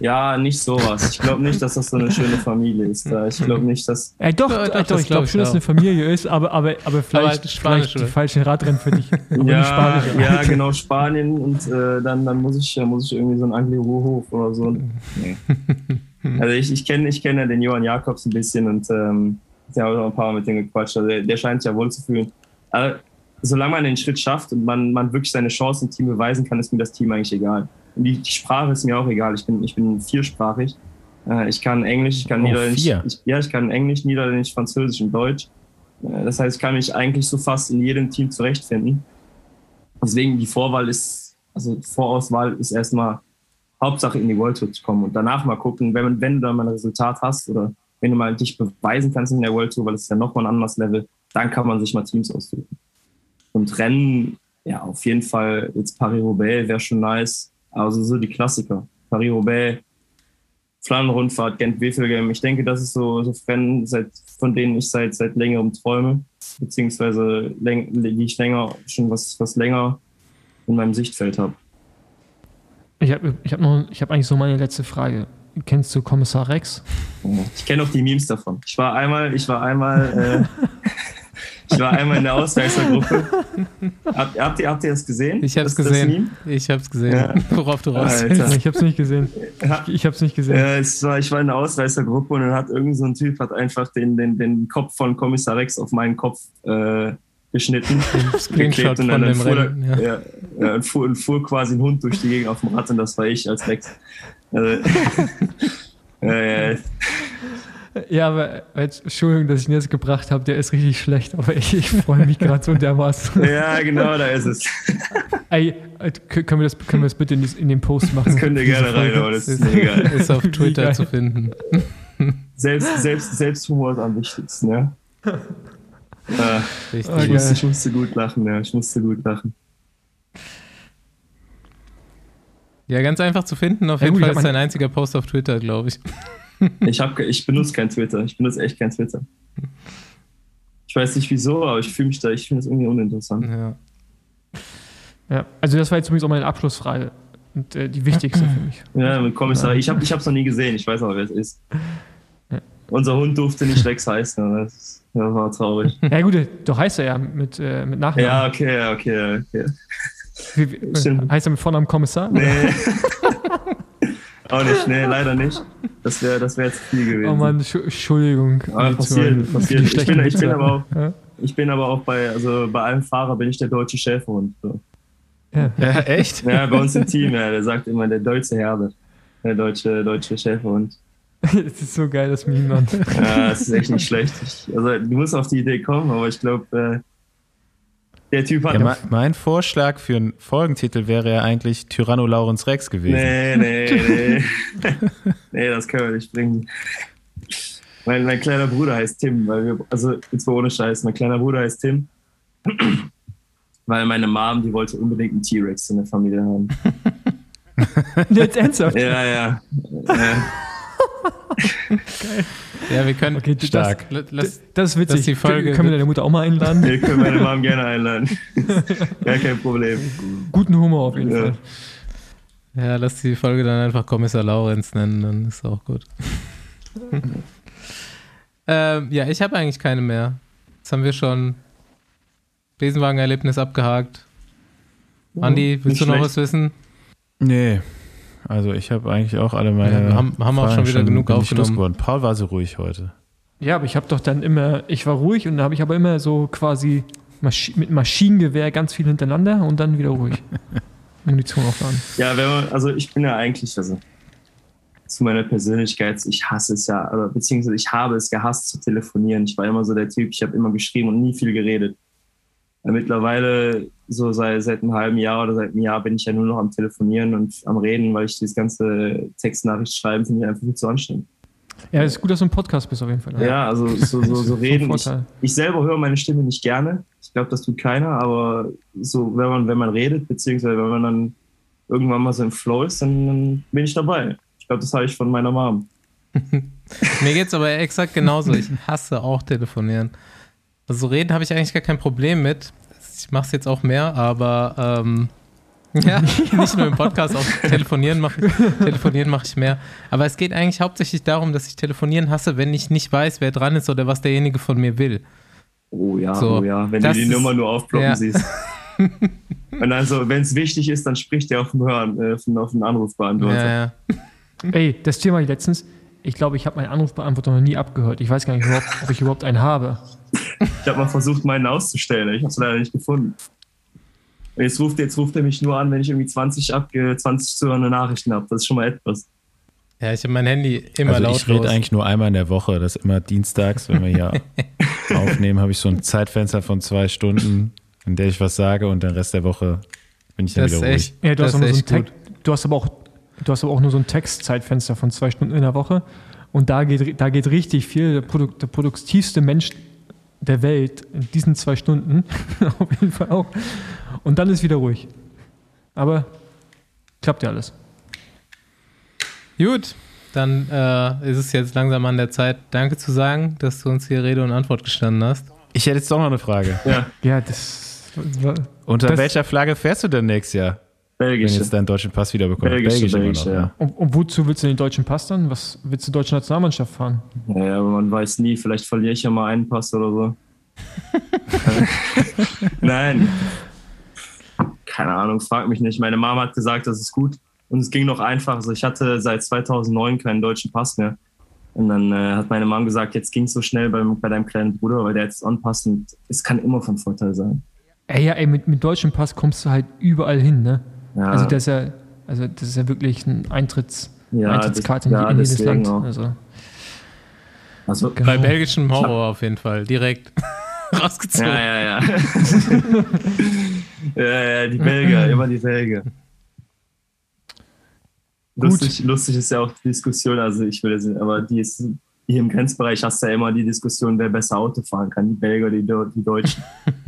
Speaker 5: Ja, nicht sowas. Ich glaube nicht, dass das so eine schöne Familie ist. Da. Ich glaube nicht, dass.
Speaker 2: Äh, doch,
Speaker 1: doch,
Speaker 2: doch,
Speaker 1: das
Speaker 2: ich glaube
Speaker 1: glaub
Speaker 2: schon, dass es
Speaker 1: auch.
Speaker 2: eine Familie ist, aber, aber, aber vielleicht,
Speaker 1: Spanisch,
Speaker 2: vielleicht die
Speaker 1: oder?
Speaker 2: falschen Radrennen für dich. Aber
Speaker 5: Ja, ja, genau, Spanien und äh, dann, dann muss ich, muss ich irgendwie so einen Angli-Hof oder so. Nee. Also ich, ich kenne ich kenn ja den Johann Jakobs ein bisschen und ähm, ich habe auch ein paar Mal mit dem gequatscht. Also der, der scheint sich ja wohl zu fühlen. Aber solange man den Schritt schafft und man, man wirklich seine Chance im Team beweisen kann, ist mir das Team eigentlich egal. Und die, die Sprache ist mir auch egal. Ich bin, ich bin viersprachig. Äh, ich kann Englisch, ich kann
Speaker 3: Oh,
Speaker 5: Niederländisch. Ich, ja, ich kann Englisch, Niederländisch, Französisch und Deutsch. Äh, Das heißt, ich kann mich eigentlich so fast in jedem Team zurechtfinden. Deswegen die Vorwahl ist, also die Vorauswahl ist erstmal Hauptsache in die World Tour zu kommen und danach mal gucken, wenn, wenn du dann mal ein Resultat hast oder wenn du mal dich beweisen kannst in der World Tour, weil es ist ja nochmal ein anderes Level, dann kann man sich mal Teams aussuchen. Und Rennen, ja, auf jeden Fall, jetzt Paris-Roubaix wäre schon nice. Also so die Klassiker. Paris-Roubaix, Flandern-Rundfahrt, Gent-Wevelgem. Ich denke, das ist so, so Rennen, seit, von denen ich seit, seit längerem träume, beziehungsweise läng, die ich länger, schon was, was länger in meinem Sichtfeld habe.
Speaker 2: Ich habe ich hab noch, ich habe eigentlich so meine letzte Frage. Kennst du Kommissar Rex?
Speaker 5: Ich kenne auch die Memes davon. Ich war einmal, ich war einmal, äh, ich war einmal in der Ausreißergruppe. Habt, habt, ihr, habt ihr das gesehen?
Speaker 1: Ich hab's
Speaker 5: das, das
Speaker 1: gesehen.
Speaker 5: Meme?
Speaker 1: Ich hab's gesehen.
Speaker 5: Ja.
Speaker 1: Worauf du raus
Speaker 5: Alter.
Speaker 2: Ich habe es nicht gesehen.
Speaker 5: Ja.
Speaker 2: Ich habe es nicht gesehen.
Speaker 5: Äh, es war, ich war in der Ausreißergruppe und dann hat irgend so ein Typ hat einfach den, den, den Kopf von Kommissar Rex auf meinen Kopf äh, geschnitten.
Speaker 1: Screenshot
Speaker 5: und
Speaker 1: von
Speaker 5: dann
Speaker 1: dem
Speaker 5: fuhr,
Speaker 1: Rennen. Ja.
Speaker 5: ja. Ja, und fuhr, und fuhr quasi ein Hund durch die Gegend auf dem Rad und das war ich als Rex. Also, äh,
Speaker 2: Ja, aber jetzt, Entschuldigung, dass ich ihn jetzt gebracht habe, der ist richtig schlecht, aber ich, ich freue mich gerade so dermaßen.
Speaker 5: ja, genau, da ist es.
Speaker 2: Ey, äh, können wir das, können wir das bitte in, in den Post machen?
Speaker 5: Das könnt ihr gerne rein, aber das ist egal.
Speaker 1: ist auf Twitter zu finden.
Speaker 5: Selbst, selbst, Selbsthumor ist am wichtigsten, ja. Äh,
Speaker 1: Richtig.
Speaker 5: Ich, musste, ich musste gut lachen, ja. Ich musste gut lachen.
Speaker 1: Ja, ganz einfach zu finden. Auf
Speaker 2: Ja,
Speaker 1: jeden
Speaker 2: gut,
Speaker 1: Fall ist
Speaker 2: mein-
Speaker 1: dein einziger Post auf Twitter, glaube ich.
Speaker 5: Ich, hab, ich benutze kein Twitter. Ich benutze echt kein Twitter. Ich weiß nicht wieso, aber ich fühle mich da, ich finde es irgendwie uninteressant.
Speaker 1: Ja.
Speaker 2: Ja, also das war jetzt übrigens auch meine Abschlussfrage. Und äh, die wichtigste für mich.
Speaker 5: Ja, mit Kommissar. Ich habe es noch nie gesehen. Ich weiß aber, wer es ist.
Speaker 2: Ja.
Speaker 5: Unser Hund durfte nicht Rex heißen. aber Das, das war traurig.
Speaker 2: Ja gut, doch heißt er ja mit, äh, mit Nachnamen.
Speaker 5: Ja, okay, ja, okay, okay.
Speaker 2: Wie, wie,
Speaker 5: stimmt.
Speaker 2: heißt er mit Vornamen Kommissar?
Speaker 5: Nee. Auch nicht, nee, leider nicht. Das wäre das wär jetzt viel gewesen.
Speaker 2: Oh Mann, Schu- Entschuldigung.
Speaker 5: Aber passiert, Ich bin, ich bin
Speaker 2: Witze.
Speaker 5: aber auch,
Speaker 2: Ja?
Speaker 5: ich bin aber auch bei, also bei einem Fahrer bin ich der deutsche Schäferhund. So.
Speaker 2: Ja.
Speaker 3: Ja, echt?
Speaker 5: Ja, bei uns im Team, ja, der sagt immer der deutsche Herbert. Der deutsche, deutsche Schäferhund.
Speaker 2: Das ist so geil, das Meme, Mann.
Speaker 5: Ja, das ist echt nicht schlecht. Ich, also du musst auf die Idee kommen, aber ich glaube, äh, der Typ hat.
Speaker 3: Ja, mein, Vorschlag für einen Folgentitel wäre ja eigentlich Tyranno Laurens Rex gewesen.
Speaker 5: nee, nee, nee. nee, das können wir nicht bringen. Mein, mein kleiner Bruder heißt Tim, weil wir, also jetzt mal ohne Scheiß, mein kleiner Bruder heißt Tim, weil meine Mom, die wollte unbedingt einen T-Rex in der Familie haben.
Speaker 2: Jetzt ernsthaft?
Speaker 5: Ja, ja. ja.
Speaker 1: Ja, wir können.
Speaker 2: Okay, das-
Speaker 3: Stark.
Speaker 1: Lass, lass,
Speaker 2: Das ist witzig.
Speaker 1: Das ist die Folge.
Speaker 2: Können wir deine Mutter auch mal einladen?
Speaker 5: Wir können meine Mom gerne einladen. Gar kein Problem.
Speaker 2: Guten Humor auf jeden
Speaker 5: Ja.
Speaker 2: Fall.
Speaker 1: ja, lass die Folge dann einfach Kommissar Laurenz nennen, dann ist auch gut. ähm, ja, ich habe eigentlich keine mehr. Jetzt haben wir schon Besenwagen-Erlebnis abgehakt. Andi, willst
Speaker 5: nicht
Speaker 1: du noch
Speaker 5: schlecht.
Speaker 1: was wissen?
Speaker 3: Nee. Also ich habe eigentlich auch alle meine.
Speaker 1: Ja, haben- haben auch schon wieder genug
Speaker 3: bin ich
Speaker 1: aufgenommen.
Speaker 3: Paul war so ruhig heute.
Speaker 2: Ja, aber ich habe doch dann immer, ich war ruhig und da habe ich aber immer so quasi Maschi mit Maschinengewehr ganz viel hintereinander und dann wieder ruhig. Munition aufladen.
Speaker 5: Ja, wenn man, also ich bin ja eigentlich, also zu meiner Persönlichkeit, ich hasse es ja, oder beziehungsweise ich habe es gehasst zu telefonieren. Ich war immer so der Typ, ich habe immer geschrieben und nie viel geredet. Ja, mittlerweile, so seit, seit einem halben Jahr oder seit einem Jahr, bin ich ja nur noch am Telefonieren und am Reden, weil ich das ganze Textnachricht schreiben finde ich einfach viel zu anstrengend.
Speaker 2: Ja, es ist gut, dass du ein Podcast bist auf jeden Fall.
Speaker 5: Ja, also so, so, so reden. Ich, ich selber höre meine Stimme nicht gerne. Ich glaube, das tut keiner, aber so, wenn man, wenn man redet, beziehungsweise wenn man dann irgendwann mal so im Flow ist, dann, dann bin ich dabei. Ich glaube, das habe ich von meiner Mom.
Speaker 1: Mir geht's aber exakt genauso. Ich hasse auch telefonieren. Also reden habe ich eigentlich gar kein Problem mit. Ich mache es jetzt auch mehr, aber ähm, ja, nicht nur im Podcast, auch telefonieren mache ich, telefonieren mache ich mehr. Aber es geht eigentlich hauptsächlich darum, dass ich telefonieren hasse, wenn ich nicht weiß, wer dran ist oder was derjenige von mir will.
Speaker 5: Oh ja,
Speaker 1: So,
Speaker 5: oh ja, wenn du die
Speaker 1: ist-
Speaker 5: Nummer nur aufploppen
Speaker 1: ja.
Speaker 5: siehst. Und also, wenn es wichtig ist, dann spricht der auf dem Hören, äh, auf den- den Anrufbeantworter.
Speaker 1: Ja, ja.
Speaker 2: Ey, das Thema ich letztens, ich glaube, ich habe meinen Anrufbeantworter noch nie abgehört. Ich weiß gar nicht, überhaupt, ob ich überhaupt einen habe.
Speaker 5: Ich habe mal versucht, meinen auszustellen. Ich habe es leider nicht gefunden. Und jetzt ruft, jetzt ruft er mich nur an, wenn ich irgendwie 20, abge 20 zuhörende Nachrichten habe. Das ist schon mal etwas.
Speaker 1: ja ich habe mein Handy immer
Speaker 3: also ich
Speaker 1: lautlos.
Speaker 3: rede eigentlich nur einmal in der Woche. Das ist immer dienstags, wenn wir hier aufnehmen, habe ich so ein Zeitfenster von zwei Stunden, in der ich was sage und den Rest der Woche bin ich dann
Speaker 1: das ist
Speaker 3: wieder ruhig.
Speaker 1: echt,
Speaker 2: Ja, du
Speaker 1: das
Speaker 2: hast, so. Text, du hast aber auch, du hast aber auch nur so ein Textzeitfenster von zwei Stunden in der Woche. Und da geht, da geht richtig viel. Der, Produkt, der produktivste Mensch der Welt in diesen zwei Stunden. auf jeden Fall auch. Und dann ist wieder ruhig. Aber klappt ja alles.
Speaker 1: Gut, dann äh, ist es jetzt langsam an der Zeit, Danke zu sagen, dass du uns hier Rede und Antwort gestanden hast.
Speaker 3: Ich hätte jetzt doch noch eine Frage.
Speaker 5: Ja,
Speaker 2: Ja, das.
Speaker 3: Unter
Speaker 2: Das-
Speaker 3: welcher Flagge fährst du denn nächstes Jahr, wenn du
Speaker 5: belgische.
Speaker 3: jetzt deinen deutschen Pass wieder bekommst?
Speaker 5: Belgische,
Speaker 3: immer
Speaker 5: belgische,
Speaker 3: noch,
Speaker 5: ja.
Speaker 2: Und, und wozu willst du den deutschen Pass dann? Was willst du deutsche Nationalmannschaft fahren?
Speaker 5: Ja, ja, aber man weiß nie, vielleicht verliere ich ja mal einen Pass oder so. Nein. Keine Ahnung, frag mich nicht. Meine Mama hat gesagt, das ist gut. Und es ging noch einfach. Also ich hatte seit 2009 keinen deutschen Pass mehr. Und dann äh, hat meine Mom gesagt, jetzt ging es so schnell beim, bei deinem kleinen Bruder, weil der jetzt anpasst. Und es kann immer von Vorteil sein.
Speaker 2: Ey, ja, ey, mit, mit deutschem Pass kommst du halt überall hin, ne?
Speaker 5: Ja,
Speaker 2: Also das ist ja, also das ist ja wirklich ein Eintritts,
Speaker 5: ja,
Speaker 2: Eintrittskarte
Speaker 5: das,
Speaker 2: in,
Speaker 5: ja,
Speaker 2: in jedes Land. Also,
Speaker 5: Also,
Speaker 2: Genau.
Speaker 1: Bei belgischem Horror auf jeden Fall, direkt rausgezogen.
Speaker 5: ja, ja, ja. ja, ja, die Belgier, immer die Belgier. Lustig, lustig ist ja auch die Diskussion, also ich will jetzt nicht, aber die ist, hier im Grenzbereich hast du ja immer die Diskussion, wer besser Auto fahren kann, die Belgier oder die, die Deutschen.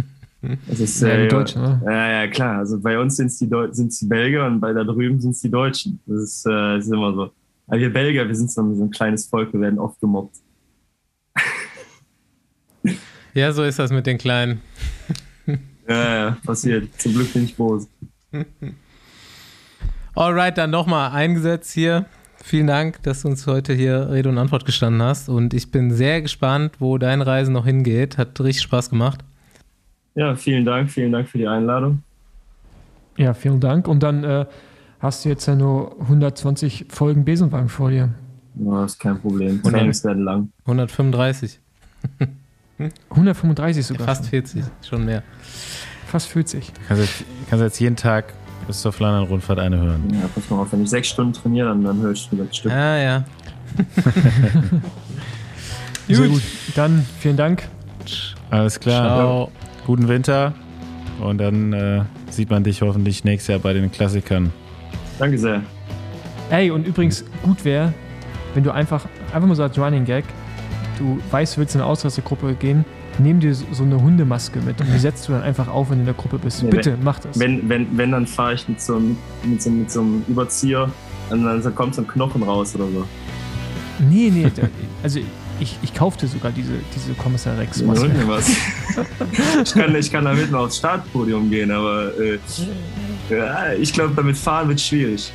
Speaker 5: Das ist,
Speaker 2: ja,
Speaker 5: äh,
Speaker 2: Deutschen, ne?
Speaker 5: Ja, ja, klar. Also bei uns sind es die, Deu sind's die Belgier und bei da drüben sind es die Deutschen. Das ist, äh, das ist immer so. Aber wir Belgier, wir sind so ein so ein kleines Volk, wir werden oft gemobbt.
Speaker 1: Ja, so ist das mit den Kleinen.
Speaker 5: Ja, ja, passiert. Zum Glück bin ich groß.
Speaker 1: Alright, dann nochmal eingesetzt hier. Vielen Dank, dass du uns heute hier Rede und Antwort gestanden hast. Und ich bin sehr gespannt, wo deine Reise noch hingeht. Hat richtig Spaß gemacht.
Speaker 5: Ja, vielen Dank, vielen Dank für die Einladung.
Speaker 2: Ja, vielen Dank. Und dann äh, hast du jetzt ja nur 120 Folgen Besenwagen vor dir.
Speaker 5: Ja, ist kein Problem. Trainings werden lang.
Speaker 1: 135,
Speaker 2: 135 sogar.
Speaker 1: fast
Speaker 2: schon.
Speaker 1: 40, schon mehr.
Speaker 2: Fast 40.
Speaker 3: Kannst jetzt, kannst jetzt jeden Tag bis zur Flandern-Rundfahrt eine hören.
Speaker 5: Ja, pass mal auf, wenn ich sechs Stunden trainiere, dann, dann höre ich schon das Stück.
Speaker 1: Ah ja.
Speaker 2: Sehr gut. Dann vielen Dank.
Speaker 3: Alles klar.
Speaker 1: Ciao.
Speaker 3: Guten Winter. Und dann äh, sieht man dich hoffentlich nächstes Jahr bei den Klassikern.
Speaker 5: Danke sehr.
Speaker 2: Ey, und übrigens, gut wäre, wenn du einfach, einfach mal so als Running Gag, du weißt, du willst in eine Ausreißergruppe gehen Nimm dir so eine Hundemaske mit und die setzt du dann einfach auf, wenn du in der Gruppe bist.
Speaker 5: Nee,
Speaker 2: Bitte,
Speaker 5: wenn-
Speaker 2: mach das.
Speaker 5: Wenn, wenn, wenn dann fahre ich mit so, einem, mit, so, mit so einem Überzieher und dann kommt so ein Knochen raus oder so.
Speaker 2: Nee, nee, also ich, ich kaufte sogar diese, diese Kommissar Rex Maske.
Speaker 5: irgendwas. ich, kann, ich kann damit mal aufs Startpodium gehen, aber äh, ja, ich glaube, damit fahren wird schwierig.